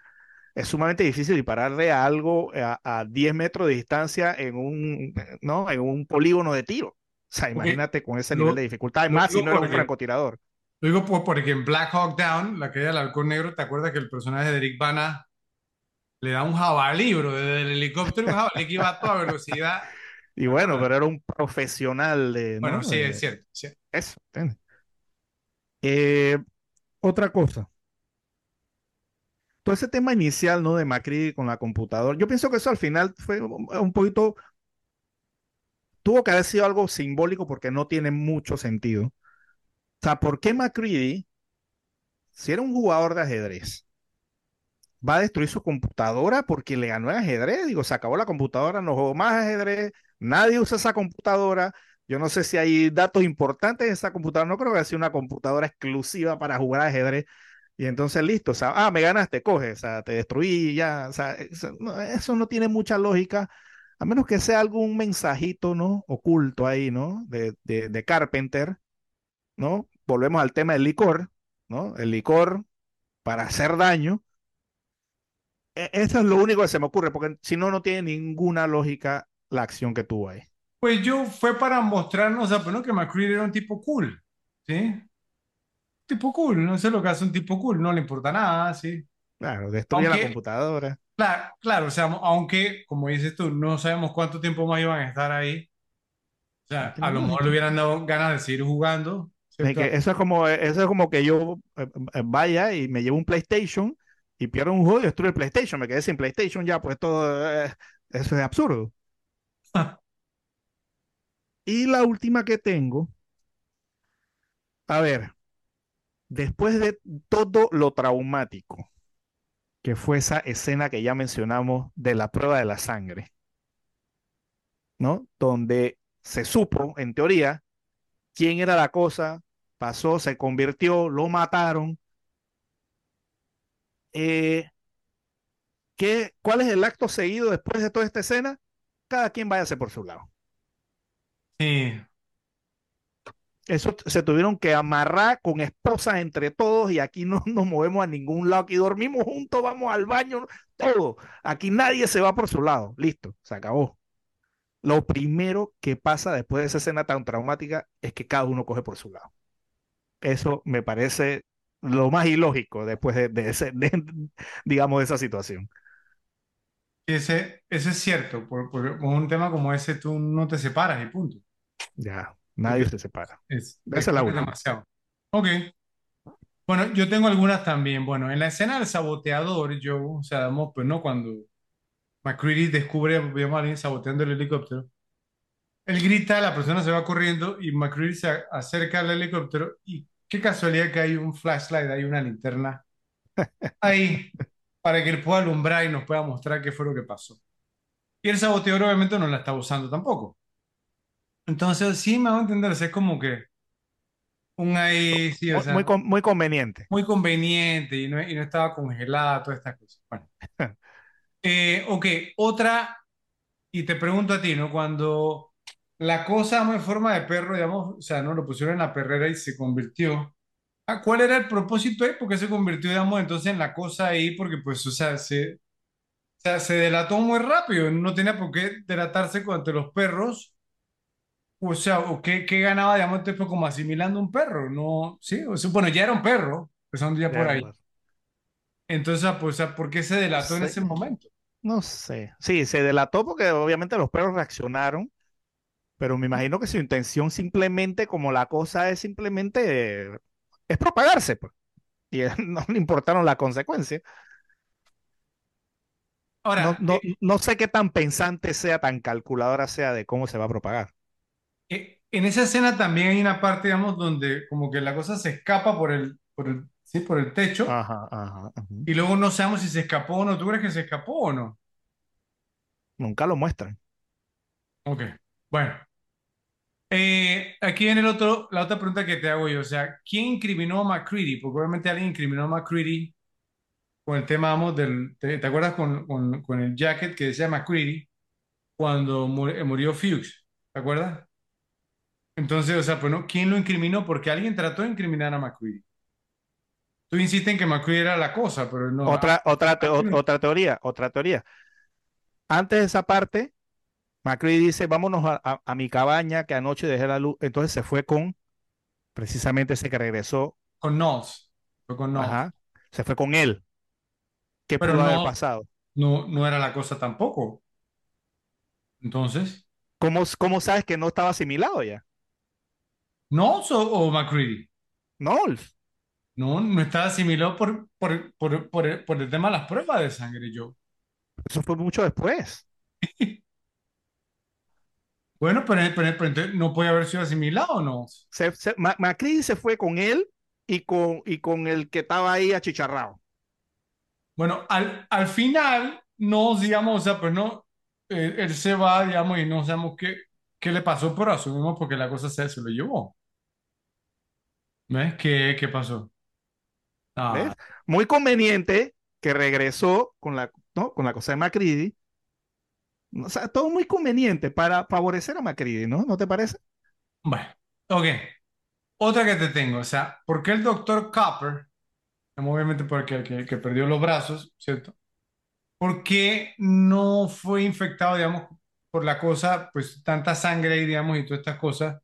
Es sumamente difícil dispararle a algo a, a 10 metros de distancia en un, ¿no? en un polígono de tiro. O sea, imagínate con ese lo- nivel de dificultad, lo más si no eres un francotirador. Lo digo por- porque en Black Hawk Down, la caída del halcón negro, ¿te acuerdas que el personaje de Eric Bana le da un jabalí, bro, desde el helicóptero, un jabalí que iba a toda velocidad? Y bueno, pero era un profesional de, Bueno, ¿no? sí, de es cierto. sí. eso. Eh, otra cosa. Todo ese tema inicial, ¿no? De Macri con la computadora. Yo pienso que eso al final fue un poquito, tuvo que haber sido algo simbólico porque no tiene mucho sentido. O sea, ¿por qué Macri, si era un jugador de ajedrez, va a destruir su computadora porque le ganó en ajedrez? Digo, se acabó la computadora, no jugó más ajedrez, nadie usa esa computadora. Yo no sé si hay datos importantes de esa computadora, no creo que sea una computadora exclusiva para jugar ajedrez. Y entonces listo, o sea, ah, me ganaste, coge, o sea, te destruí ya, o sea, eso no, tiene mucha lógica, a menos que sea algún mensajito, ¿no? Oculto ahí, ¿no? De, de, Carpenter, ¿no? Volvemos al tema del licor, ¿no? El licor para hacer daño. E- Eso es lo único que se me ocurre, porque si no, no tiene ninguna lógica la acción que tuvo ahí. Pues yo fue para mostrarnos, o que McCready era un tipo cool, ¿sí? Tipo cool, no sé lo que hace un tipo cool, no le importa nada, ¿sí? Claro, destruye la computadora. Claro, claro, o sea, aunque, como dices tú, no sabemos cuánto tiempo más iban a estar ahí. O sea, a lo mejor le hubieran dado ganas de seguir jugando. Eso es como, eso es como que yo eh, eh, vaya y me llevo un PlayStation y pierdo un juego y destruyo el PlayStation. Me quedé sin PlayStation ya, pues todo, eh, eso es absurdo. Y la última que tengo, a ver, después de todo lo traumático que fue esa escena que ya mencionamos de la prueba de la sangre, ¿no? Donde se supo, en teoría, quién era la cosa, pasó, se convirtió, lo mataron. Eh, ¿qué, cuál es el acto seguido después de toda esta escena? Cada quien váyase por su lado. Sí. Eso se tuvieron que amarrar con esposas entre todos y aquí no nos movemos a ningún lado. Aquí dormimos juntos, vamos al baño, todo. Aquí nadie se va por su lado. Listo, se acabó. Lo primero que pasa después de esa escena tan traumática es que cada uno coge por su lado. Eso me parece lo más ilógico después de, ese, digamos, de esa situación. Ese, ese es cierto, por, un tema como ese tú no te separas y punto. Ya, nadie se separa. Es, es, la demasiado. Ok. Bueno, yo tengo algunas también. Bueno, en la escena del saboteador, yo, o sea, pues no, cuando McCready descubre a alguien saboteando el helicóptero, él grita, la persona se va corriendo y McCready se acerca al helicóptero y qué casualidad que hay un flashlight, hay una linterna ahí para que él pueda alumbrar y nos pueda mostrar qué fue lo que pasó. Y el saboteador obviamente no la está usando tampoco. Entonces, sí me va a entender, es como que un ahí, sí, o sea, muy, muy conveniente. Muy conveniente y no, y no estaba congelada, todas estas cosas. Bueno. Eh, ok, otra, y te pregunto a ti, ¿no? Cuando la cosa en forma de perro, digamos, o sea, no lo pusieron en la perrera y se convirtió. Ah, ¿Cuál era el propósito ahí? ¿Por qué se convirtió, digamos, entonces en la cosa ahí? Porque, pues, o sea, se, o sea, se delató muy rápido. No tenía por qué delatarse ante los perros. O sea, ¿o qué, qué ganaba, digamos, entonces, como asimilando un perro? No, sí, o sea, bueno, ya era un perro, empezando ya por ahí. Entonces, pues, ¿por qué se delató en ese momento? No sé. Sí, se delató porque obviamente los perros reaccionaron, pero me imagino que su intención simplemente, como la cosa es simplemente, es propagarse, pues. Y no le importaron las consecuencias. Ahora, no, eh, no, sé qué tan pensante sea, tan calculadora sea de cómo se va a propagar. Eh, en esa escena también hay una parte, digamos, donde como que la cosa se escapa por el, por el ¿sí? Por el techo. Ajá, ajá, Y luego no sabemos si se escapó o no. ¿Tú crees que se escapó o no? Nunca lo muestran. Ok, bueno. Eh, aquí viene el otro, la otra pregunta que te hago yo. O sea, ¿quién incriminó a McCready? Porque obviamente alguien incriminó a McCready con el tema, vamos, del... ¿Te, acuerdas con, con, con, el jacket que decía McCready cuando murió, murió Fuchs? ¿Te acuerdas? Entonces, o sea, pues no, ¿quién lo incriminó? Porque alguien trató de incriminar a McCready. Tú insistes en que McCready era la cosa, pero no. Otra, otra, otra teoría, otra teoría. Antes de esa parte, McCready dice, vámonos a, mi cabaña que anoche dejé la luz. Entonces se fue con, precisamente ese que regresó. Con Nos. Fue con Nos. Ajá. Se fue con él. ¿Qué pudo haber pasado? No, no era la cosa tampoco. Entonces. ¿Cómo, cómo sabes que no estaba asimilado ya? ¿Nos o, o McCready? Knowles. No, no está asimilado por, por, por, por, el, por el tema de las pruebas de sangre, yo. Eso fue mucho después. bueno, pero, pero, no puede haber sido asimilado, ¿no? Se, se, Macri se fue con él y con, y con el que estaba ahí achicharrado. Bueno, al, al final, no, digamos, o sea, pues no, él, se va, digamos, y no sabemos qué, qué le pasó, pero asumimos porque la cosa se, se lo llevó. ¿Ves? ¿Qué, qué pasó? Ah. Muy conveniente que regresó con la, ¿no? con la cosa de Macready. O sea, todo muy conveniente para favorecer a Macready, ¿no? ¿No te parece? Bueno, ok. Otra que te tengo, o sea, ¿por qué el doctor Copper, obviamente porque el que, que perdió los brazos, ¿cierto? ¿Por qué no fue infectado, digamos, por la cosa, pues tanta sangre, digamos, y todas estas cosas?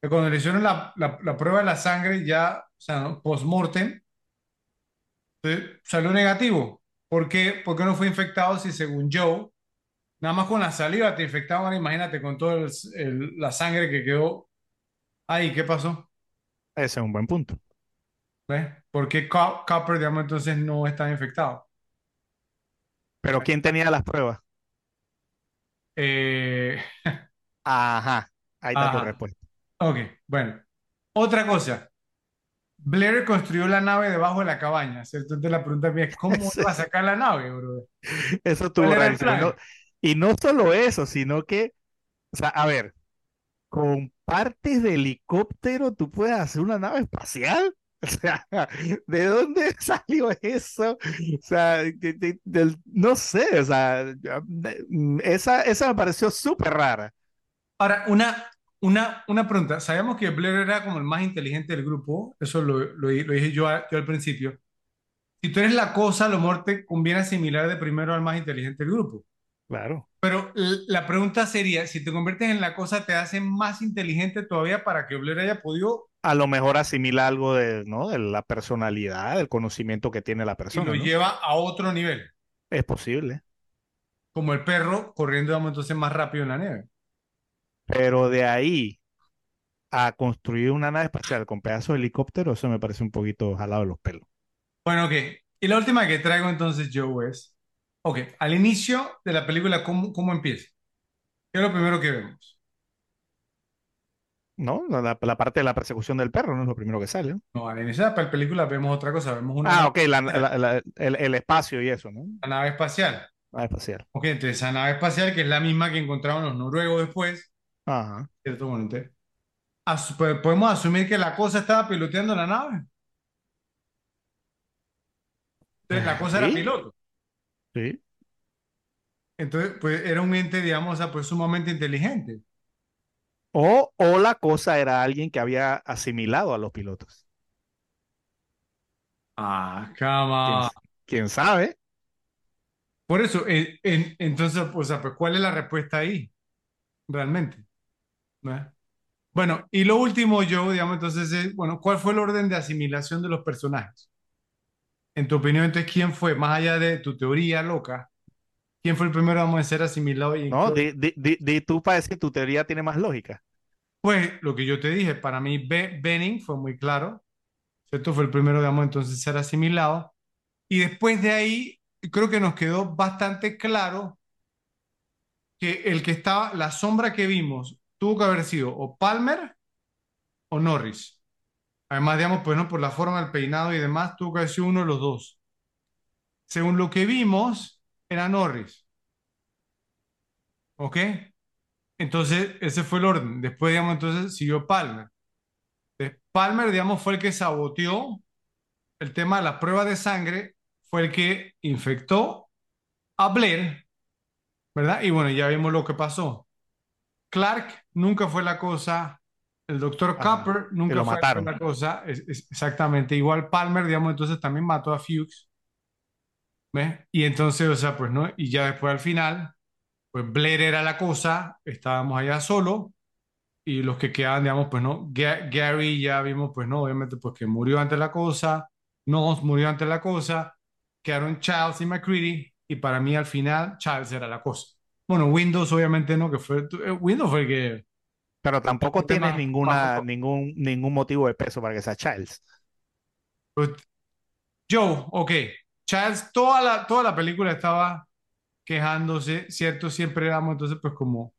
Que cuando le hicieron la, la, la prueba de la sangre, ya, o sea, ¿no? post-mortem, salió negativo. ¿Por qué? ¿Por qué no fue infectado si según Joe, nada más con la saliva te infectaban? Imagínate con toda la sangre que quedó ahí. ¿Qué pasó? Ese es un buen punto. ¿Ves? ¿Por qué Copper, digamos, entonces no está infectado? ¿Pero quién tenía las pruebas? Eh... Ajá, ahí está tu respuesta. Ok, bueno. Otra cosa, Blair construyó la nave debajo de la cabaña, ¿cierto? Entonces la pregunta mía es, ¿cómo va a sacar la nave, bro? Eso estuvo rarísimo. y no solo eso, sino que, o sea, a ver, con partes de helicóptero tú puedes hacer una nave espacial. O sea, ¿de dónde salió eso? O sea, no sé, o sea, esa, esa me pareció súper rara. Ahora, una, Una, una pregunta. Sabíamos que Blair era como el más inteligente del grupo. Eso lo, lo, lo dije yo, a- yo al principio. Si tú eres la cosa, a lo mejor te conviene asimilar de primero al más inteligente del grupo. Claro. Pero la pregunta sería, si te conviertes en la cosa, ¿te hace más inteligente todavía para que Blair haya podido A lo mejor asimila algo de, ¿no? de la personalidad, del conocimiento que tiene la y lo persona, ¿no? lleva a otro nivel? Es posible. Como el perro corriendo, digamos, entonces más rápido en la nieve. Pero de ahí a construir una nave espacial con pedazos de helicóptero, eso me parece un poquito jalado de los pelos. Bueno, ok. Y la última que traigo entonces, Joe, es, ok, al inicio de la película, ¿cómo, cómo empieza? ¿Qué es lo primero que vemos? ¿No? La, la- la parte de la persecución del perro no es lo primero que sale, ¿no? Al inicio de la película vemos otra cosa, vemos una Ah, ok, la- la- la- el, el espacio y eso, ¿no? una nave espacial. Nave espacial. Ok, entonces esa nave espacial, que es la misma que encontraron los noruegos después, Ajá. asu- pues, podemos asumir que la cosa estaba piloteando la nave. Entonces, la cosa era piloto. sí. Entonces, pues era un ente, digamos, sea, pues sumamente inteligente. O, o la cosa era alguien que había asimilado a los pilotos. Ah, ¿Quién, cama. quién sabe? Por eso, en- en- entonces, o sea, pues, ¿cuál es la respuesta ahí? Realmente. ¿Verdad? Bueno, y lo último, yo, digamos, entonces, es, bueno, ¿cuál fue el orden de asimilación de los personajes? En tu opinión, entonces, ¿quién fue, más allá de tu teoría loca, quién fue el primero, vamos a ser asimilado y en ¿No? Di, di- di- tú para decir tu teoría tiene más lógica. Pues, lo que yo te dije, para mí, Be- Benning fue muy claro, ¿cierto? Fue el primero, digamos, entonces, en ser asimilado. Y después de ahí, creo que nos quedó bastante claro que el que estaba, la sombra que vimos, tuvo que haber sido o Palmer o Norris. Además, digamos, pues no, por la forma del peinado y demás, tuvo que haber sido uno de los dos. Según lo que vimos, era Norris. ¿Ok? Entonces, ese fue el orden. Después, digamos, entonces siguió Palmer. Palmer, digamos, fue el que saboteó el tema de la prueba de sangre, fue el que infectó a Blair, ¿verdad? Y bueno, ya vimos lo que pasó. Clark nunca fue la cosa, el doctor Ajá. Copper nunca lo fue, mataron. la cosa, es- es- exactamente. Igual Palmer, digamos, entonces también mató a Fuchs, ¿ves? Y entonces, o sea, pues no, y ya después al final, pues Blair era la cosa, estábamos allá solo, y los que quedaban, digamos, pues no, Ga- Gary ya vimos, pues no, obviamente, pues que murió ante la cosa, Nos murió ante la cosa, quedaron Charles y McCready, y para mí al final Charles era la cosa. Bueno, Windows obviamente no, que fue, eh, Windows fue el que, Pero tampoco tienes ninguna, bajo. ningún, ningún motivo de peso para que sea Childs. pues, Joe, ok, Charles, toda la, toda la película estaba quejándose, ¿cierto? Siempre éramos entonces pues como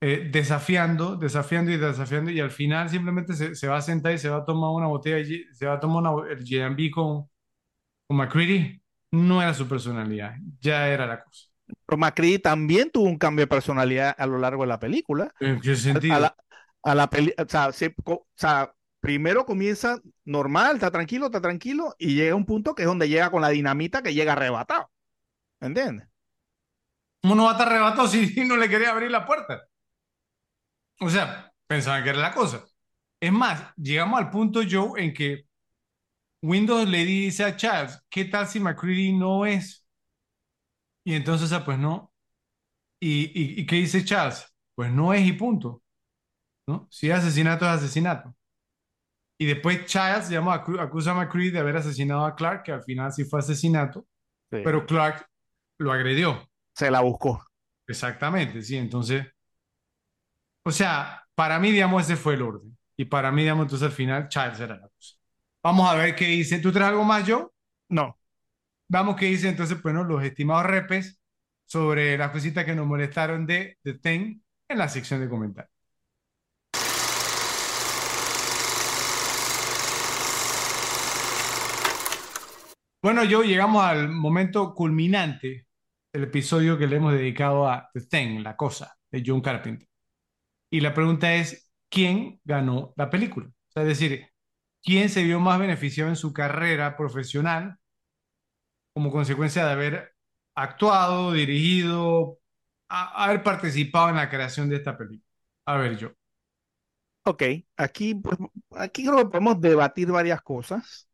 eh, desafiando, desafiando y desafiando, y al final simplemente se, se va a sentar y se va a tomar una botella, se va a tomar una, el G&B con, con McCready. No era su personalidad, ya era la cosa. McCready también tuvo un cambio de personalidad a lo largo de la película. ¿En qué A, a sentido? la, a la peli- o sea, se- co- o sea, primero comienza normal, está tranquilo, está tranquilo, y llega un punto que es donde llega con la dinamita que llega arrebatado. ¿Entiendes? ¿Cómo no va a estar arrebatado si no le quería abrir la puerta? O sea, pensaban que era la cosa. Es más, llegamos al punto, Joe, en que Windows le dice a Charles, ¿qué tal si McCready no es? Y entonces, ah, pues no. ¿Y, y, y qué dice Charles? Pues no es y punto. ¿No? Si es asesinato, es asesinato. Y después Charles acu- acusa a McCready de haber asesinado a Clark, que al final sí fue asesinato, Sí. pero Clark lo agredió. Se la buscó. Exactamente, sí. Entonces, o sea, para mí, digamos, ese fue el orden. Y para mí, digamos, entonces al final Charles era la cosa. Vamos a ver qué dice. ¿Tú traes algo más, yo? No. Vamos, qué dice entonces, bueno, los estimados repes sobre las cositas que nos molestaron de The Thing en la sección de comentarios. Bueno, yo llegamos al momento culminante del episodio que le hemos dedicado a The Thing, la cosa, de John Carpenter. Y la pregunta es, ¿quién ganó la película? O sea, es decir, ¿quién se vio más beneficiado en su carrera profesional como consecuencia de haber actuado, dirigido, a- haber participado en la creación de esta película? A ver, yo. Ok, aquí, pues, aquí creo que podemos debatir varias cosas.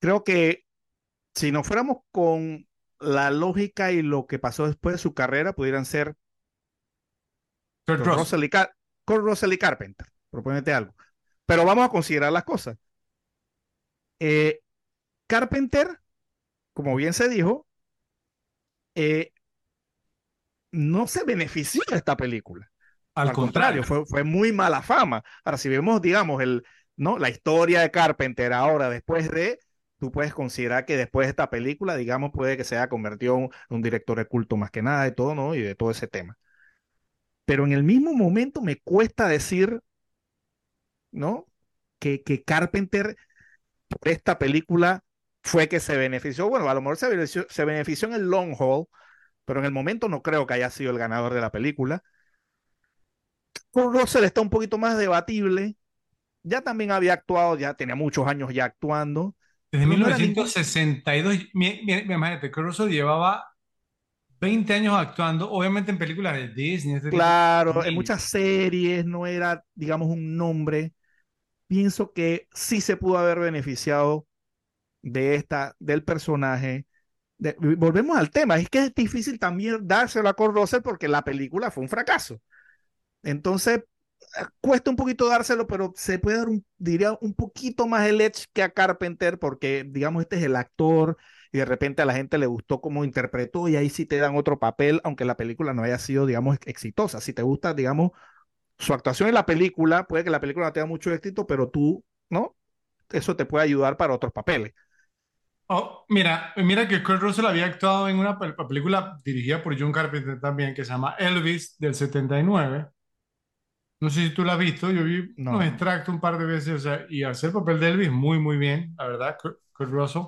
Creo que si nos fuéramos con la lógica y lo que pasó después de su carrera, pudieran ser Kurt Russell. Russell y, Car- Kurt Russell y Carpenter, proponete algo. Pero vamos a considerar las cosas. Eh, Carpenter, como bien se dijo, eh, no se benefició de esta película. Al, Al contrario, contrario, fue, fue muy mala fama. Ahora, si vemos, digamos, el, ¿no? la historia de Carpenter ahora, después de, tú puedes considerar que después de esta película, digamos, puede que se haya convertido en un, un director de culto más que nada de todo, ¿no? Y de todo ese tema. Pero en el mismo momento me cuesta decir, ¿no? Que, que Carpenter por esta película fue que se benefició. Bueno, a lo mejor se benefició, se benefició en el long haul, pero en el momento no creo que haya sido el ganador de la película. Con Russell está un poquito más debatible. Ya también había actuado, ya tenía muchos años ya actuando. desde pero no era ningún- 1962, mi- mi- mi- imagínate, Kurt Russell llevaba 20 años actuando, obviamente en películas de Disney. este tipo de Claro, en muchas series no era, digamos, un nombre. Pienso que sí se pudo haber beneficiado de esta, del personaje. Volvemos al tema, es que es difícil también dárselo a Kurt Russell porque la película fue un fracaso. Entonces, eh, cuesta un poquito dárselo, pero se puede dar, un, diría, un poquito más el edge que a Carpenter porque, digamos, este es el actor y de repente a la gente le gustó cómo interpretó y ahí sí te dan otro papel, aunque la película no haya sido, digamos, exitosa. Si te gusta, digamos, su actuación en la película, puede que la película no tenga mucho éxito, pero tú, ¿no? Eso te puede ayudar para otros papeles. Oh, mira, mira que Kurt Russell había actuado en una pel- película dirigida por John Carpenter también, que se llama Elvis del 79. No sé si tú la has visto, yo vi No. unos extractos un par de veces, o sea, y al ser papel de Elvis, muy, muy bien, la verdad, Kurt, Kurt Russell.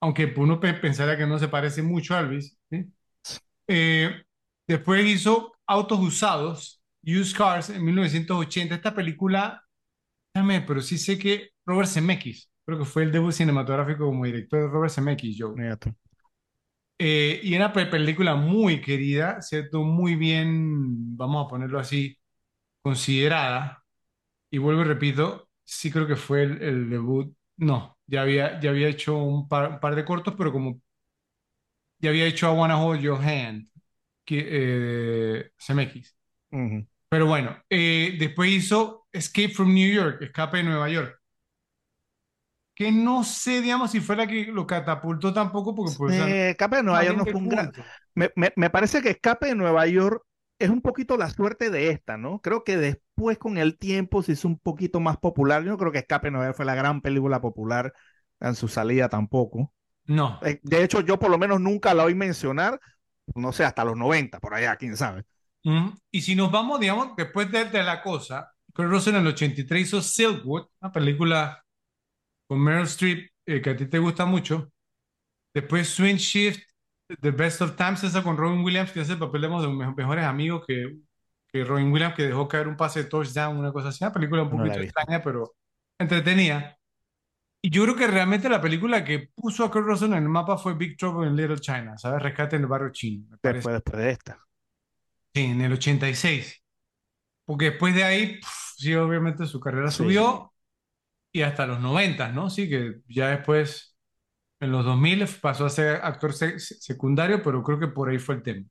Aunque uno pe- pensaría que no se parece mucho a Elvis, ¿sí? Eh, después hizo Autos Usados, Used Cars, en 1980. Esta película, déjame, pero sí sé que Robert Zemeckis, creo que fue el debut cinematográfico como director de Robert Zemeckis, tú. Eh, y era pe- película muy querida, ¿cierto? Muy bien, vamos a ponerlo así, considerada. Y vuelvo y repito, sí creo que fue el, el debut. No, ya había, ya había hecho un par, un par de cortos, pero como ya había hecho I Wanna Hold Your Hand, que, eh, Zemeckis. Ujú. Pero bueno, eh, después hizo Escape from New York, Escape de Nueva York. Que no sé, digamos, si fue la que lo catapultó tampoco, porque pues, o sea, Escape de Nueva York no fue un gran... Me, me- me parece que Escape de Nueva York es un poquito la suerte de esta, ¿no? Creo que después con el tiempo se hizo un poquito más popular. Yo no creo que Escape de Nueva York fue la gran película popular en su salida tampoco. No. Eh, De hecho, yo por lo menos nunca la oí mencionar, no sé, hasta los 90, por allá, quién sabe. Y si nos vamos, digamos, después de, de la cosa, Kurt Russell en el 83 hizo Silkwood, una película con Meryl Streep eh, que a ti te gusta mucho. Después Swing Shift, The Best of Times, esa con Robin Williams, que es el papel de uno de los mejores amigos que, que Robin Williams, que dejó caer un pase de touchdown, una cosa así. Una película un No poquito extraña, pero entretenida. Y yo creo que realmente la película que puso a Kurt Russell en el mapa fue Big Trouble in Little China, ¿sabes? Rescate en el barrio chino, me parece. Después, después de esta. Sí, en el 86. Porque después de ahí, pf, sí, obviamente su carrera Sí. subió y hasta los 90, ¿no? Sí, que ya después, en los 2000 pasó a ser actor se- se- secundario, pero creo que por ahí fue el tema.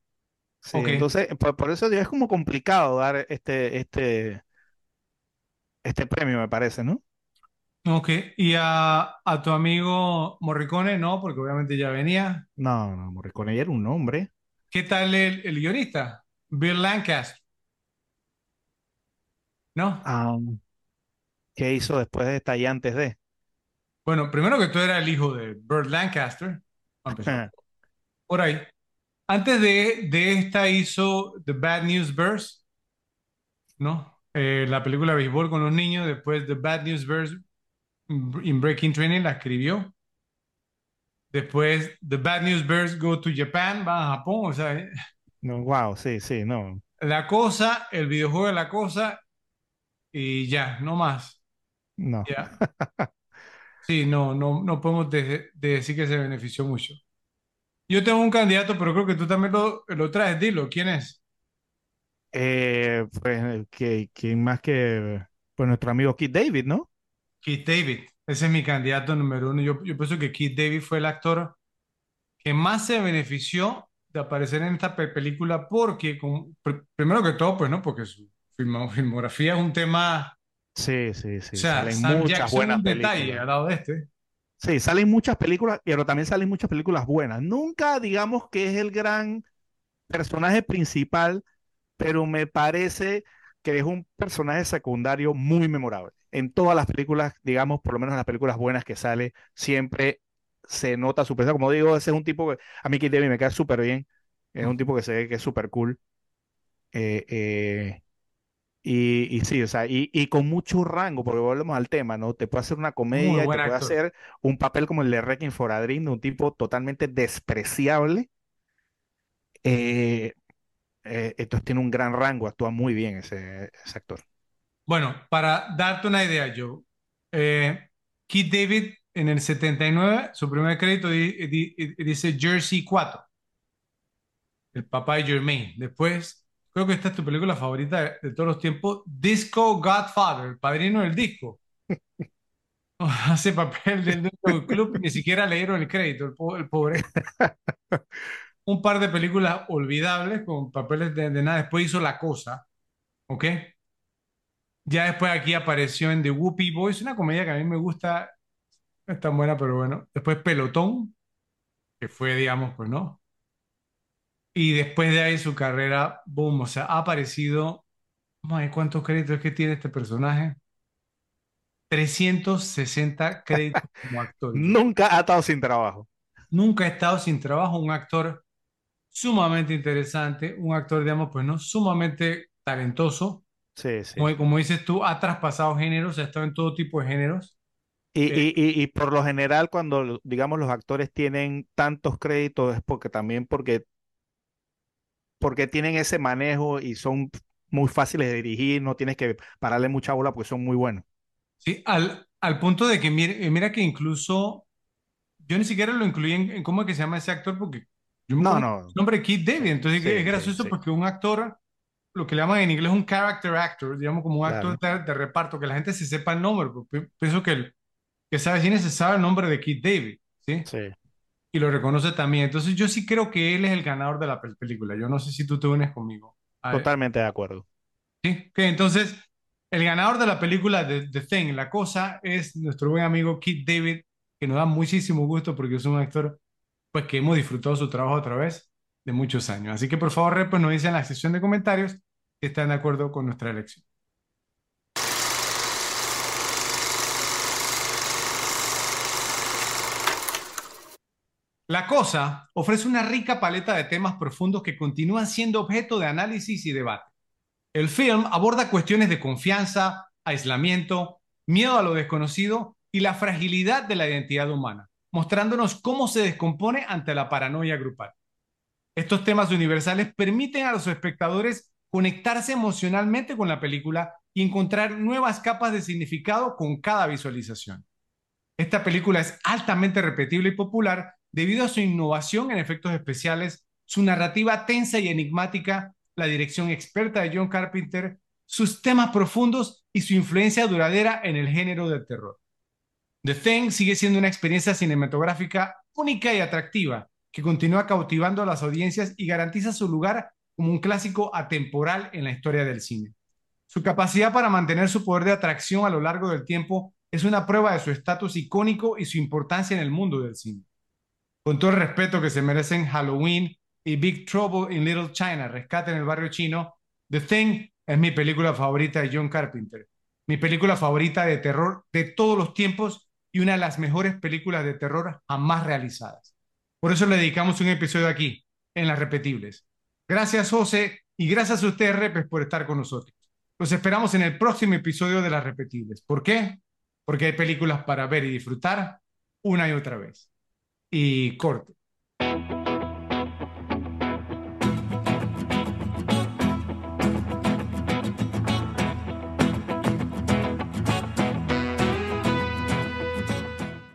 Sí, entonces, por, por eso es como complicado dar este, este, este premio, me parece, ¿no? Ok, y a, a tu amigo Morricone, no, porque obviamente ya venía. No, no, Morricone era un hombre. ¿Qué tal el, el guionista? Bill Lancaster. ¿No? Ah, ¿qué hizo después de esta y antes de? Bueno, primero que todo era el hijo de Burt Lancaster. por ahí. Antes de, de esta hizo The Bad News Bears, ¿no? Eh, la película de béisbol con los niños. Después The Bad News Bears in Breaking Training la escribió. Después The Bad News Bears Go to Japan, va a Japón. O sea, eh, No, wow, sí, sí, no. la cosa, el videojuego de la cosa y ya, no más. No. Sí, no, no, no podemos de- de decir que se benefició mucho. Yo tengo un candidato, pero creo que tú también lo, lo traes. Dilo, ¿quién es? Eh, pues, que, que más que Pues nuestro amigo Keith David, ¿no? Keith David, ese es mi candidato número uno. Yo, yo pienso que Keith David fue el actor que más se benefició de aparecer en esta pe- película porque, con- primero que todo, pues no, porque su filmo- filmografía es un tema, Sí, sí, o sí. sea, Salen Sam muchas Jackson buenas un detalle películas. al lado de este. Sí, salen muchas películas, pero también salen muchas películas buenas. Nunca digamos que es el gran personaje principal, pero me parece que es un personaje secundario muy memorable. En todas las películas, digamos, por lo menos en las películas buenas que sale, siempre se nota su presencia. Como digo, ese es un tipo que a mí Keith David me queda súper bien. Es un tipo que se ve que es súper cool. Eh, eh, y, y sí, o sea, y, y con mucho rango, porque volvemos al tema, ¿no? Te puede hacer una comedia te puede actor. hacer un papel como el de Requiem for a Dream, de un tipo totalmente despreciable. Eh, eh, entonces tiene un gran rango, actúa muy bien ese, ese actor. Bueno, para darte una idea, Joe, eh, Keith David en el 79, su primer crédito di- di- dice Jersey 4, el papá de Jermaine. Después, creo que esta es tu película favorita de, todos los tiempos, Disco Godfather, el padrino del disco. Hace papel del club, ni siquiera le dieron el crédito, el, po- el pobre. Un par de películas olvidables con papeles de, de nada. Después hizo La Cosa, ¿ok? Ya después aquí apareció en The Whoopi Boys, una comedia que a mí me gusta, no es tan buena, pero bueno. Después Pelotón, que fue, digamos, pues no. Y después de ahí su carrera, boom, o sea, ha aparecido, vamos a ver cuántos créditos es que tiene este personaje. 360 créditos como actor. Nunca ha estado sin trabajo. Nunca ha estado sin trabajo, un actor sumamente interesante, un actor, digamos, pues no, sumamente talentoso. Sí, sí. Como, como dices tú, ha traspasado géneros, ha estado en todo tipo de géneros. Y, Eh, y, y, y por lo general, cuando, digamos, los actores tienen tantos créditos, es porque también porque, porque tienen ese manejo y son muy fáciles de dirigir, no tienes que pararle mucha bola porque son muy buenos. Sí, al, al punto de que mira, eh, mira que incluso yo ni siquiera lo incluí en, en cómo es que se llama ese actor porque yo me No, no. su nombre Keith David, entonces Sí, es gracioso sí. porque un actor, lo que le llaman en inglés un character actor, digamos como un actor de, de reparto, que la gente se sepa el nombre, porque pi- pienso que el que sabe cine se sabe el nombre de Keith David, ¿sí? Sí. Y lo reconoce también, entonces yo sí creo que él es el ganador de la pel- película, yo no sé si tú te unes conmigo. A- Totalmente de acuerdo. ¿Sí? Que entonces, el ganador de la película de The Thing, La Cosa, es nuestro buen amigo Keith David, que nos da muchísimo gusto porque es un actor pues, que hemos disfrutado su trabajo a través de muchos años. Así que por favor, pues, nos dicen en la sección de comentarios si están de acuerdo con nuestra elección. La Cosa ofrece una rica paleta de temas profundos que continúan siendo objeto de análisis y debate. El film aborda cuestiones de confianza, aislamiento, miedo a lo desconocido y la fragilidad de la identidad humana, mostrándonos cómo se descompone ante la paranoia grupal. Estos temas universales permiten a los espectadores conectarse emocionalmente con la película y encontrar nuevas capas de significado con cada visualización. Esta película es altamente repetible y popular debido a su innovación en efectos especiales, su narrativa tensa y enigmática, la dirección experta de John Carpenter, sus temas profundos y su influencia duradera en el género del terror. The Thing sigue siendo una experiencia cinematográfica única y atractiva, que continúa cautivando a las audiencias y garantiza su lugar como un clásico atemporal en la historia del cine. Su capacidad para mantener su poder de atracción a lo largo del tiempo es una prueba de su estatus icónico y su importancia en el mundo del cine. Con todo el respeto que se merecen Halloween y Big Trouble in Little China, Rescate en el Barrio Chino, The Thing es mi película favorita de John Carpenter, mi película favorita de terror de todos los tiempos y una de las mejores películas de terror jamás realizadas. Por eso le dedicamos un episodio aquí, en Las Repetibles. Gracias, José, y gracias a ustedes, Repes, por estar con nosotros. Los esperamos en el próximo episodio de Las Repetibles. ¿Por qué? Porque hay películas para ver y disfrutar una y otra vez. Y corte.